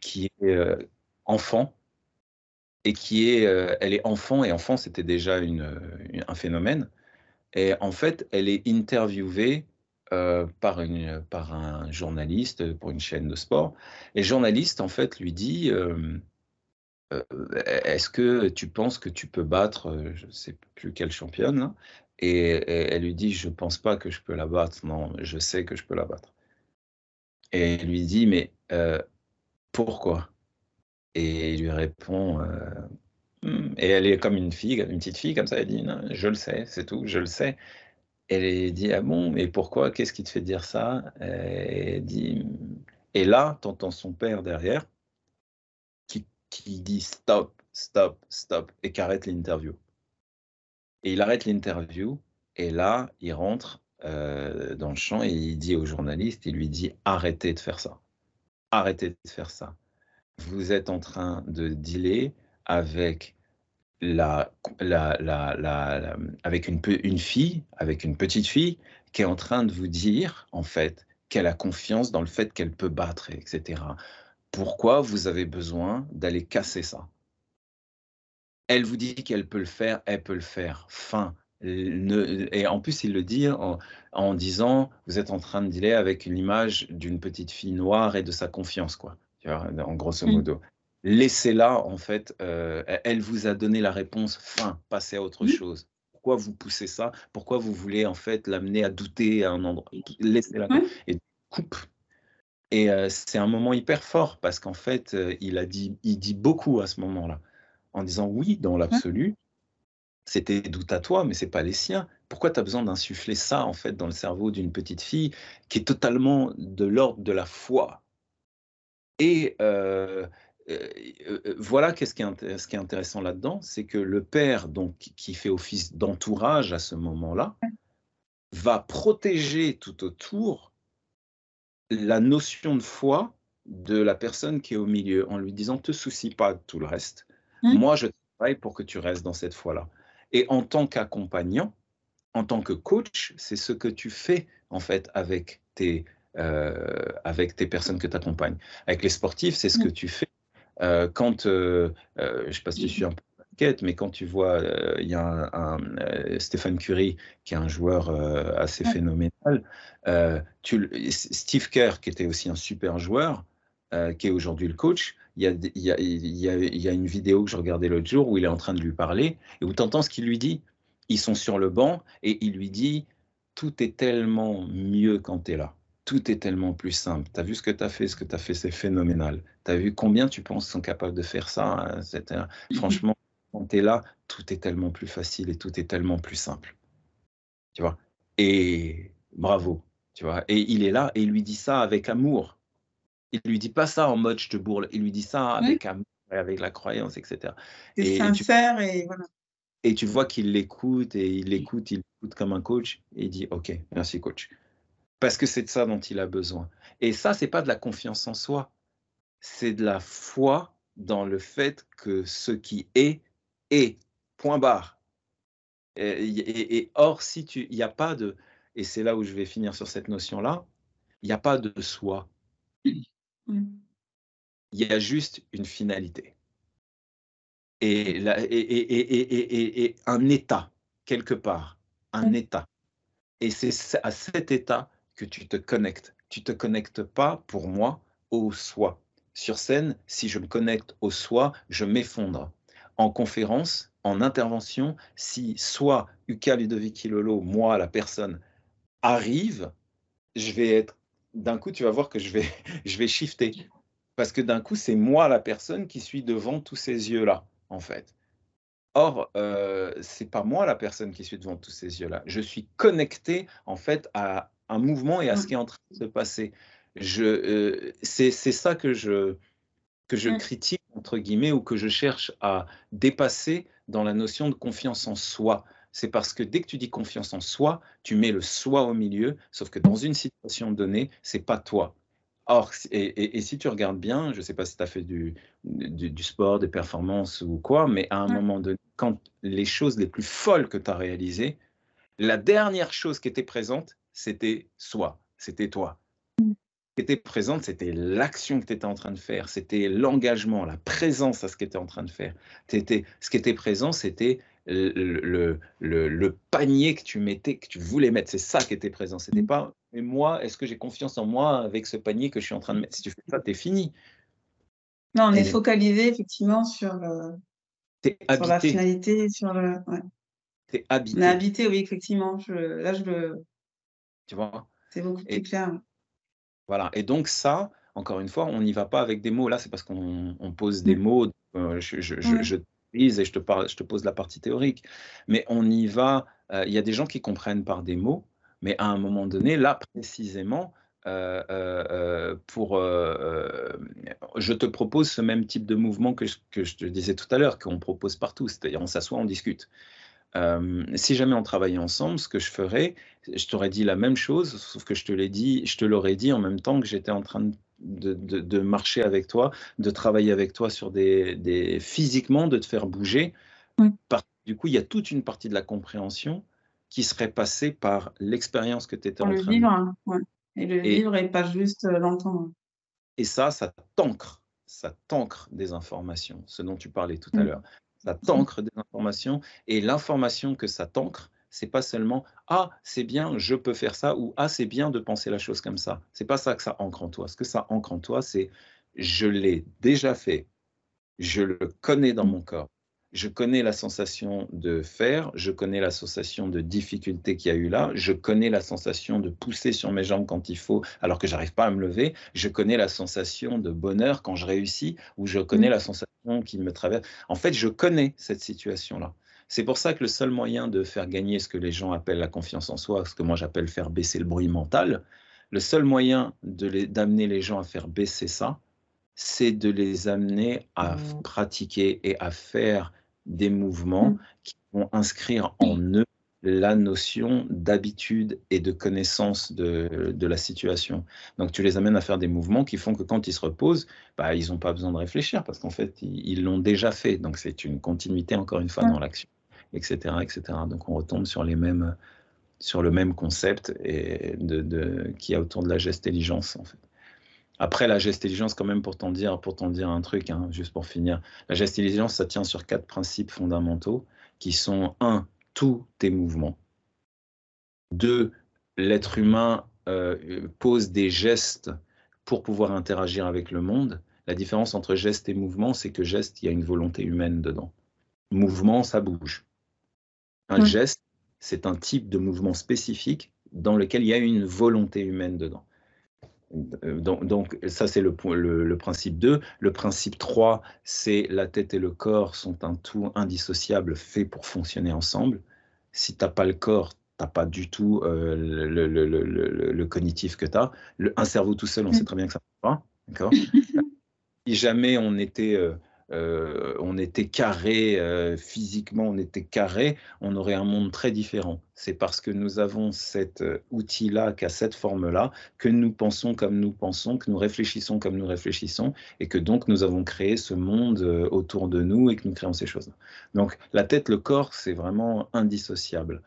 qui est euh, enfant, et qui est, euh, elle est enfant, et enfant, c'était déjà une, un phénomène. Et en fait, elle est interviewée euh, par, une, par un journaliste pour une chaîne de sport. Et le journaliste, en fait, lui dit euh, Est-ce que tu penses que tu peux battre, je ne sais plus quelle championne et, elle lui dit Je ne pense pas que je peux la battre. Non, je sais que je peux la battre. Et elle lui dit Mais pourquoi? Et il lui répond hmm. et elle est comme une fille, une petite fille comme ça. Elle dit Je le sais, c'est tout, je le sais. Elle dit Ah bon, mais pourquoi? Qu'est-ce qui te fait dire ça? Et dit Et là, t'entends son père derrière qui, dit Stop, stop, stop, et qui arrête l'interview. Et il arrête l'interview, et là, il rentre euh, dans le champ et il dit au journaliste Il lui dit Arrêtez de faire ça. Arrêtez de faire ça. Vous êtes en train de dealer avec la, la, la, avec une, une fille, avec une petite fille, qui est en train de vous dire, en fait, qu'elle a confiance dans le fait qu'elle peut battre, etc. Pourquoi vous avez besoin d'aller casser ça? Elle vous dit qu'elle peut le faire, elle peut le faire. Fin. et en plus, il le dit en, en, disant, vous êtes en train de dealer avec une image d'une petite fille noire et de sa confiance, quoi. En grosso mmh. modo laissez-la, en fait, euh, elle vous a donné la réponse, fin, passez à autre chose. Pourquoi vous poussez ça? Pourquoi vous voulez, en fait, l'amener à douter à un endroit? Laissez-la. Et coupe. Et euh, c'est un moment hyper fort parce qu'en fait, euh, il a dit, il dit beaucoup à ce moment-là, en disant oui, dans l'absolu, c'était doute à toi, mais c'est pas les siens. Pourquoi tu as besoin d'insuffler ça, en fait, dans le cerveau d'une petite fille qui est totalement de l'ordre de la foi? Et euh, voilà qu'est-ce qui est, ce qui est intéressant là-dedans, c'est que le père, donc, qui fait office d'entourage à ce moment-là, va protéger tout autour la notion de foi de la personne qui est au milieu en lui disant te soucie pas de tout le reste. Mmh. Moi, je travaille pour que tu restes dans cette foi-là. Et en tant qu'accompagnant, en tant que coach, c'est ce que tu fais en fait avec tes, euh, avec tes personnes que tu accompagnes. Avec les sportifs, c'est ce que mmh. tu fais. Euh, quand, euh, je ne sais pas si tu suis un peu mais quand tu vois, il y a un, Stéphane Curie qui est un joueur assez phénoménal, tu, Steve Kerr qui était aussi un super joueur, qui est aujourd'hui le coach, il y, a, y a, il, y a, une vidéo que je regardais l'autre jour où il est en train de lui parler et où tu entends ce qu'il lui dit. Ils sont sur le banc et il lui dit Tout est tellement mieux quand tu es là tout est tellement plus simple. Tu as vu ce que tu as fait, ce que tu as fait, c'est phénoménal. Tu as vu combien tu penses sont capables de faire ça. Hein, franchement, quand tu es là, tout est tellement plus facile et tout est tellement plus simple. Tu vois? Et bravo. Tu vois? Et il est là et il lui dit ça avec amour. Il lui dit pas ça en mode je te bourle. Il lui dit ça avec amour et avec la croyance, etc. C'est sincère et voilà. Et tu vois qu'il l'écoute et il l'écoute, il l'écoute comme un coach et il dit OK, merci coach parce que c'est de ça dont il a besoin. Et ça, c'est pas de la confiance en soi, c'est de la foi dans le fait que ce qui est est. Point barre. Et, or, si tu, il n'y a pas de, et c'est là où je vais finir sur cette notion-là, il n'y a pas de soi. Il y a juste une finalité. Et, et, et, un état, quelque part, un état. Et c'est à cet état que tu te connectes. Tu te connectes pas, pour moi, au soi. Sur scène, si je me connecte au soi, je m'effondre. En conférence, en intervention, si soit Uka Ludovic Lolo, moi, la personne, arrive, je vais être. D'un coup, tu vas voir que je vais, je vais shifter. Parce que d'un coup, c'est moi la personne qui suis devant tous ces yeux-là, en fait. Or, euh, c'est pas moi la personne qui suis devant tous ces yeux-là. Je suis connecté en fait à, un mouvement et à ce qui est en train de se passer. Je, euh, c'est, ça que je, que je critique, entre guillemets, ou que je cherche à dépasser dans la notion de confiance en soi. C'est parce que dès que tu dis confiance en soi, tu mets le soi au milieu, sauf que dans une situation donnée, c'est pas toi. Or, et, si tu regardes bien, je ne sais pas si tu as fait du, du, du, sport, des performances ou quoi, mais à un moment donné, quand les choses les plus folles que tu as réalisées, la dernière chose qui était présente, c'était soi, c'était toi. Qui était présente, c'était l'action que tu étais en train de faire, c'était l'engagement, la présence à ce que tu étais en train de faire. Étais, ce qui était présent, c'était le, le, panier que tu mettais, que tu voulais mettre. C'est ça qui était présent. C'était mm. pas, mais moi, est-ce que j'ai confiance en moi avec ce panier que je suis en train de mettre? Si tu fais ça, tu es fini. Non, on est focalisé effectivement sur, le, sur la finalité, sur le. Ouais. es habité. On est habité, oui, effectivement. Je, là, je le, tu vois? C'est beaucoup plus clair. Voilà. Et donc, ça, encore une fois, on n'y va pas avec des mots. Là, c'est parce qu'on pose des mmh. mots. Euh, je, je, je, et je te, parle, je te pose la partie théorique. Mais on y va. Euh, il y a des gens qui comprennent par des mots, mais à un moment donné, là, précisément, euh, pour, je te propose ce même type de mouvement que que je te disais tout à l'heure, qu'on propose partout, c'est-à-dire on s'assoit, on discute si jamais on travaillait ensemble, ce que je ferais, je t'aurais dit la même chose, sauf que je te l'ai dit, je te l'aurais dit en même temps que j'étais en train de, de, marcher avec toi, de travailler avec toi sur des, des physiquement, de te faire bouger. du coup, il y a toute une partie de la compréhension qui serait passée par l'expérience que tu étais en train vivre, de... ouais. Et le vivre et pas juste euh, l'entendre. Et ça, ça t'ancre, ça t'ancre des informations, ce dont tu parlais tout à l'heure ça t'ancre des informations et l'information que ça t'ancre, c'est pas seulement ah c'est bien je peux faire ça ou ah c'est bien de penser la chose comme ça. C'est pas ça que ça ancre en toi. Ce que ça ancre en toi, c'est je l'ai déjà fait, je le connais dans mon corps, je connais la sensation de faire, je connais la sensation de difficulté qu'il y a eu là, je connais la sensation de pousser sur mes jambes quand il faut alors que j'arrive pas à me lever, je connais la sensation de bonheur quand je réussis ou je connais mmh. la sensation qui me traverse. En fait, je connais cette situation-là. C'est pour ça que le seul moyen de faire gagner ce que les gens appellent la confiance en soi, ce que moi j'appelle faire baisser le bruit mental, le seul moyen d'amener les gens à faire baisser ça, c'est de les amener à pratiquer et à faire des mouvements mmh. qui vont inscrire en eux la notion d'habitude et de connaissance de, la situation. Donc tu les amènes à faire des mouvements qui font que quand ils se reposent, bah, ils n'ont pas besoin de réfléchir parce qu'en fait, ils l'ont déjà fait. Donc c'est une continuité, encore une fois, dans l'action, etc., etc. Donc on retombe sur, les mêmes, sur le même concept et de, de, qui a autour de la gestéligence, en fait. Après, la gestéligence, quand même, pour t'en dire, pour dire un truc, hein, juste pour finir, la gestéligence, ça tient sur quatre principes fondamentaux qui sont, un, tous tes mouvements. Deux, l'être humain euh, pose des gestes pour pouvoir interagir avec le monde. La différence entre geste et mouvement, c'est que geste, il y a une volonté humaine dedans. Mouvement, ça bouge. Un geste, c'est un type de mouvement spécifique dans lequel il y a une volonté humaine dedans. Donc, ça, c'est le, le, principe 2. Le principe 3, c'est la tête et le corps sont un tout indissociable fait pour fonctionner ensemble. Si tu n'as pas le corps, tu n'as pas du tout euh, le, le, cognitif que tu as. un cerveau tout seul, on sait très bien que ça ne va pas. si jamais on était... Euh, euh, on était carré, euh, physiquement on était carré, on aurait un monde très différent. C'est parce que nous avons cet euh, outil-là, qui a cette forme-là, que nous pensons comme nous pensons, que nous réfléchissons comme nous réfléchissons, et que donc nous avons créé ce monde autour de nous et que nous créons ces choses. Donc la tête, le corps, c'est vraiment indissociable.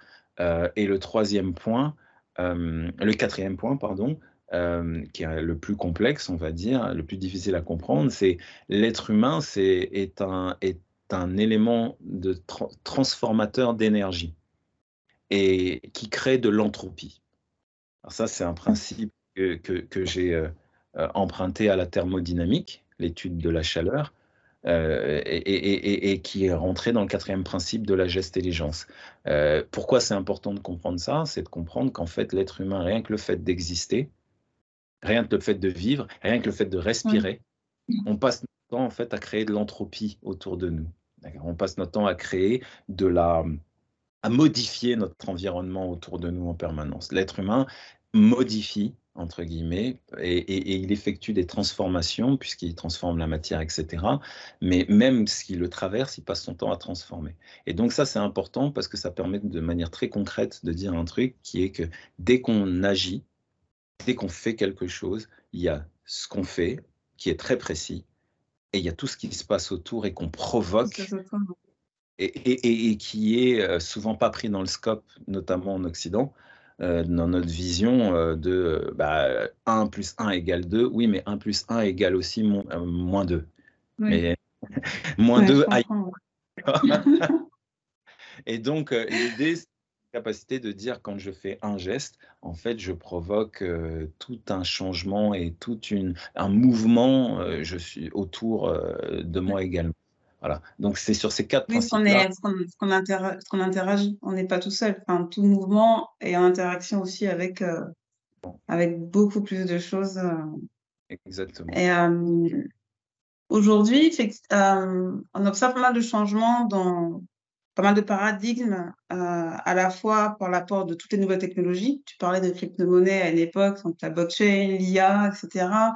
et le troisième point, le quatrième point, pardon, euh, qui est le plus complexe, on va dire, le plus difficile à comprendre, c'est l'être humain c'est, est, un, élément de transformateur d'énergie et qui crée de l'entropie. Alors ça, c'est un principe que, j'ai euh, euh, emprunté à la thermodynamique, l'étude de la chaleur, et, qui est rentré dans le quatrième principe de la gestéligence. pourquoi c'est important de comprendre ça? C'est de comprendre qu'en fait, l'être humain, rien que le fait d'exister, rien que le fait de vivre, rien que le fait de respirer, on passe notre temps en fait à créer de l'entropie autour de nous. On passe notre temps à créer de la, à modifier notre environnement autour de nous en permanence. L'être humain modifie entre guillemets, et, il effectue des transformations puisqu'il transforme la matière, etc. Mais même s'il le traverse, il passe son temps à transformer. Et donc ça, c'est important parce que ça permet de manière très concrète de dire un truc qui est que dès qu'on agit, dès qu'on fait quelque chose, il y a ce qu'on fait qui est très précis et il y a tout ce qui se passe autour et qu'on provoque et, qui est euh, souvent pas pris dans le scope, notamment en Occident, euh, dans notre vision euh, de bah, 1 plus 1 égale 2. Oui, mais 1 plus 1 égale aussi moins 2. Mais moins 2 Et donc, l'idée, capacité de dire quand je fais un geste, en fait, je provoque euh, tout un changement et tout une, un mouvement euh, je suis autour euh, de moi également. Voilà. Donc, c'est sur ces quatre oui, principes. Ce qu'on interagit, on n'est pas tout seul. Enfin, tout mouvement est en interaction aussi avec, avec beaucoup plus de choses. Exactement. Et aujourd'hui, on observe pas mal de changements dans, pas mal de paradigmes, euh, à la fois par l'apport de toutes les nouvelles technologies. Tu parlais de crypto-monnaie à une époque, donc la blockchain, l'IA, etc.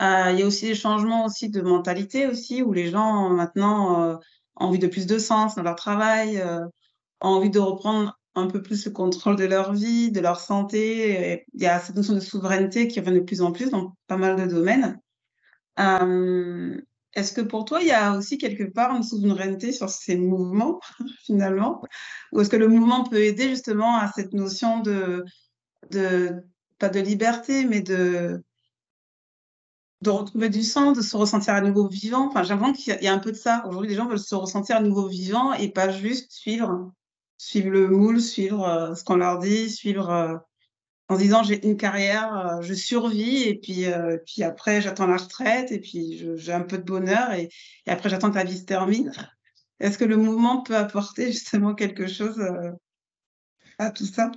Euh, il y a aussi des changements aussi de mentalité aussi, où les gens maintenant euh, ont envie de plus de sens dans leur travail, ont envie de reprendre un peu plus le contrôle de leur vie, de leur santé. il y a cette notion de souveraineté qui revient de plus en plus dans pas mal de domaines. Est-ce que pour toi, il y a aussi quelque part une souveraineté sur ces mouvements, finalement? Ou est-ce que le mouvement peut aider justement à cette notion de, pas de liberté, mais de, de retrouver du sens, de se ressentir à nouveau vivant? Enfin, j'ai qu'il y a un peu de ça. Aujourd'hui, les gens veulent se ressentir à nouveau vivant et pas juste suivre, suivre le moule, suivre euh, ce qu'on leur dit, suivre euh, en disant j'ai une carrière, euh, je survis et puis, euh, puis après j'attends la retraite et puis j'ai un peu de bonheur et, après j'attends que la vie se termine. Est-ce que le mouvement peut apporter justement quelque chose euh, à tout ça?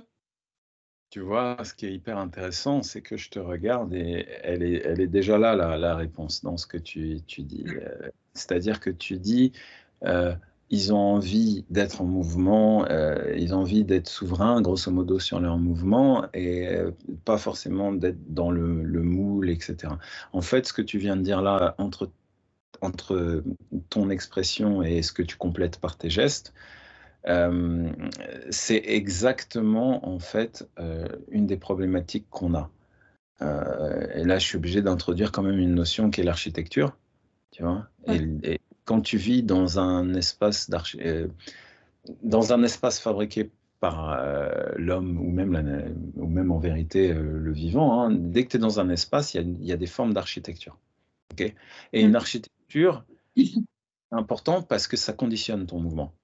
Tu vois, ce qui est hyper intéressant, c'est que je te regarde et elle est, elle est déjà là, la, la réponse dans ce que tu, tu dis. C'est-à-dire que tu dis, ils ont envie d'être en mouvement, euh, ils ont envie d'être souverains, grosso modo, sur leur mouvement, et euh, pas forcément d'être dans le, moule, etc. En fait, ce que tu viens de dire là, entre, entre ton expression et ce que tu complètes par tes gestes, c'est exactement en fait une des problématiques qu'on a. et là, je suis obligé d'introduire quand même une notion qui est l'architecture, tu vois. Et, quand tu vis dans un espace dans un espace fabriqué par l'homme ou même, ou même en vérité le vivant, hein, dès que tu es dans un espace, il y, a des formes d'architecture. et une mmh. architecture, important parce que ça conditionne ton mouvement.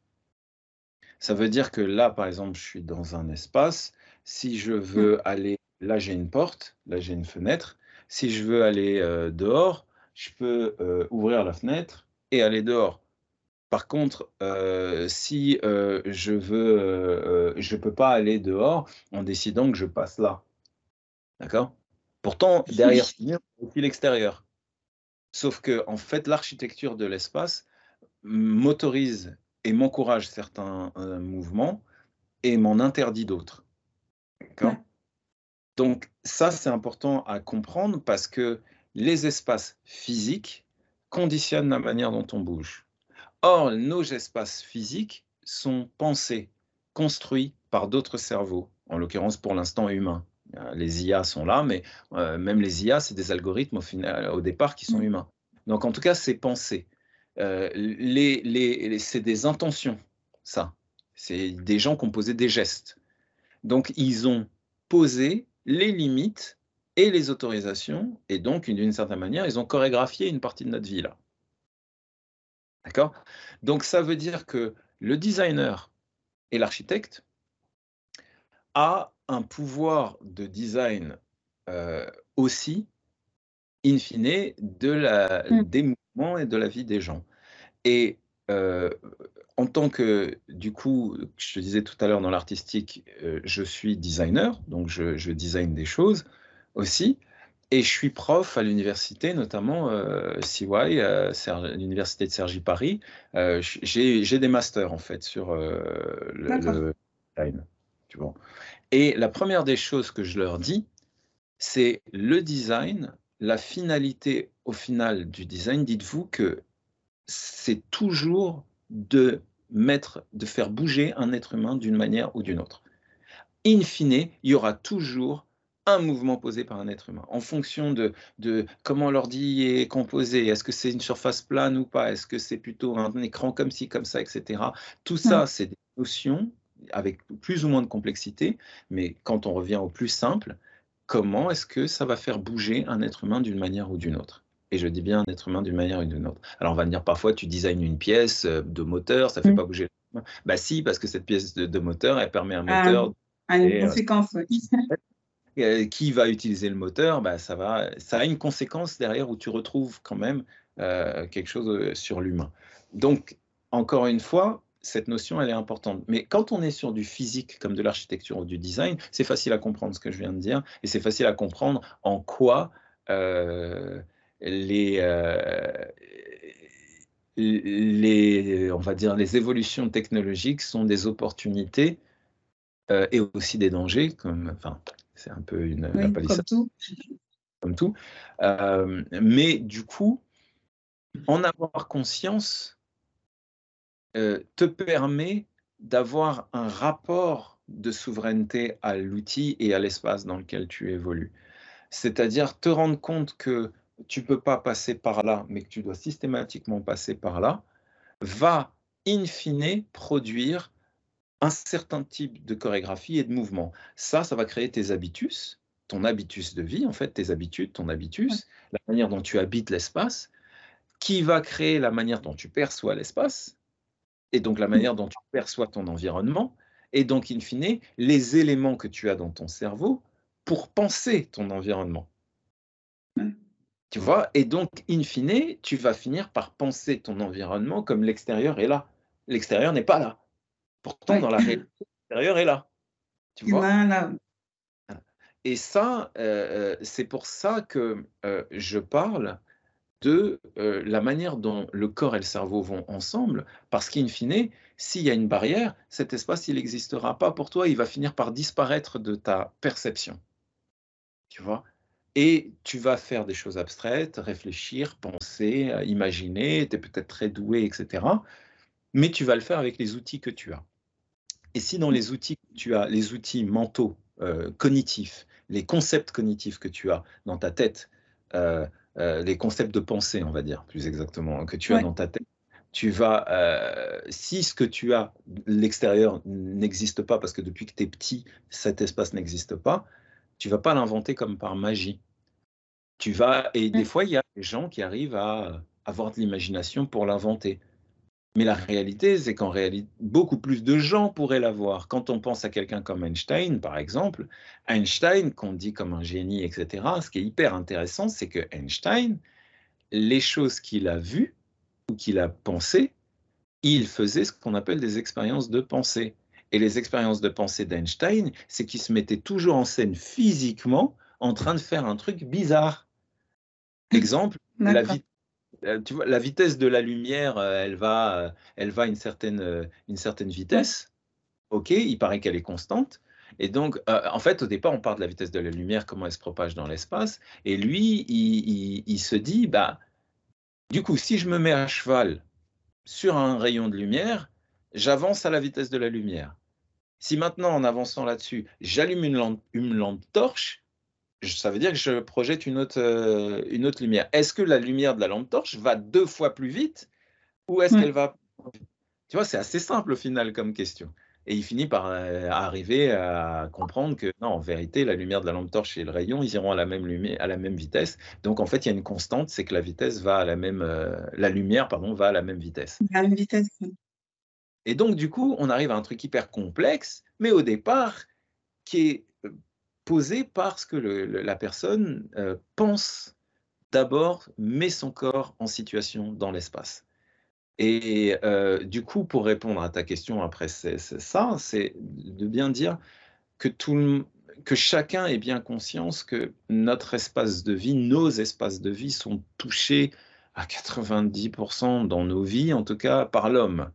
Ça veut dire que là, par exemple, je suis dans un espace. Si je veux mmh. aller, là j'ai une porte, là j'ai une fenêtre. Si je veux aller euh, dehors, je peux euh, ouvrir la fenêtre et aller dehors. Par contre, euh, si je veux, je peux pas aller dehors en décidant que je passe là. D'accord? Pourtant, derrière, il aussi l'extérieur. Sauf que, en fait, l'architecture de l'espace m'autorise et m'encourage certains euh, mouvements et m'en interdit d'autres. Donc ça, c'est important à comprendre parce que les espaces physiques conditionnent la manière dont on bouge. Or, nos espaces physiques sont pensés, construits par d'autres cerveaux, en l'occurrence pour l'instant humains. Euh, les IA sont là, mais euh, même les IA, c'est des algorithmes au, final, au départ qui sont mmh. humains. Donc en tout cas, c'est pensé. Euh, les, c'est des intentions, ça. C'est des gens qui ont posé des gestes. Donc, ils ont posé les limites et les autorisations, et donc, d'une certaine manière, ils ont chorégraphié une partie de notre vie là. D'accord? Donc, ça veut dire que le designer et l'architecte a un pouvoir de design euh, aussi, in fine, de la, mmh. des mouvements et de la vie des gens. Et en tant que, du coup, je te disais tout à l'heure dans l'artistique, je suis designer, donc je, je, design des choses aussi. Et je suis prof à l'université, notamment CY, l'université de Sergi Paris. J'ai des masters en fait sur le, design. Tu vois. Et la première des choses que je leur dis, c'est le design, la finalité au final du design. Dites-vous que c'est toujours de mettre, de faire bouger un être humain d'une manière ou d'une autre. In fine, il y aura toujours un mouvement posé par un être humain, en fonction de, de comment l'ordi est composé, est-ce que c'est une surface plane ou pas, est-ce que c'est plutôt un écran comme ci, comme ça, etc. Tout ça, c'est des notions avec plus ou moins de complexité, mais quand on revient au plus simple, comment est-ce que ça va faire bouger un être humain d'une manière ou d'une autre? Et je dis bien un être humain d'une manière ou d'une autre. Alors on va dire parfois tu designes une pièce euh, de moteur, ça ne fait mmh. pas bouger le Bah si, parce que cette pièce de, moteur, elle permet un ah, moteur. Ah, une euh, conséquence, euh, Qui va utiliser le moteur bah, ça, a une conséquence derrière où tu retrouves quand même quelque chose sur l'humain. Donc, encore une fois, cette notion, elle est importante. Mais quand on est sur du physique, comme de l'architecture ou du design, c'est facile à comprendre ce que je viens de dire, et c'est facile à comprendre en quoi les, euh, on va dire, les évolutions technologiques sont des opportunités euh, et aussi des dangers, comme, enfin, c'est un peu une comme tout. Comme tout. Euh, mais du coup, en avoir conscience te permet d'avoir un rapport de souveraineté à l'outil et à l'espace dans lequel tu évolues. C'est-à-dire te rendre compte que tu ne peux pas passer par là, mais que tu dois systématiquement passer par là, va in fine produire un certain type de chorégraphie et de mouvement. Ça, ça va créer tes habitus, ton habitus de vie, en fait, tes habitudes, ton habitus, la manière dont tu habites l'espace, qui va créer la manière dont tu perçois l'espace, et donc la mmh. manière dont tu perçois ton environnement, et donc, in fine, les éléments que tu as dans ton cerveau pour penser ton environnement. Tu vois Et donc, in fine, tu vas finir par penser ton environnement comme l'extérieur est là. L'extérieur n'est pas là. Pourtant, dans la réalité, l'extérieur est là. Tu vois? Et ça, euh, euh, c'est pour ça que euh, je parle de la manière dont le corps et le cerveau vont ensemble, parce qu'in fine, s'il y a une barrière, cet espace, il n'existera pas pour toi, il va finir par disparaître de ta perception. Tu vois? Et tu vas faire des choses abstraites, réfléchir, penser, imaginer, tu es peut-être très doué, etc. Mais tu vas le faire avec les outils que tu as. Et si dans les outils tu as, les outils mentaux, euh, cognitifs, les concepts cognitifs que tu as dans ta tête, euh, euh, les concepts de pensée, on va dire plus exactement, que tu as dans ta tête, tu vas, si ce que tu as, l'extérieur n'existe pas, parce que depuis que tu es petit, cet espace n'existe pas, tu vas pas l'inventer comme par magie. Tu vas, et des fois, il y a des gens qui arrivent à avoir de l'imagination pour l'inventer. Mais la réalité, c'est qu'en réalité, beaucoup plus de gens pourraient l'avoir. Quand on pense à quelqu'un comme Einstein, par exemple, Einstein, qu'on dit comme un génie, etc., ce qui est hyper intéressant, c'est que Einstein, les choses qu'il a vues ou qu'il a pensées, il faisait ce qu'on appelle des expériences de pensée. Et les expériences de pensée d'Einstein, c'est qu'il se mettait toujours en scène physiquement en train de faire un truc bizarre. Exemple, la, vie tu vois, la vitesse de la lumière, euh, elle va, euh, elle va à une certaine, une certaine vitesse. OK, il paraît qu'elle est constante. Et donc, en fait, au départ, on parle de la vitesse de la lumière, comment elle se propage dans l'espace. Et lui, il, se dit, bah, du coup, si je me mets à cheval sur un rayon de lumière, j'avance à la vitesse de la lumière. Si maintenant, en avançant là-dessus, j'allume une une lampe torche, ça veut dire que je projette une autre, euh, une autre lumière. Est-ce que la lumière de la lampe torche va deux fois plus vite ou est-ce qu'elle va... Tu vois, c'est assez simple au final comme question. Et il finit par euh, arriver à comprendre que non, en vérité, la lumière de la lampe torche et le rayon, ils iront à la même lumière, à la même vitesse. Donc en fait, il y a une constante, c'est que la vitesse va à la même, euh, la lumière, pardon, va à la même vitesse. À la même vitesse. Et donc du coup, on arrive à un truc hyper complexe, mais au départ, qui est posé parce que la personne euh, pense d'abord, met son corps en situation dans l'espace. Et euh, du coup, pour répondre à ta question après c'est ça, c'est de bien dire que, tout que chacun ait bien conscience que notre espace de vie, nos espaces de vie sont touchés à 90% dans nos vies, en tout cas par l'homme.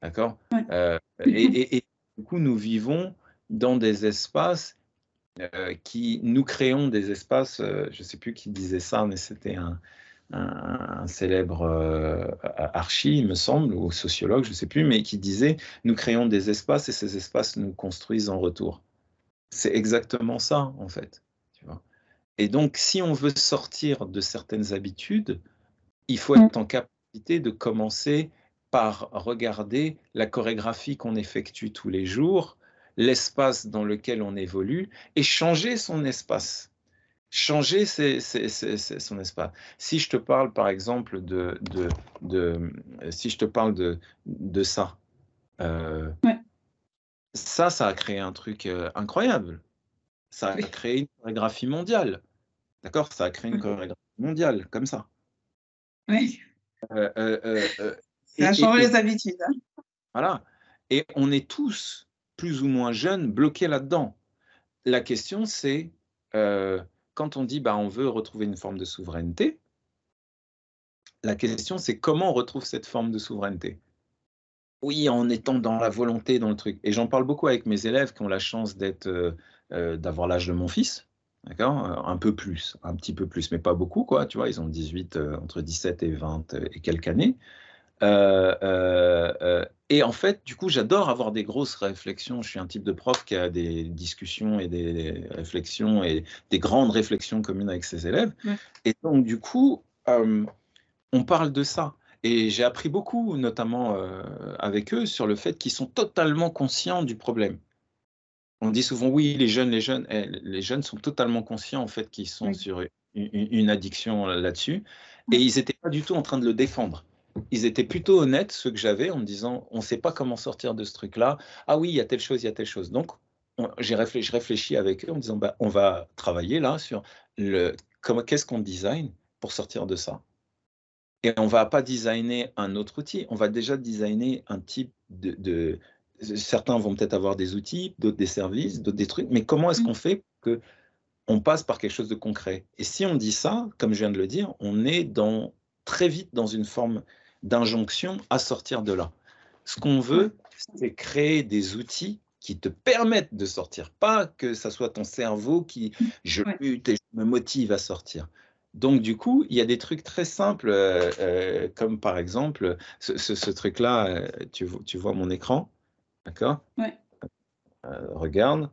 D'accord? Euh, et, et, du coup, nous vivons dans des espaces qui nous créons des espaces, euh, je ne sais plus qui disait ça, mais c'était un, célèbre euh, archi, il me semble, ou sociologue, je ne sais plus, mais qui disait, nous créons des espaces et ces espaces nous construisent en retour. C'est exactement ça, en fait. Et donc, si on veut sortir de certaines habitudes, il faut être en capacité de commencer par regarder la chorégraphie qu'on effectue tous les jours l'espace dans lequel on évolue et changer son espace. Changer son espace. Si je te parle, par exemple, de, de, de si je te parle de, de ça, euh, ça, ça a créé un truc euh, incroyable. Ça a créé une chorégraphie mondiale. D'accord? Ça a créé une chorégraphie mondiale, comme ça. Oui. Euh, ça a changé les habitudes. Hein. Voilà. Et on est tous plus ou moins jeunes bloqués là-dedans. La question, c'est euh, quand on dit bah, on veut retrouver une forme de souveraineté, la question, c'est comment on retrouve cette forme de souveraineté? Oui, en étant dans la volonté, dans le truc. Et j'en parle beaucoup avec mes élèves qui ont la chance d'être, euh, euh, d'avoir l'âge de mon fils, d'accord? Un peu plus, un petit peu plus, mais pas beaucoup, quoi. Tu vois, ils ont 18, entre 17 et 20 et quelques années. Euh, euh, euh, et en fait, du coup, j'adore avoir des grosses réflexions. Je suis un type de prof qui a des discussions et des réflexions et des grandes réflexions communes avec ses élèves. Et donc, du coup, on parle de ça. Et j'ai appris beaucoup, notamment avec eux, sur le fait qu'ils sont totalement conscients du problème. On dit souvent, oui, les jeunes, les jeunes, eh, les jeunes sont totalement conscients en fait qu'ils sont sur une, une addiction là-dessus, et ils n'étaient pas du tout en train de le défendre ils étaient plutôt honnêtes, ceux que j'avais, en me disant on ne sait pas comment sortir de ce truc-là. Ah oui, il y a telle chose, il y a telle chose. Donc, j'ai réfléchi, je réfléchis avec eux en me disant bah, on va travailler là sur le qu'est-ce qu'on design pour sortir de ça? Et on ne va pas designer un autre outil, on va déjà designer un type de. certains vont peut-être avoir des outils, d'autres des services, d'autres des trucs, mais comment est-ce mmh. qu'on fait que on passe par quelque chose de concret? Et si on dit ça, comme je viens de le dire, on est dans très vite dans une forme d'injonction à sortir de là. Ce qu'on veut, c'est créer des outils qui te permettent de sortir, pas que ça soit ton cerveau qui je lutte et je me motive à sortir. Donc du coup, il y a des trucs très simples, euh, euh, comme par exemple ce, truc-là, euh, tu, tu, vois mon écran, d'accord? Regarde.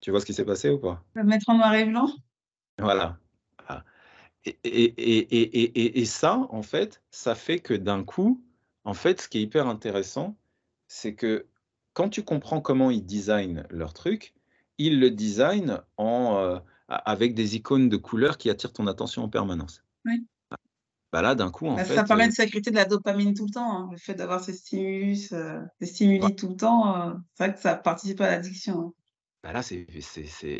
Tu vois ce qui s'est passé ou pas? Mettre en noir et blanc? Voilà. Et, et, et, ça, en fait, ça fait que d'un coup, en fait, ce qui est hyper intéressant, c'est que quand tu comprends comment ils designent leur truc, ils le designent en, euh, avec des icônes de couleurs qui attirent ton attention en permanence. Oui. Bah là, d'un coup, en bah, fait. Ça permet euh de sécurité de la dopamine tout le temps. Hein. Le fait d'avoir ces stimulus, euh, ces stimuli tout le temps, c'est vrai que ça participe à l'addiction. Hein. Bah là, c'est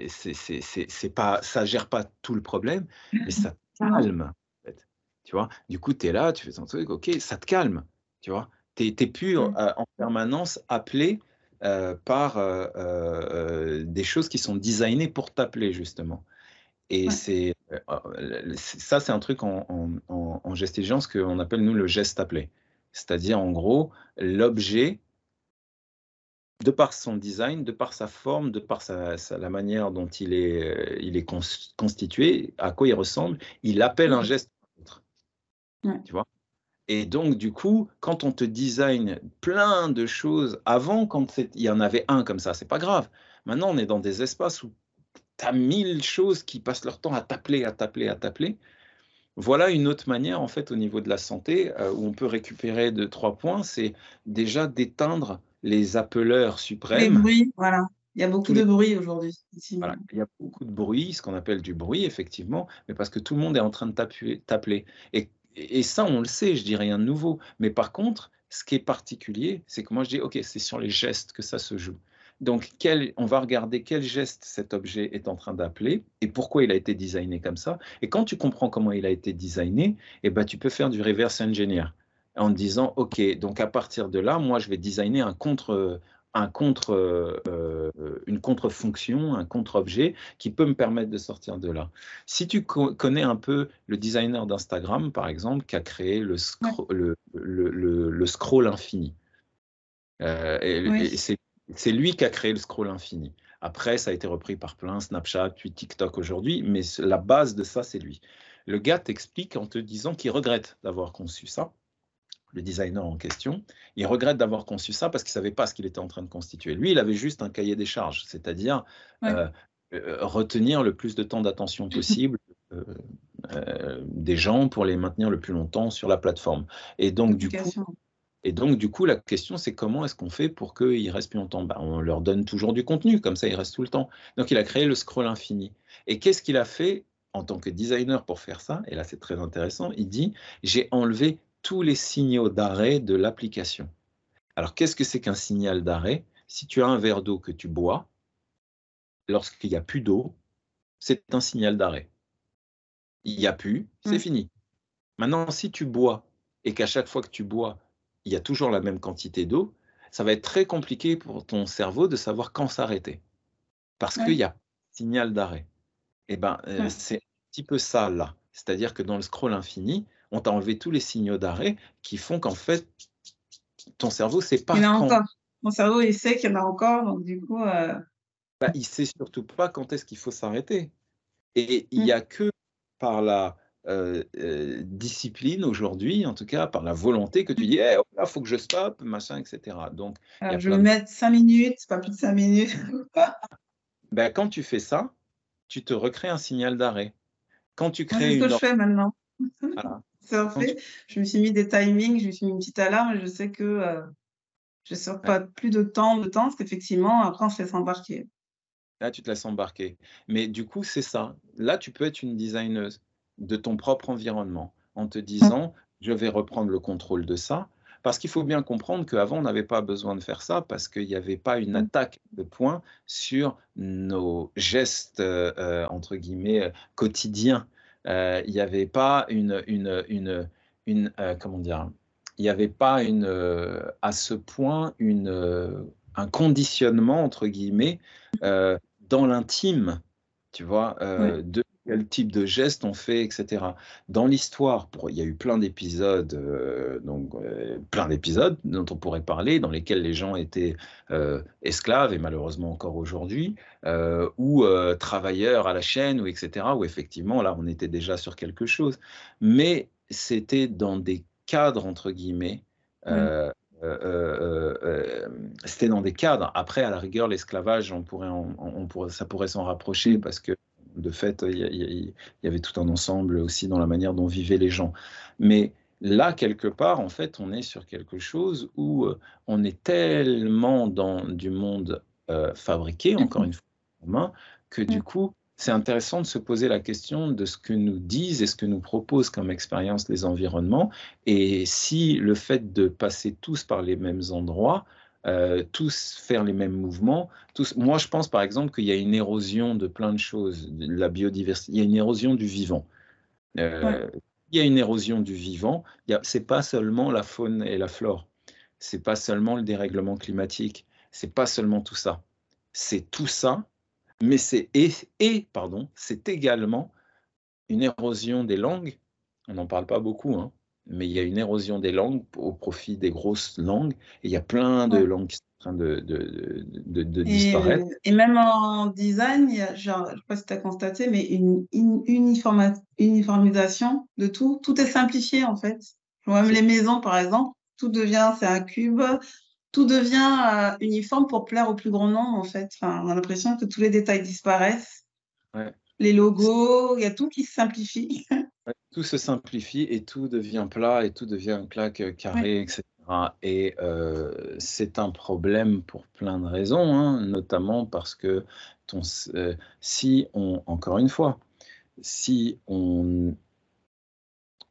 c'est pas, ça gère pas tout le problème, mais ça calme. En fait. Tu vois, du coup, tu es là, tu fais ton truc, ok, ça te calme. Tu vois, tu n'es plus en, en, permanence appelé euh, par euh, euh, des choses qui sont designées pour t'appeler, justement. Et c'est ça, c'est un truc en, en, en, gestion, ce qu'on appelle, nous, le geste appelé. C'est-à-dire, en gros, l'objet, de par son design, de par sa forme, de par sa, la manière dont il est, il est constitué, à quoi il ressemble, il appelle un geste. Tu vois? Et donc, du coup, quand on te design plein de choses, avant, quand il y en avait un comme ça, c'est pas grave. Maintenant, on est dans des espaces où tu as mille choses qui passent leur temps à t'appeler, à t'appeler, à t'appeler. Voilà une autre manière, en fait, au niveau de la santé, euh, où on peut récupérer de trois points, c'est déjà d'éteindre les appeleurs suprêmes. Les bruits, voilà. Il y a beaucoup de bruit aujourd'hui. Voilà. Il y a beaucoup de bruit, ce qu'on appelle du bruit, effectivement, mais parce que tout le monde est en train de t'appeler. Et et ça, on le sait, je dis rien de nouveau. Mais par contre, ce qui est particulier, c'est que moi, je dis, OK, c'est sur les gestes que ça se joue. Donc, quel, on va regarder quel geste cet objet est en train d'appeler et pourquoi il a été designé comme ça. Et quand tu comprends comment il a été designé, eh ben, tu peux faire du reverse engineer en disant, OK, donc à partir de là, moi, je vais designer un contre, un contre, euh, une contre-fonction, un contre-objet qui peut me permettre de sortir de là. Si tu connais un peu le designer d'Instagram, par exemple, qui a créé le, le, le, le, scroll infini, euh, c'est lui qui a créé le scroll infini. Après, ça a été repris par plein, Snapchat, puis TikTok aujourd'hui, mais la base de ça, c'est lui. Le gars t'explique en te disant qu'il regrette d'avoir conçu ça, le designer en question, il regrette d'avoir conçu ça parce qu'il ne savait pas ce qu'il était en train de constituer. Lui, il avait juste un cahier des charges, c'est-à-dire euh, euh, retenir le plus de temps d'attention possible euh, des gens pour les maintenir le plus longtemps sur la plateforme. Et donc, du coup, et donc, du coup, la question, c'est comment est-ce qu'on fait pour qu'ils restent plus longtemps? Ben, On leur donne toujours du contenu, comme ça, ils restent tout le temps. Donc, il a créé le scroll infini. Et qu'est-ce qu'il a fait en tant que designer pour faire ça? Et là, c'est très intéressant. Il dit, j'ai enlevé tous les signaux d'arrêt de l'application. Alors, qu'est-ce que c'est qu'un signal d'arrêt? Si tu as un verre d'eau que tu bois, lorsqu'il n'y a plus d'eau, c'est un signal d'arrêt. Il n'y a plus, c'est mmh. fini. Maintenant, si tu bois et qu'à chaque fois que tu bois, il y a toujours la même quantité d'eau, ça va être très compliqué pour ton cerveau de savoir quand s'arrêter. Parce qu'il y a signal d'arrêt. Et eh ben, euh, c'est un petit peu ça là. C'est-à-dire que dans le scroll infini, on t'a enlevé tous les signaux d'arrêt qui font qu'en fait, ton cerveau sait pas. Il y en a encore. Mon cerveau, il sait qu'il y en a encore, donc du coup. Euh... Bah, il sait surtout pas quand est-ce qu'il faut s'arrêter. Et il n'y mmh. a que par la euh, euh, discipline aujourd'hui, en tout cas par la volonté que tu dis, il hey, oh faut que je stoppe, machin, etc. Donc, je vais mettre cinq minutes, pas plus de cinq minutes. ben, quand tu fais ça, tu te recrées un signal d'arrêt. Quand tu crées C'est ce que je fais maintenant. Voilà. Fait. Je me suis mis des timings, je me suis mis une petite alarme et je sais que euh, je ne sors pas plus de temps de temps parce qu'effectivement, après, on se laisse embarquer. Là, tu te laisses embarquer. Mais du coup, c'est ça. Là, tu peux être une designeuse de ton propre environnement en te disant, je vais reprendre le contrôle de ça. Parce qu'il faut bien comprendre qu'avant, on n'avait pas besoin de faire ça parce qu'il n'y avait pas une attaque de points sur nos gestes, euh, euh, entre guillemets, quotidiens. Euh, il n'y avait pas une, une, une, une euh, comment dire, il n'y avait pas une, euh, à ce point une, un conditionnement, entre guillemets, dans l'intime, tu vois, de quel type de gestes on fait, etc. Dans l'histoire, il y a eu plein d'épisodes, euh, donc euh, plein d'épisodes dont on pourrait parler, dans lesquels les gens étaient euh, esclaves et malheureusement encore aujourd'hui, ou travailleurs à la chaîne, ou etc. Où effectivement là on était déjà sur quelque chose, mais c'était dans des cadres entre guillemets c'était dans des cadres. Après, à la rigueur, l'esclavage, on pourrait, on, pourrait, ça pourrait s'en rapprocher parce que de fait, il y, y, avait tout un ensemble aussi dans la manière dont vivaient les gens. Mais là, quelque part, en fait, on est sur quelque chose où on est tellement dans du monde fabriqué, encore une fois, que du coup, c'est intéressant de se poser la question de ce que nous disent et ce que nous proposent comme expérience les environnements, et si le fait de passer tous par les mêmes endroits, euh, tous faire les mêmes mouvements. Tous... Moi, je pense par exemple qu'il y a une érosion de plein de choses, de la biodiversité, il y a une érosion du vivant. Euh, il y a une érosion du vivant, ce n'est pas seulement la faune et la flore, c'est pas seulement le dérèglement climatique, c'est pas seulement tout ça. C'est tout ça mais c'est et, pardon, c'est également une érosion des langues. On n'en parle pas beaucoup, hein, mais il y a une érosion des langues au profit des grosses langues. Et il y a plein de langues qui sont en train de, de, de, disparaître. Et même en design, il y a, genre, je ne sais pas si tu as constaté, mais une, uniformisation de tout. Tout est simplifié en fait. Même les maisons, par exemple, tout devient, c'est un cube, tout devient euh, uniforme pour plaire au plus grand nombre, en fait. Enfin, on a l'impression que tous les détails disparaissent. Les logos, il y a tout qui se simplifie. tout se simplifie et tout devient plat et tout devient un claque euh, carré, etc. Et euh, c'est un problème pour plein de raisons, hein, notamment parce que ton, si on, encore une fois, si on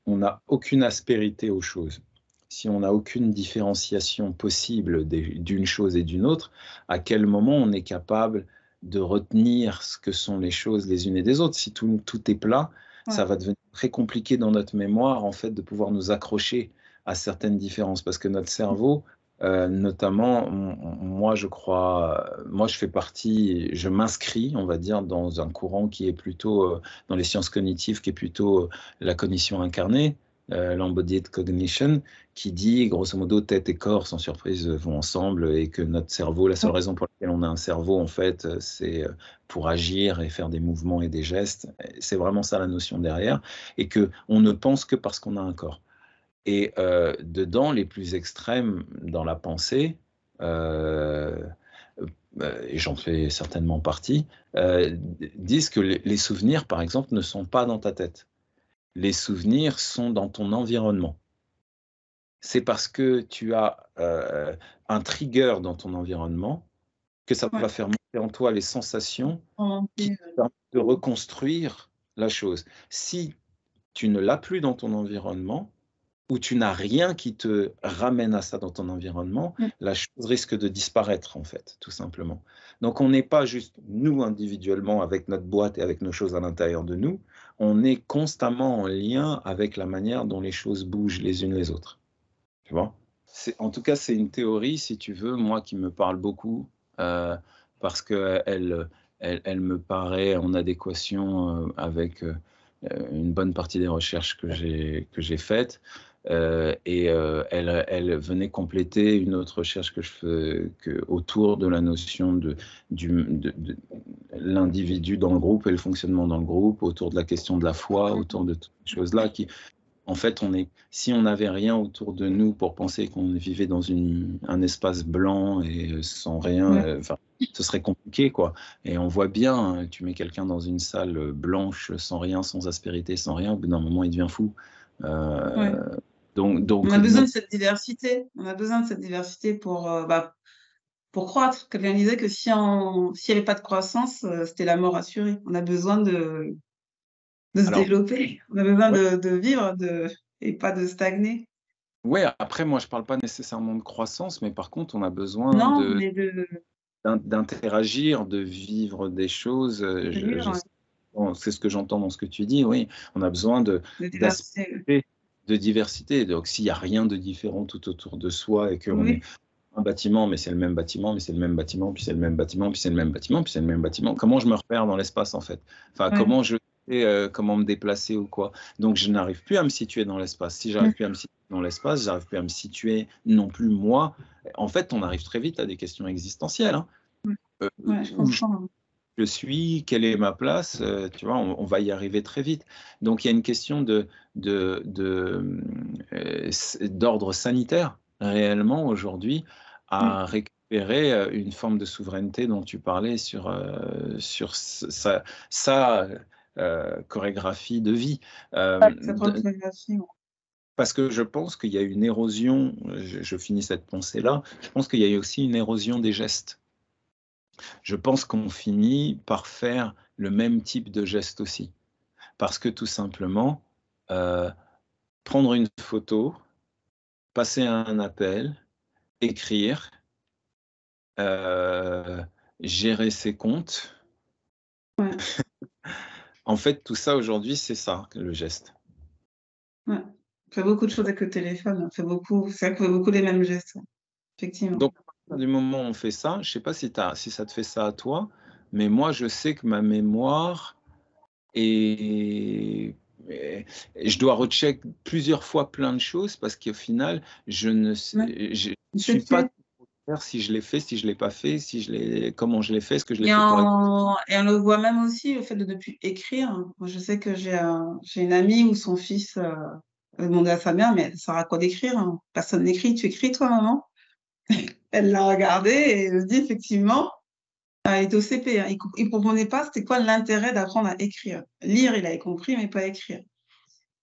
n'a aucune aspérité aux choses, si on n'a aucune différenciation possible d'une chose et d'une autre, à quel moment on est capable de retenir ce que sont les choses les unes et des autres? Si tout, tout est plat, ça va devenir très compliqué dans notre mémoire, en fait, de pouvoir nous accrocher à certaines différences, parce que notre cerveau, euh, notamment, moi, je crois, moi, je fais partie, je m'inscris, on va dire, dans un courant qui est plutôt, euh, dans les sciences cognitives, qui est plutôt euh, la cognition incarnée, euh, l'embodied cognition, qui dit grosso modo tête et corps sans surprise vont ensemble et que notre cerveau, la seule raison pour laquelle on a un cerveau en fait, c'est euh, pour agir et faire des mouvements et des gestes. C'est vraiment ça la notion derrière et que on ne pense que parce qu'on a un corps. Et euh, dedans, les plus extrêmes dans la pensée, et j'en fais certainement partie, disent que les souvenirs, par exemple, ne sont pas dans ta tête les souvenirs sont dans ton environnement. C'est parce que tu as euh, un trigger dans ton environnement que ça va faire monter en toi les sensations qui te permettent de reconstruire la chose. Si tu ne l'as plus dans ton environnement, ou tu n'as rien qui te ramène à ça dans ton environnement, mm. la chose risque de disparaître, en fait, tout simplement. Donc, on n'est pas juste nous individuellement avec notre boîte et avec nos choses à l'intérieur de nous, on est constamment en lien avec la manière dont les choses bougent les unes les autres. Tu vois? En tout cas, c'est une théorie, si tu veux, moi qui me parle beaucoup, euh, parce qu'elle elle, elle, me paraît en adéquation euh, avec euh, une bonne partie des recherches que j'ai faites. Euh, et euh, elle, elle, venait compléter une autre recherche que je fais que, autour de la notion de, de, l'individu dans le groupe et le fonctionnement dans le groupe, autour de la question de la foi, autour de toutes ces choses-là qui, en fait, on est, si on n'avait rien autour de nous pour penser qu'on vivait dans une, un espace blanc et sans rien, euh, ce serait compliqué, quoi. Et on voit bien, hein, tu mets quelqu'un dans une salle blanche, sans rien, sans aspérité, sans rien, au bout d'un moment, il devient fou. Euh, on a besoin de cette diversité. On a besoin de cette diversité pour, euh, bah, pour croître. Quelqu'un disait que si il n'y avait pas de croissance, euh, c'était la mort assurée. On a besoin de, de se développer. On a besoin de, vivre de, et pas de stagner. Oui, après, moi, je ne parle pas nécessairement de croissance, mais par contre, on a besoin de, d'interagir, de vivre des choses. Euh, c'est ce que j'entends dans ce que tu dis, oui. On a besoin de, de de diversité. Donc, s'il n'y a rien de différent tout autour de soi et qu'on est un bâtiment, mais c'est le même bâtiment, mais c'est le même bâtiment, puis c'est le même bâtiment, puis c'est le même bâtiment, puis c'est le même bâtiment, comment je me repère dans l'espace en fait? Enfin, comment je sais euh, comment me déplacer ou quoi? Donc, je n'arrive plus à me situer dans l'espace. Si j'arrive plus à me situer dans l'espace, j'arrive plus à me situer non plus moi. En fait, on arrive très vite à des questions existentielles. Hein. Euh, je je suis, quelle est ma place, euh, tu vois, on, va y arriver très vite. Donc il y a une question de, d'ordre de, de, euh, sanitaire réellement aujourd'hui à récupérer une forme de souveraineté dont tu parlais sur, sur sa, chorégraphie de vie. parce que je pense qu'il y a une érosion, je, je finis cette pensée-là, je pense qu'il y a aussi une érosion des gestes. Je pense qu'on finit par faire le même type de geste aussi. Parce que tout simplement, euh, prendre une photo, passer un appel, écrire, euh, gérer ses comptes. en fait, tout ça aujourd'hui, c'est ça, le geste. Ouais. On fait beaucoup de choses avec le téléphone. On fait beaucoup, c'est vrai qu'on fait beaucoup les mêmes gestes. Effectivement. Donc, du moment où on fait ça, je ne sais pas si, si ça te fait ça à toi, mais moi, je sais que ma mémoire est je dois recheck plusieurs fois plein de choses parce qu'au final, je ne sais, je, suis pas si je l'ai fait, si je l'ai pas fait, si je comment je l'ai fait, ce que je l'ai fait correctement. Et on le voit même aussi le fait de ne plus écrire. Moi, je sais que j'ai j'ai une amie où son fils euh, a demandé à sa mère, mais ça sert quoi d'écrire hein? Personne n'écrit. Tu écris toi, maman? Elle l'a regardé et elle dit effectivement, il était au CP, hein. il ne comprenait pas c'était quoi l'intérêt d'apprendre à écrire. Lire, il avait compris, mais pas écrire.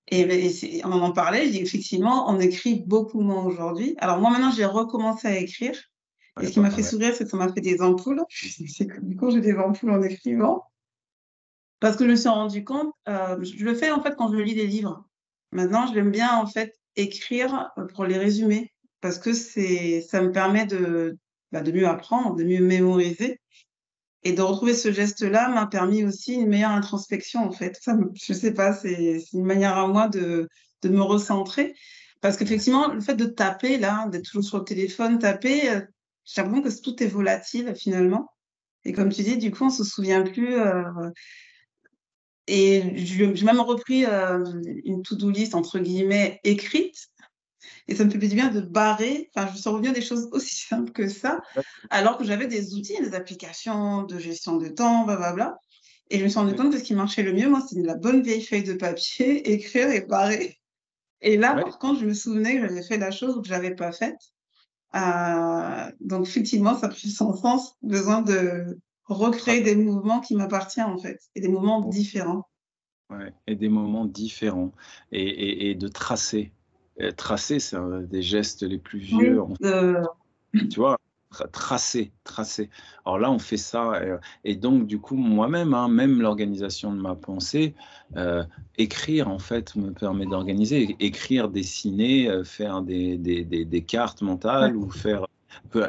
Et, on en parlait, je dis effectivement, on écrit beaucoup moins aujourd'hui. Alors moi maintenant, j'ai recommencé à écrire. Et ce qui m'a fait sourire, c'est que ça m'a fait des ampoules. du coup, j'ai des ampoules en écrivant. Parce que je me suis rendu compte, euh, je le fais en fait quand je lis des livres. Maintenant, j'aime bien en fait écrire pour les résumer parce que c'est, ça me permet de, bah, de mieux apprendre, de mieux mémoriser. Et de retrouver ce geste-là m'a permis aussi une meilleure introspection, en fait. Ça, je sais pas, c'est une manière à moi de, de me recentrer. Parce qu'effectivement, le fait de taper, là, d'être toujours sur le téléphone, taper, euh, j'ai l'impression que tout est volatile, finalement. Et comme tu dis, du coup, on se souvient plus. Euh, et j'ai même repris euh, une to-do list, entre guillemets, écrite, et ça me fait du bien de barrer. Enfin, je revenue à des choses aussi simples que ça, alors que j'avais des outils, des applications de gestion de temps, blablabla. Et je me suis rendu compte que ce qui marchait le mieux, moi, c'est la bonne vieille feuille de papier, écrire et barrer. Et là, par contre, je me souvenais que j'avais fait la chose ou que je l'avais pas faite. Euh, donc, effectivement, ça a pris son sens, besoin de recréer des mouvements qui m'appartiennent, en fait, et des mouvements différents. Ouais, et des moments différents, et, et de tracer tracer, c'est un des gestes les plus vieux. Tu vois, tracer, tracer. Alors là, on fait ça. Euh, et, donc, du coup, moi-même, hein, même l'organisation de ma pensée, euh, écrire, en fait, me permet d'organiser. Écrire, dessiner, euh, faire des, des, des, cartes mentales ou faire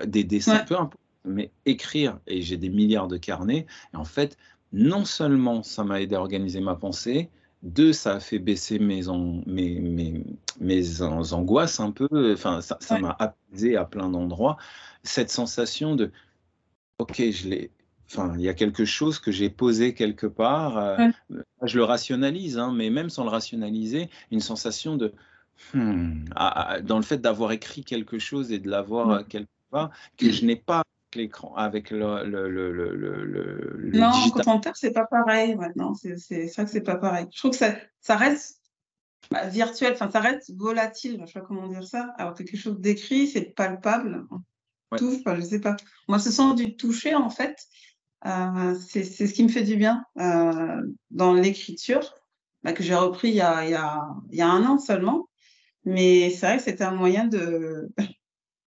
des dessins, peu importe. Mais écrire, et j'ai des milliards de carnets. Et en fait, non seulement ça m'a aidé à organiser ma pensée, deux, ça a fait baisser mes, mes, mes, angoisses un peu. Enfin, ça m'a apaisé à plein d'endroits. Cette sensation de, ok, je l'ai. Enfin, il y a quelque chose que j'ai posé quelque part. Euh, je le rationalise, hein, mais même sans le rationaliser, une sensation de, hmm, dans le fait d'avoir écrit quelque chose et de l'avoir quelque part, que je n'ai pas l'écran, avec le, le, le, le, Non, digital. commentaire, c'est pas pareil maintenant. C'est ça que c'est pas pareil. Je trouve que ça, ça reste bah, virtuel, enfin, ça reste volatile, je sais pas comment dire ça. Alors quelque chose d'écrit, c'est palpable. Tout, enfin, je sais pas. Moi, ce sont du toucher, en fait. Euh, c'est ce qui me fait du bien euh, dans l'écriture, bah, que j'ai repris il y, a, il, y a, il y a un an seulement. Mais c'est vrai que c'était un moyen de,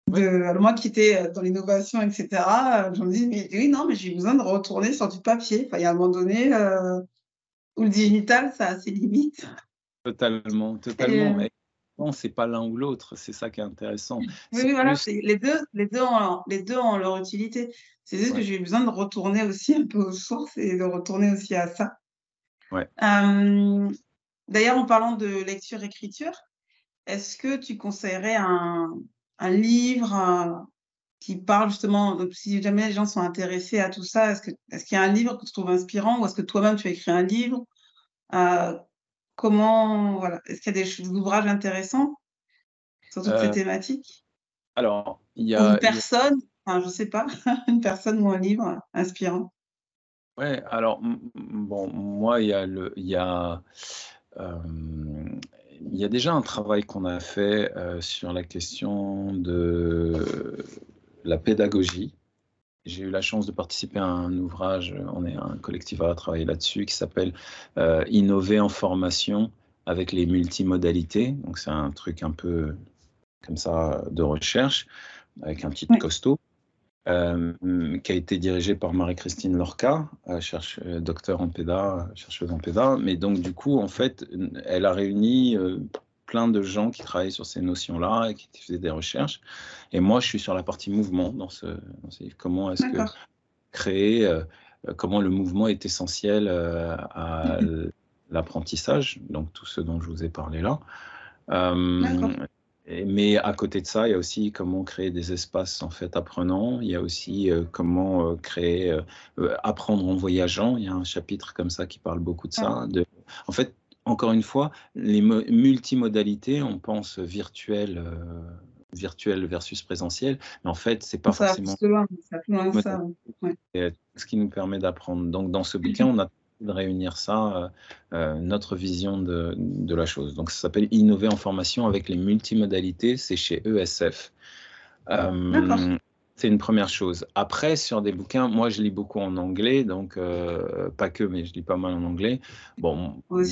moi qui étais euh, dans l'innovation, etc., euh, je me dis, mais oui, non, mais j'ai besoin de retourner sur du papier. Enfin, il y a un moment donné euh, où le digital, ça a ses limites. Totalement, totalement. Mais non, c'est pas l'un ou l'autre, c'est ça qui est intéressant. Oui, voilà, les, deux, les, deux ont, les deux ont leur utilité. C'est juste que j'ai besoin de retourner aussi un peu aux sources et de retourner aussi à ça. Ouais. D'ailleurs, en parlant de lecture-écriture, est-ce que tu conseillerais un, un livre euh, qui parle justement, si jamais les gens sont intéressés à tout ça, est-ce qu'il y a un livre que tu trouves inspirant ou est-ce que toi-même tu as écrit un livre euh, Comment, voilà, est-ce qu'il y a des, ouvrages intéressants sur toutes ces euh, thématiques? Alors, il y a. une personne, enfin, je sais pas, une personne ou un livre inspirant? Ouais, alors, bon, moi, il y a le. Il y a, il y a déjà un travail qu'on a fait sur la question de la pédagogie. J'ai eu la chance de participer à un ouvrage, on est un collectif à travailler là-dessus, qui s'appelle Innover en formation avec les multimodalités. Donc c'est un truc un peu comme ça de recherche, avec un titre costaud. Euh, qui a été dirigé par Marie-Christine Lorca, euh, cherche, euh, docteur en PEDA, chercheuse en PEDA. Mais donc, du coup, en fait, elle a réuni plein de gens qui travaillaient sur ces notions-là et qui faisaient des recherches. Et moi, je suis sur la partie mouvement dans ce, dans ce livre. Comment est-ce que créer, comment le mouvement est essentiel à l'apprentissage, donc tout ce dont je vous ai parlé là mais à côté de ça, il y a aussi comment créer des espaces en fait apprenants. Il y a aussi euh, comment euh, créer euh, apprendre en voyageant. Il y a un chapitre comme ça qui parle beaucoup de ça. De, en fait, encore une fois, les multimodalités, on pense virtuel, virtuel versus présentiel, mais en fait, c'est pas forcément. Loin, ça, ça, Ce qui nous permet d'apprendre. Donc, dans ce bouquin, on a de réunir ça, euh, euh, notre vision de, la chose. Donc ça s'appelle Innover en formation avec les multimodalités, c'est chez ESF. Euh, c'est une première chose. Après, sur des bouquins, moi je lis beaucoup en anglais, donc pas que, mais je lis pas mal en anglais. Bon, il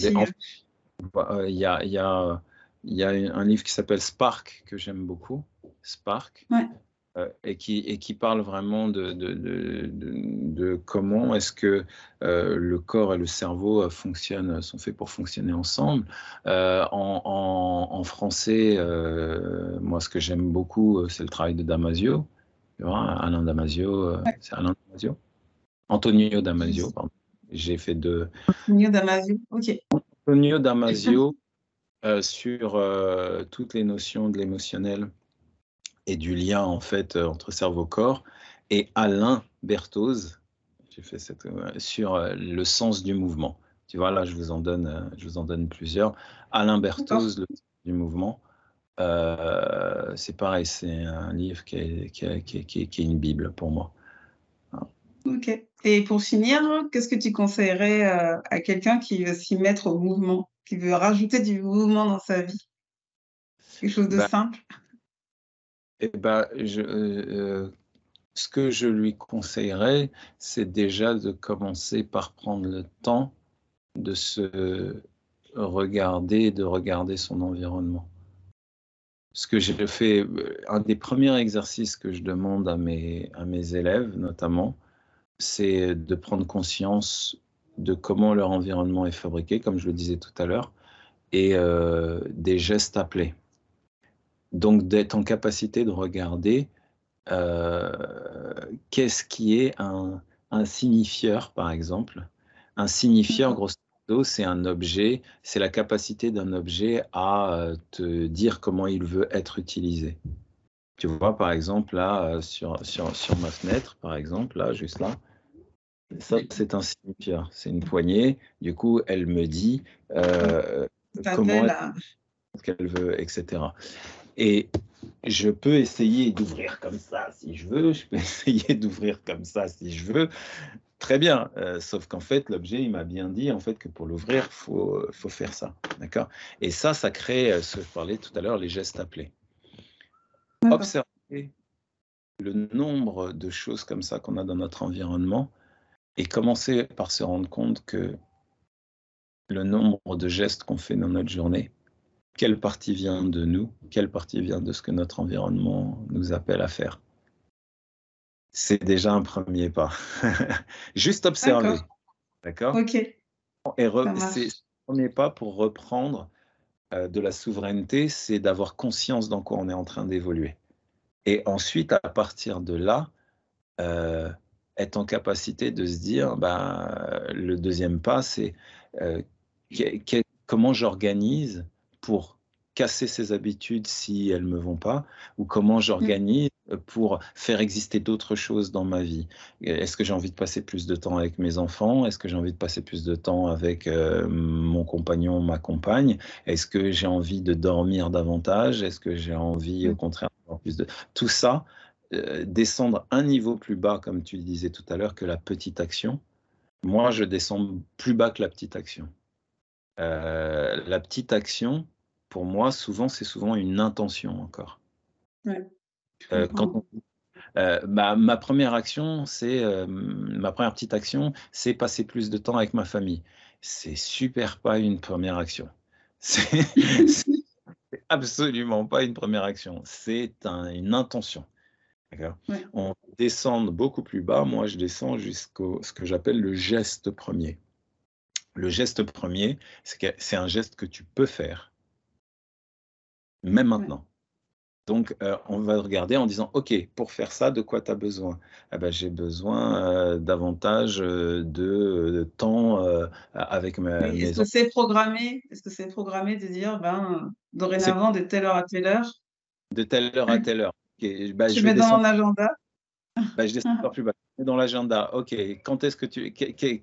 y a, y, a, y a un livre qui s'appelle Spark que j'aime beaucoup. Spark. Ouais. Euh, et, qui, et qui parle vraiment de, de, de, de comment est-ce que euh, le corps et le cerveau euh, fonctionnent, sont faits pour fonctionner ensemble. En, en, en, français, moi, ce que j'aime beaucoup, c'est le travail de Damasio. Alain Damasio, c'est Alain Damasio? Antonio Damasio, pardon. J'ai fait deux. Antonio Damasio, ok. Antonio Damasio sur toutes les notions de l'émotionnel et du lien en fait euh, entre cerveau-corps, et Alain Berthoz, j'ai fait cette, euh, sur euh, le sens du mouvement. Tu vois, là, je vous en donne, je vous en donne plusieurs. Alain Berthoz, le sens du mouvement, c'est pareil, c'est un livre qui est, qui, qui, qui est, une Bible pour moi. Ok. Et pour finir, qu'est-ce que tu conseillerais à quelqu'un qui veut s'y mettre au mouvement, qui veut rajouter du mouvement dans sa vie? Quelque chose de bah, simple? Eh ben, je, euh, euh, ce que je lui conseillerais, c'est déjà de commencer par prendre le temps de se regarder, de regarder son environnement. Ce que j'ai fait, un des premiers exercices que je demande à mes, élèves, notamment, c'est de prendre conscience de comment leur environnement est fabriqué, comme je le disais tout à l'heure, et euh, des gestes appelés. Donc d'être en capacité de regarder euh, qu'est-ce qui est un, signifieur, par exemple. Un signifieur, grosso modo, c'est un objet, c'est la capacité d'un objet à euh, te dire comment il veut être utilisé. Tu vois, par exemple, là, euh, sur, sur, sur ma fenêtre, par exemple, là, juste là, ça, c'est un signifieur, c'est une poignée. Du coup, elle me dit comment qu'elle veut, etc. Et je peux essayer d'ouvrir comme ça si je veux, je peux essayer d'ouvrir comme ça si je veux. Très bien, euh, sauf qu'en fait, l'objet, il m'a bien dit en fait que pour l'ouvrir, il faut, faut, faire ça. D'accord? Et ça, ça crée, euh, ce que je parlais tout à l'heure, les gestes appelés. Observer le nombre de choses comme ça qu'on a dans notre environnement et commencer par se rendre compte que le nombre de gestes qu'on fait dans notre journée, quelle partie vient de nous, quelle partie vient de ce que notre environnement nous appelle à faire? C'est déjà un premier pas. Juste observer. D'accord Ok. Et c'est le premier pas pour reprendre euh, de la souveraineté, c'est d'avoir conscience dans quoi on est en train d'évoluer. Et ensuite, à partir de là, euh, être en capacité de se dire, bah, le deuxième pas, c'est euh, comment j'organise pour casser ces habitudes si elles ne me vont pas, ou comment j'organise pour faire exister d'autres choses dans ma vie? Est-ce que j'ai envie de passer plus de temps avec mes enfants? Est-ce que j'ai envie de passer plus de temps avec euh, mon compagnon, ma compagne? Est-ce que j'ai envie de dormir davantage? Est-ce que j'ai envie, au contraire, d'avoir plus de... Tout ça, euh, descendre un niveau plus bas, comme tu le disais tout à l'heure, que la petite action. Moi, je descends plus bas que la petite action. Euh, la petite action, pour moi, souvent, c'est souvent une intention encore. Ouais. Euh, quand euh, ma, première action, c'est euh, ma première petite action, c'est passer plus de temps avec ma famille. C'est super pas une première action. C'est absolument pas une première action. C'est une intention. On descend beaucoup plus bas. Moi, je descends jusqu'au ce que j'appelle le geste premier. Le geste premier, c'est un geste que tu peux faire, même maintenant. Donc, euh, on va regarder en disant, OK, pour faire ça, de quoi tu as besoin? Eh ben, J'ai besoin euh, davantage euh, de, temps avec ma oui, Est-ce que c'est programmé Est-ce que c'est programmé de dire, ben, dorénavant, de telle heure à telle heure? De telle heure à telle heure. Ben, je mets dans mon agenda. Ben, je descends plus bas. Dans l'agenda, OK. Quand est-ce que tu,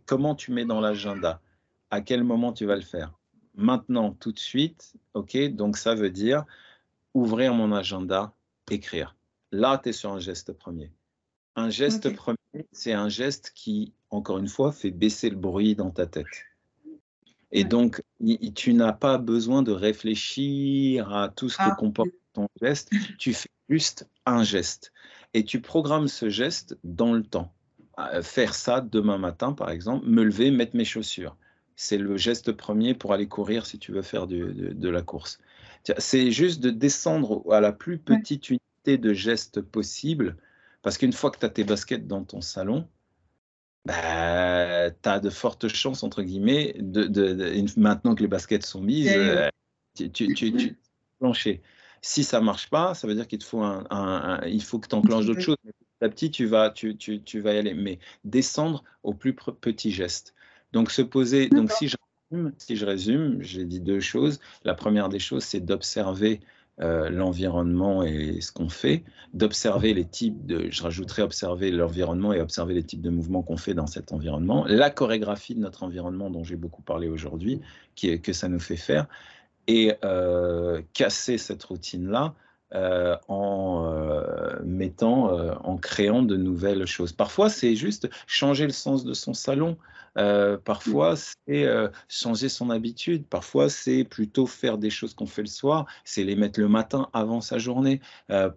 comment tu mets dans l'agenda? À quel moment tu vas le faire Maintenant, tout de suite, OK. Donc ça veut dire ouvrir mon agenda, écrire. Là, tu es sur un geste premier. Un geste premier, c'est un geste qui, encore une fois, fait baisser le bruit dans ta tête. Et donc, tu n'as pas besoin de réfléchir à tout ce que ah. comporte ton geste. Tu fais juste un geste. Et tu programmes ce geste dans le temps. Euh, faire ça demain matin, par exemple, me lever, mettre mes chaussures. C'est le geste premier pour aller courir si tu veux faire de la course. C'est juste de descendre à la plus petite unité de geste possible, parce qu'une fois que tu as tes baskets dans ton salon, bah, tu as de fortes chances, entre guillemets, de, maintenant que les baskets sont mises, euh, tu, tu, tu, plancher. Si ça marche pas, ça veut dire qu'il te faut un, il faut que tu enclenches d'autres choses. petit à petit, tu vas, tu, tu, tu, vas y aller. Mais descendre au plus petit geste. Donc se poser. Donc si si je résume, j'ai dit deux choses. La première des choses, c'est d'observer euh, l'environnement et ce qu'on fait, d'observer les types de, je rajouterais observer l'environnement et observer les types de mouvements qu'on fait dans cet environnement, la chorégraphie de notre environnement dont j'ai beaucoup parlé aujourd'hui, qui que ça nous fait faire, et euh, casser cette routine-là euh, en mettant, en créant de nouvelles choses. Parfois, c'est juste changer le sens de son salon. Parfois, c'est changer son habitude. Parfois, c'est plutôt faire des choses qu'on fait le soir, c'est les mettre le matin avant sa journée.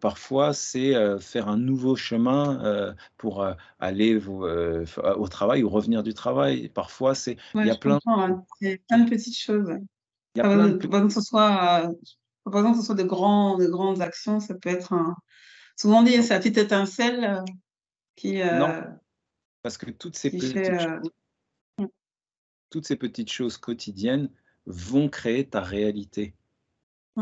parfois, c'est faire un nouveau chemin pour aller au travail ou revenir du travail. Parfois, c'est il y a plein, hein. plein de petites choses. Il y a plein de... que ce soit par exemple, que ce soit de, grands, de grandes actions, ça peut être un. Souvent dit, c'est la petite étincelle euh, qui. Euh, non, parce que toutes ces, petites euh, choses, toutes ces petites choses quotidiennes vont créer ta réalité.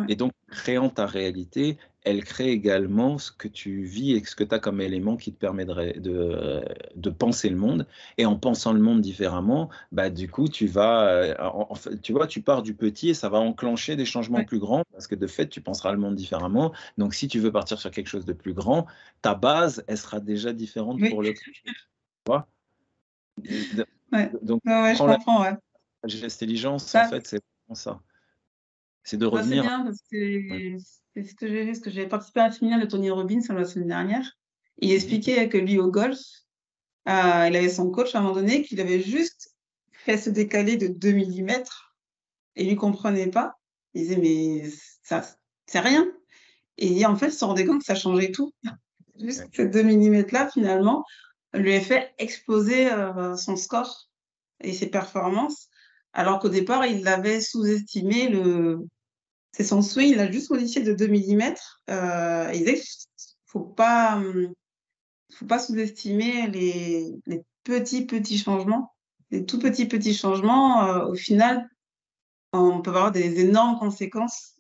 Et donc, créant ta réalité, elle crée également ce que tu vis et ce que tu as comme élément qui te permet de, de, penser le monde. Et en pensant le monde différemment, bah, du coup, tu vas, euh, tu vois, tu pars du petit et ça va enclencher des changements plus grands parce que de fait, tu penseras le monde différemment. Donc, si tu veux partir sur quelque chose de plus grand, ta base, elle sera déjà différente pour le. Tu vois Donc, je comprends, la intelligence, en fait, c'est ça. C'est de revenir. c'est bien ce que j'ai vu, parce que j'ai participé à un séminaire de Tony Robbins la semaine dernière. Il mhm. expliquait que lui, au golf, euh, il avait son coach à un moment donné qu'il avait juste fait se décaler de 2 mm et il ne comprenait pas. Il disait, mais ça, c'est rien. Et en fait, il se rendait compte que ça changeait tout. Juste ces 2 mm là, finalement, lui a fait exploser euh, son score et ses performances. Alors qu'au départ, il avait sous-estimé le. C'est son swing, il a juste modifié de 2 mm. Euh, il disait faut pas, hum, faut pas sous-estimer les, petits, petits changements. Les tout petits, petits changements, euh, au final, on peut avoir des énormes conséquences.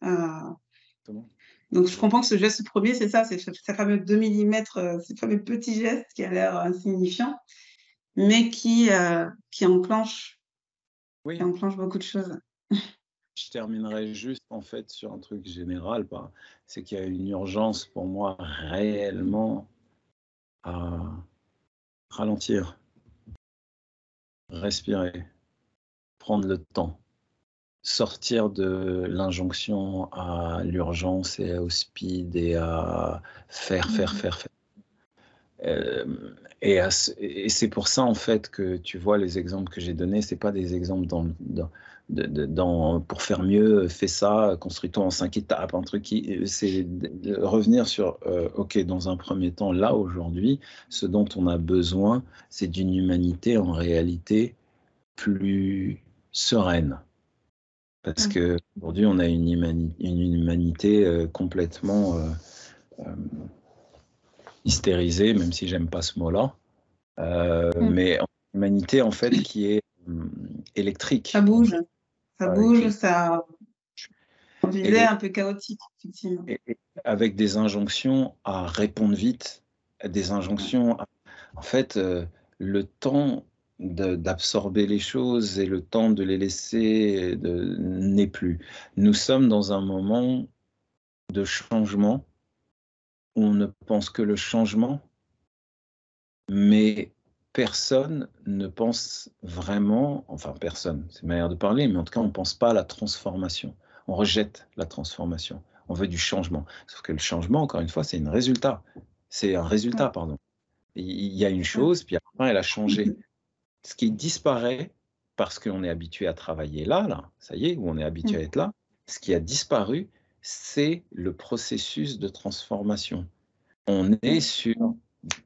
Donc, je comprends que ce geste premier, c'est ça, c'est ce fameux 2 mm, euh, ce fameux petit geste qui a l'air insignifiant, mais qui, euh, qui enclenche oui. Change beaucoup de choses. Je terminerai juste en fait sur un truc général, c'est qu'il y a une urgence pour moi réellement à ralentir, respirer, prendre le temps, sortir de l'injonction à l'urgence et au speed et à faire, faire, mmh. faire, faire. Euh, et, c'est pour ça, en fait, que tu vois les exemples que j'ai donnés, ce pas des exemples dans, dans, pour faire mieux, fais ça, construis-toi en cinq étapes, un truc qui, c'est revenir sur, euh, ok, dans un premier temps, là aujourd'hui, ce dont on a besoin, c'est d'une humanité en réalité plus sereine. Parce mmh. que aujourd'hui, on a une, une humanité euh, complètement euh, hystérisée, même si j'aime pas ce mot-là. Mmh. Mais une humanité en fait qui est électrique. Ça bouge. Ça bouge, ça. On vivait un peu chaotique, effectivement. avec des injonctions à répondre vite, des injonctions. En fait, euh, le temps d'absorber les choses et le temps de les laisser n'est plus. Nous sommes dans un moment de changement. On ne pense que le changement, mais personne ne pense vraiment, enfin personne, c'est une manière de parler, mais en tout cas on ne pense pas à la transformation. On rejette la transformation. On veut du changement. Sauf que le changement, encore une fois, c'est un résultat. C'est un résultat, pardon. Il y a une chose, puis après elle a changé. Ce qui disparaît, parce qu'on est habitué à travailler là, là, ça y est, où on est habitué à être là, ce qui a disparu, c'est le processus de transformation. On est sur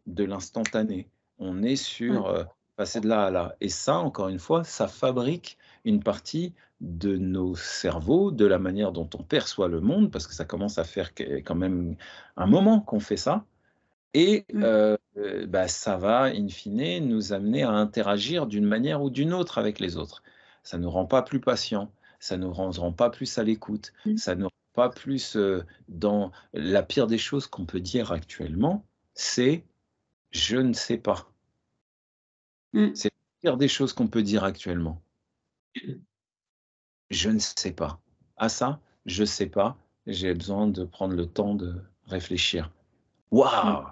de l'instantané on est sur euh, passer de là à là. Et ça, encore une fois, ça fabrique une partie de nos cerveaux, de la manière dont on perçoit le monde, parce que ça commence à faire quand même un moment qu'on fait ça. Et euh, bah, ça va, in fine, nous amener à interagir d'une manière ou d'une autre avec les autres. Ça ne nous rend pas plus patients, ça ne nous rend, pas plus à l'écoute, ça ne nous rend pas plus euh, dans la pire des choses qu'on peut dire actuellement, c'est je ne sais pas. Mm. C'est la pire des choses qu'on peut dire actuellement. Je ne sais pas. À ça, je ne sais pas. J'ai besoin de prendre le temps de réfléchir. Waouh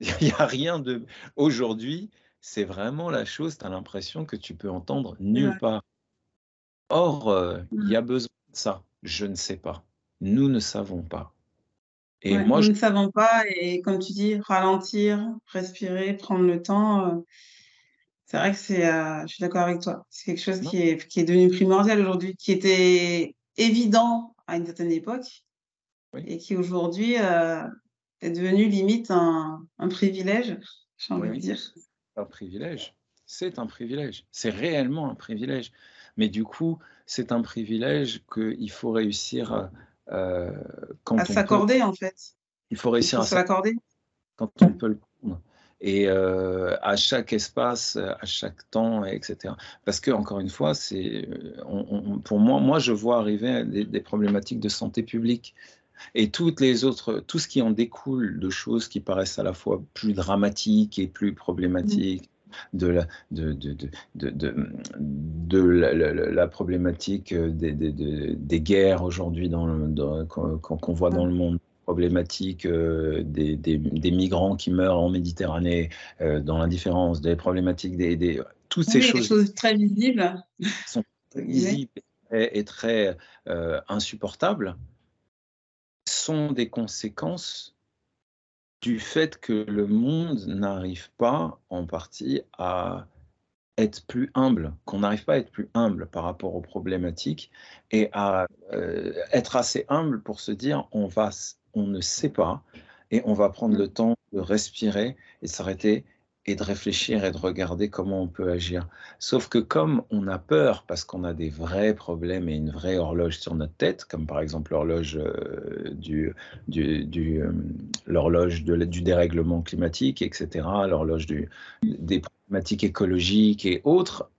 Il n'y a rien de. Aujourd'hui, c'est vraiment la chose, tu as l'impression que tu peux entendre nulle part. Or, euh, il y a mm. besoin de ça. Je ne sais pas. Nous ne savons pas. Et moi, nous ne savons pas, et comme tu dis, ralentir, respirer, prendre le temps. Euh, c'est vrai que c'est, euh, je suis d'accord avec toi. C'est quelque chose qui est, qui est devenu primordial aujourd'hui, qui était évident à une certaine époque, et qui aujourd'hui euh, est devenu limite un, un privilège, j'ai envie de dire. Un privilège. C'est un privilège. C'est réellement un privilège. Mais du coup, c'est un privilège qu'il faut réussir à euh, à s'accorder en fait. Il faut réussir à s'accorder quand on peut le prendre. Et euh, à chaque espace, à chaque temps, etc. Parce que encore une fois, c'est, pour moi, moi je vois arriver des, problématiques de santé publique et toutes les autres, tout ce qui en découle de choses qui paraissent à la fois plus dramatiques et plus problématiques, de la, de, de, de, de, la, problématique euh, des, des, des guerres aujourd'hui dans, qu'on voit dans le monde problématique euh, des, des, migrants qui meurent en Méditerranée, euh, dans l'indifférence, des problématiques des, toutes ces choses, choses, très visibles. sont très visibles et, très insupportables sont des conséquences du fait que le monde n'arrive pas en partie à être plus humble, qu'on n'arrive pas à être plus humble par rapport aux problématiques et à euh, être assez humble pour se dire on va, on ne sait pas et on va prendre le temps de respirer et s'arrêter et de réfléchir et de regarder comment on peut agir. Sauf que comme on a peur parce qu'on a des vrais problèmes et une vraie horloge sur notre tête, comme par exemple l'horloge euh, du, euh, l'horloge du dérèglement climatique, etc., l'horloge des problématiques écologiques et autres,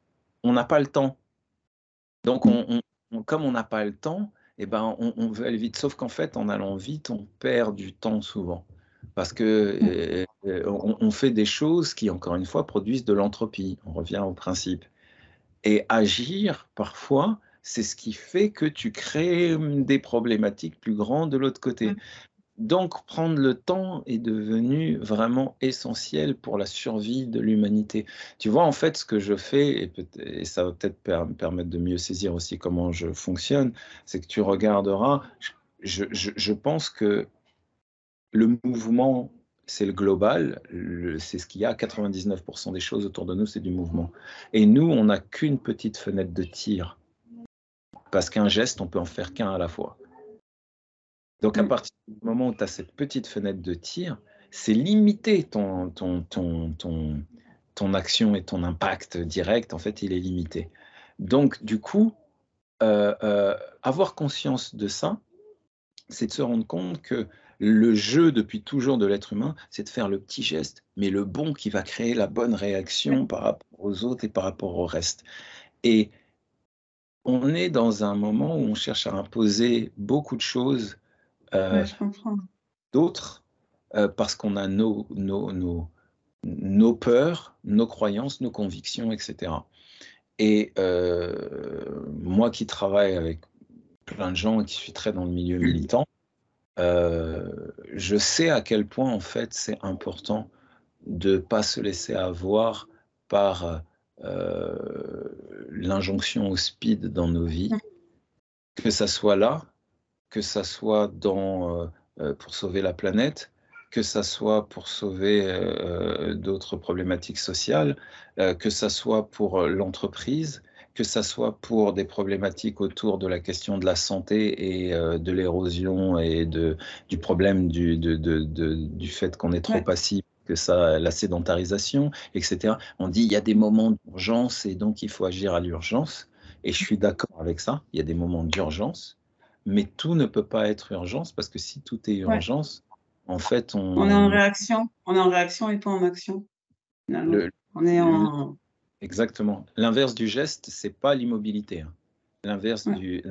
on n'a pas le temps. Donc, on, comme on n'a pas le temps, eh ben, on veut aller vite. Sauf qu'en fait, en allant vite, on perd du temps souvent parce que mmh. euh, on, fait des choses qui, encore une fois, produisent de l'entropie. On revient au principe. Et agir, parfois, c'est ce qui fait que tu crées mmh, des problématiques plus grandes de l'autre côté. Mmh. Donc, prendre le temps est devenu vraiment essentiel pour la survie de l'humanité. Tu vois, en fait, ce que je fais, et, et ça va peut-être permettre de mieux saisir aussi comment je fonctionne, c'est que tu regarderas, je, je pense que le mouvement, c'est le global, c'est ce qu'il y a. 99% des choses autour de nous, c'est du mouvement. Et nous, on n'a qu'une petite fenêtre de tir. Parce qu'un geste, on peut en faire qu'un à la fois. Donc, à mm. partir du moment où tu as cette petite fenêtre de tir, c'est limiter ton, ton, ton, ton, ton action et ton impact direct, en fait, il est limité. Donc, du coup, euh, euh, avoir conscience de ça, c'est de se rendre compte que le jeu depuis toujours de l'être humain, c'est de faire le petit geste, mais le bon qui va créer la bonne réaction par rapport aux autres et par rapport au reste. Et on est dans un moment où on cherche à imposer beaucoup de choses euh, d'autres parce qu'on a nos, nos, nos, nos peurs, nos croyances, nos convictions, etc. Et euh, moi qui travaille avec plein de gens et qui suis très dans le milieu militant, euh, je sais à quel point en fait c'est important de ne pas se laisser avoir par euh, l'injonction au speed dans nos vies, que ça soit là, que ça soit dans, pour sauver la planète, que ça soit pour sauver euh, d'autres problématiques sociales, euh, que ça soit pour euh, l'entreprise, que ça soit pour des problématiques autour de la question de la santé et de l'érosion et de, du problème du, de, de, du fait qu'on est trop passif que ça, la sédentarisation, etc. On dit il y a des moments d'urgence et donc il faut agir à l'urgence. Et je suis d'accord avec ça, il y a des moments d'urgence, mais tout ne peut pas être urgence parce que si tout est urgence, en fait, on... on est en réaction, on est en réaction et pas en action. on est en... Exactement. L'inverse du geste, c'est pas l'immobilité. Hein. L'inverse du,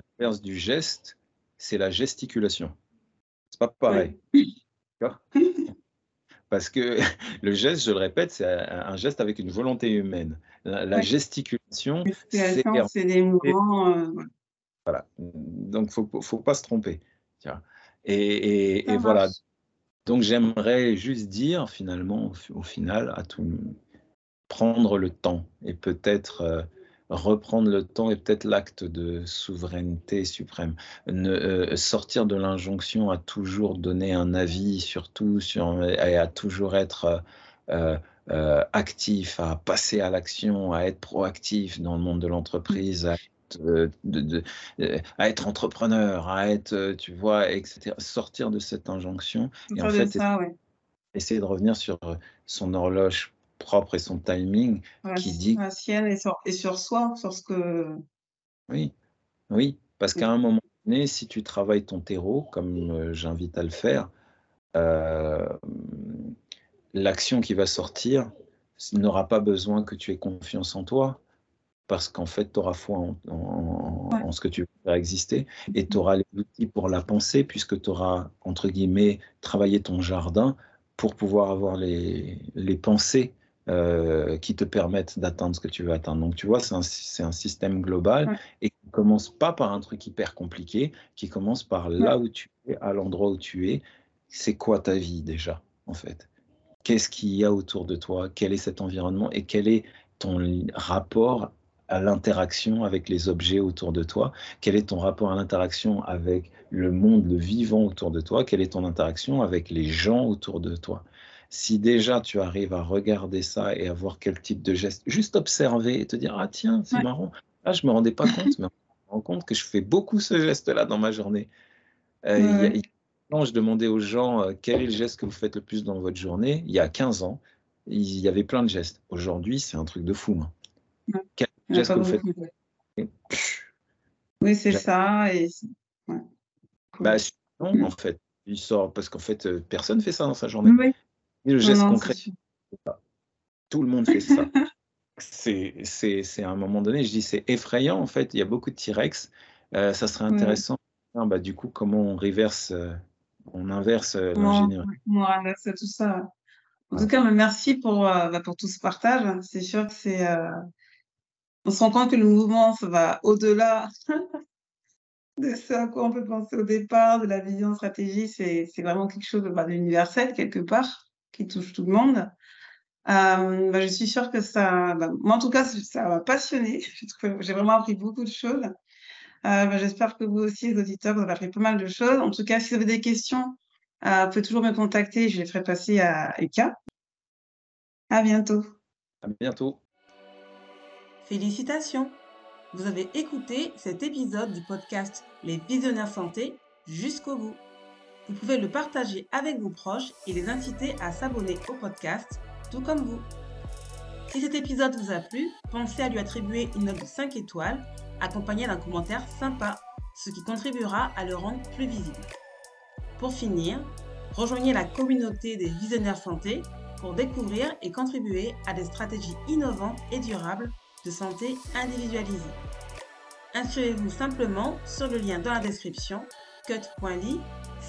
du geste, c'est la gesticulation. C'est pas pareil. Parce que le geste, je le répète, c'est un geste avec une volonté humaine. La, gesticulation, c'est des mouvements. Euh, voilà. Donc, il ne faut, pas se tromper. Et, et voilà. Donc j'aimerais juste dire finalement, au, final, à tout prendre le temps et peut-être euh, reprendre le temps et peut-être l'acte de souveraineté suprême. Ne, euh, sortir de l'injonction à toujours donner un avis sur tout sur, et à toujours être euh, actif, à passer à l'action, à être proactif dans le monde de l'entreprise, à être entrepreneur, à être, tu vois, etc. Sortir de cette injonction et en fait essayer de revenir sur son horloge propre et son timing qui dit et sur, et sur soi, sur ce que. Oui, oui, parce qu'à un moment donné, si tu travailles ton terreau, comme j'invite à le faire, l'action qui va sortir n'aura pas besoin que tu aies confiance en toi parce qu'en fait, tu auras foi en, ce que tu veux faire exister et tu auras les outils pour la penser, puisque tu auras, entre guillemets, travaillé ton jardin pour pouvoir avoir les, les pensées euh, qui te permettent d'atteindre ce que tu veux atteindre. Donc, tu vois, c'est un, un, système global et qui ne commence pas par un truc hyper compliqué, qui commence par là où tu es, à l'endroit où tu es. C'est quoi ta vie déjà, en fait? Qu'est-ce qu'il y a autour de toi? Quel est cet environnement? Et quel est ton rapport à l'interaction avec les objets autour de toi? Quel est ton rapport à l'interaction avec le monde, le vivant autour de toi? Quelle est ton interaction avec les gens autour de toi? Si déjà tu arrives à regarder ça et à voir quel type de geste, juste observer et te dire Ah tiens, c'est marrant, là je me rendais pas compte, mais je me rends compte que je fais beaucoup ce geste-là dans ma journée. Euh, quand je demandais aux gens euh, quel est le geste que vous faites le plus dans votre journée, il y a 15 ans, il y avait plein de gestes. Aujourd'hui, c'est un truc de fou. Oui, c'est ça. Et... Bah, en fait, il sort parce qu'en fait, euh, personne fait ça dans sa journée. Oui. Le geste concret, tout le monde fait ça. c'est à un moment donné, je dis, c'est effrayant en fait. Il y a beaucoup de T-Rex. Euh, ça serait intéressant. bah, du coup, comment on reverse, euh, on inverse l'ingénierie. On inverse tout ça. En tout cas, merci pour, bah, pour tout ce partage. C'est sûr que c'est on se rend compte que le mouvement ça va au-delà de ce à quoi on peut penser au départ, de la vision stratégie. C'est vraiment quelque chose bah, d'universel quelque part, qui touche tout le monde. Euh, bah, je suis sûre que ça, bah, moi en tout cas, ça m'a passionné. J'ai vraiment appris beaucoup de choses. Euh, j'espère que vous aussi, les auditeurs, vous avez appris pas mal de choses. En tout cas, si vous avez des questions, euh, vous pouvez toujours me contacter. Je les ferai passer à Eka. À bientôt. À bientôt. Félicitations vous avez écouté cet épisode du podcast Les Visionnaires Santé jusqu'au bout. Vous pouvez le partager avec vos proches et les inciter à s'abonner au podcast, tout comme vous. Si cet épisode vous a plu, pensez à lui attribuer une note de 5 étoiles, accompagnée d'un commentaire sympa, ce qui contribuera à le rendre plus visible. Pour finir, rejoignez la communauté des visionnaires santé pour découvrir et contribuer à des stratégies innovantes et durables de santé individualisée. Inscrivez-vous simplement sur le lien dans la description cut.ly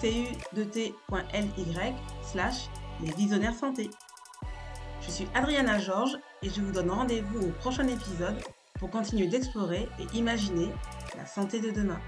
cu2t.ly slash les visionnaires santé. Je suis Adriana Georges et je vous donne rendez-vous au prochain épisode pour continuer d'explorer et imaginer la santé de demain.